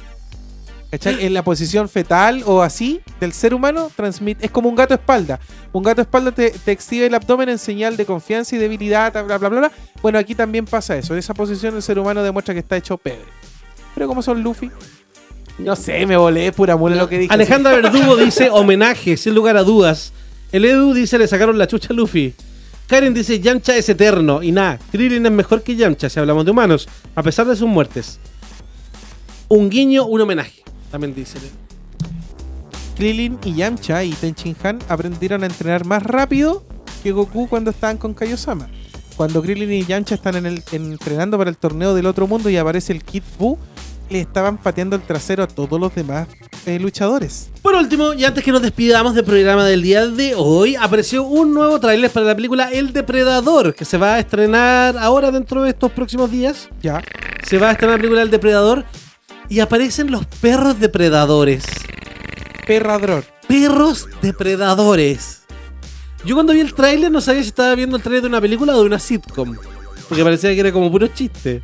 ¿Cachai? En la posición fetal o así del ser humano transmite, es como un gato espalda. Un gato espalda te, te exhibe el abdomen en señal de confianza y debilidad, bla, bla, bla, bla. Bueno, aquí también pasa eso. En esa posición el ser humano demuestra que está hecho pebre. Pero como son Luffy, no sé, me volé pura mula lo que dije. Alejandra Verdugo (laughs) dice homenaje, sin lugar a dudas. El Edu dice le sacaron la chucha a Luffy. Karen dice Yamcha es eterno. Y nada, Krillin es mejor que Yamcha si hablamos de humanos, a pesar de sus muertes. Un guiño, un homenaje. También dice. Krillin y Yamcha y Tenchin Han aprendieron a entrenar más rápido que Goku cuando estaban con Kaiosama. Cuando Krillin y Yamcha están en el, entrenando para el torneo del otro mundo y aparece el Kid Buu, le estaban pateando el trasero a todos los demás eh, luchadores. Por último, y antes que nos despidamos del programa del día de hoy, apareció un nuevo tráiler para la película El Depredador, que se va a estrenar ahora dentro de estos próximos días. Ya. Se va a estrenar la película El Depredador y aparecen los perros depredadores. Perradror. Perros depredadores. Yo cuando vi el tráiler no sabía si estaba viendo el tráiler de una película o de una sitcom. Porque parecía que era como puro chiste.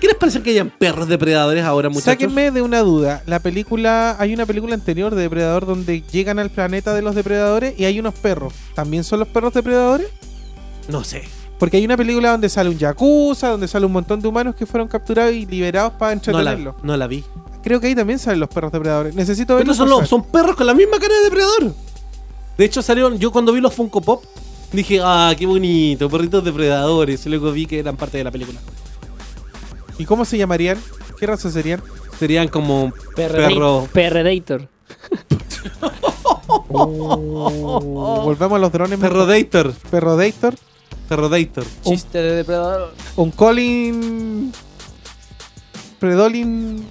¿Qué les parece que hayan perros depredadores ahora, muchachos? Sáquenme de una duda. La película, hay una película anterior de Depredador donde llegan al planeta de los depredadores y hay unos perros. ¿También son los perros depredadores? No sé. Porque hay una película donde sale un yakuza, donde sale un montón de humanos que fueron capturados y liberados para No la, entretenerlos. no la vi. Creo que ahí también salen los perros depredadores. Necesito Pero verlos. son, los- son perros con la misma cara de depredador. De hecho, salieron. Yo cuando vi los Funko Pop, dije, ah, qué bonito, perritos depredadores. Y luego vi que eran parte de la película. ¿Y cómo se llamarían? ¿Qué raza serían? Serían como perro. Perredator. (laughs) Oh, volvemos a los drones. Perrodator. Perrodator. Perrodator. Chiste de depredador. Un Colin. Predolin.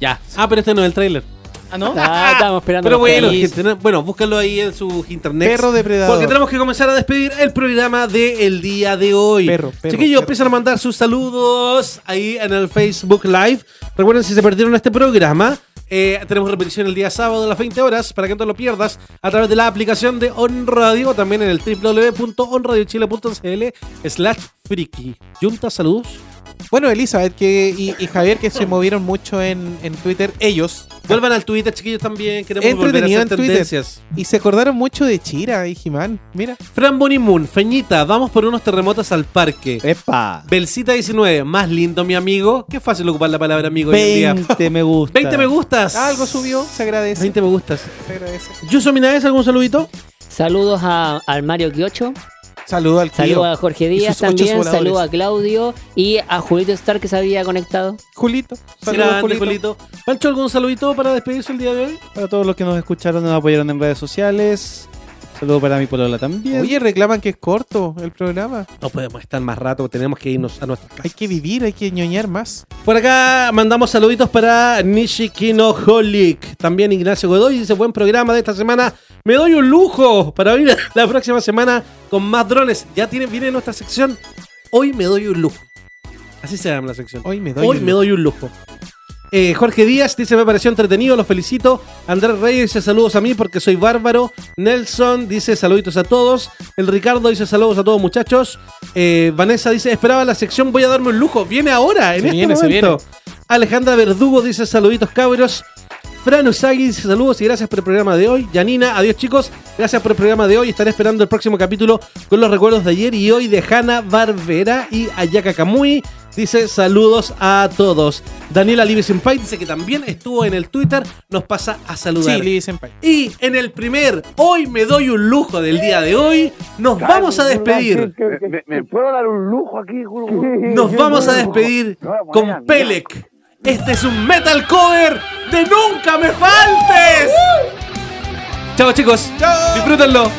Ya. Ah, pero este no es el trailer. Ah, ¿no? (laughs) Ah, estábamos esperando. Pero bueno, gente, bueno, búscalo ahí en su internet. Perro depredador. Porque tenemos que comenzar a despedir el programa del día de hoy. Perro, perro, Chiquillos, perro. empiezan a mandar sus saludos ahí en el Facebook Live. Recuerden, si se perdieron este programa, eh, tenemos repetición el día sábado a las 20 horas para que no te lo pierdas a través de la aplicación de On Radio, también en el www.onradiochile.cl slash friki. Junta, saludos. Bueno, Elizabeth que, y, y Javier que se movieron mucho en, en Twitter, ellos. Vuelvan al Twitter, chiquillos, también. Queremos volver a Entretenido hacer en Twitter. tendencias. Y se acordaron mucho de Chira y Jimán. Mira. Fran Bonimun, Feñita, vamos por unos terremotos al parque. Epa. Belcita 19, más lindo mi amigo. Qué fácil ocupar la palabra amigo hoy en día. 20 me (laughs) gusta. 20 me gustas. Algo subió, se agradece. 20 me gustas. Se agradece. Yuso Minaes, ¿algún saludito? Saludos a, al Mario Kiocho. Saludo al tío. Saludos a Jorge Díaz también. Saludos a Claudio. Y a Julito Star que se había conectado. Julito. Saludos, Julito. Julito. Pancho, ¿algún saludito para despedirse el día de hoy? Para todos los que nos escucharon, nos apoyaron en redes sociales. Saludo para mi polola también. Oye, reclaman que es corto el programa. No podemos estar más rato, tenemos que irnos a nuestra casa. Hay que vivir, hay que ñoñar más. Por acá mandamos saluditos para Nishikino Holic. También Ignacio Godoy dice: Buen programa de esta semana. Me doy un lujo para venir (laughs) la próxima semana con más drones. Ya tiene, viene nuestra sección. Hoy me doy un lujo. Así se llama la sección. Hoy me doy Hoy un me lujo. doy un lujo. Eh, Jorge Díaz dice: Me pareció entretenido, los felicito. Andrés Reyes dice: Saludos a mí porque soy bárbaro. Nelson dice: Saluditos a todos. El Ricardo dice: Saludos a todos, muchachos. Eh, Vanessa dice: Esperaba la sección, voy a darme un lujo. Viene ahora, en Se este viene, momento. Alejandra Verdugo dice: Saluditos, cabros. Fran Usagi dice saludos y gracias por el programa de hoy. Yanina, adiós chicos. Gracias por el programa de hoy. Estaré esperando el próximo capítulo con los recuerdos de ayer y hoy de Hanna Barbera y Ayaka Kamui. Dice saludos a todos. Daniela Libby Senpai dice que también estuvo en el Twitter. Nos pasa a saludar. Sí, Libby Senpai. Y en el primer, hoy me doy un lujo del día de hoy, nos vamos a despedir. ¿Me, me puedo dar un lujo aquí? Nos vamos a despedir con Pelec. Este es un metal cover de Nunca Me Faltes. Chao chicos. Disfrútenlo.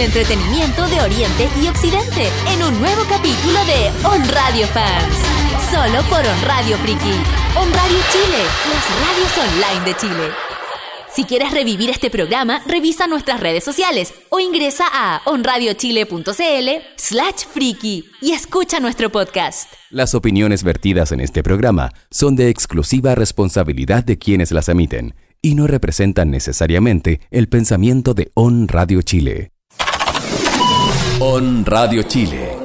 Entretenimiento de Oriente y Occidente, en un nuevo capítulo de On Radio Fans. Solo por On Radio Friki. On Radio Chile, las radios online de Chile. Si quieres revivir este programa, revisa nuestras redes sociales o ingresa a onradiochile.cl slash friki y escucha nuestro podcast. Las opiniones vertidas en este programa son de exclusiva responsabilidad de quienes las emiten y no representan necesariamente el pensamiento de On Radio Chile. On Radio Chile.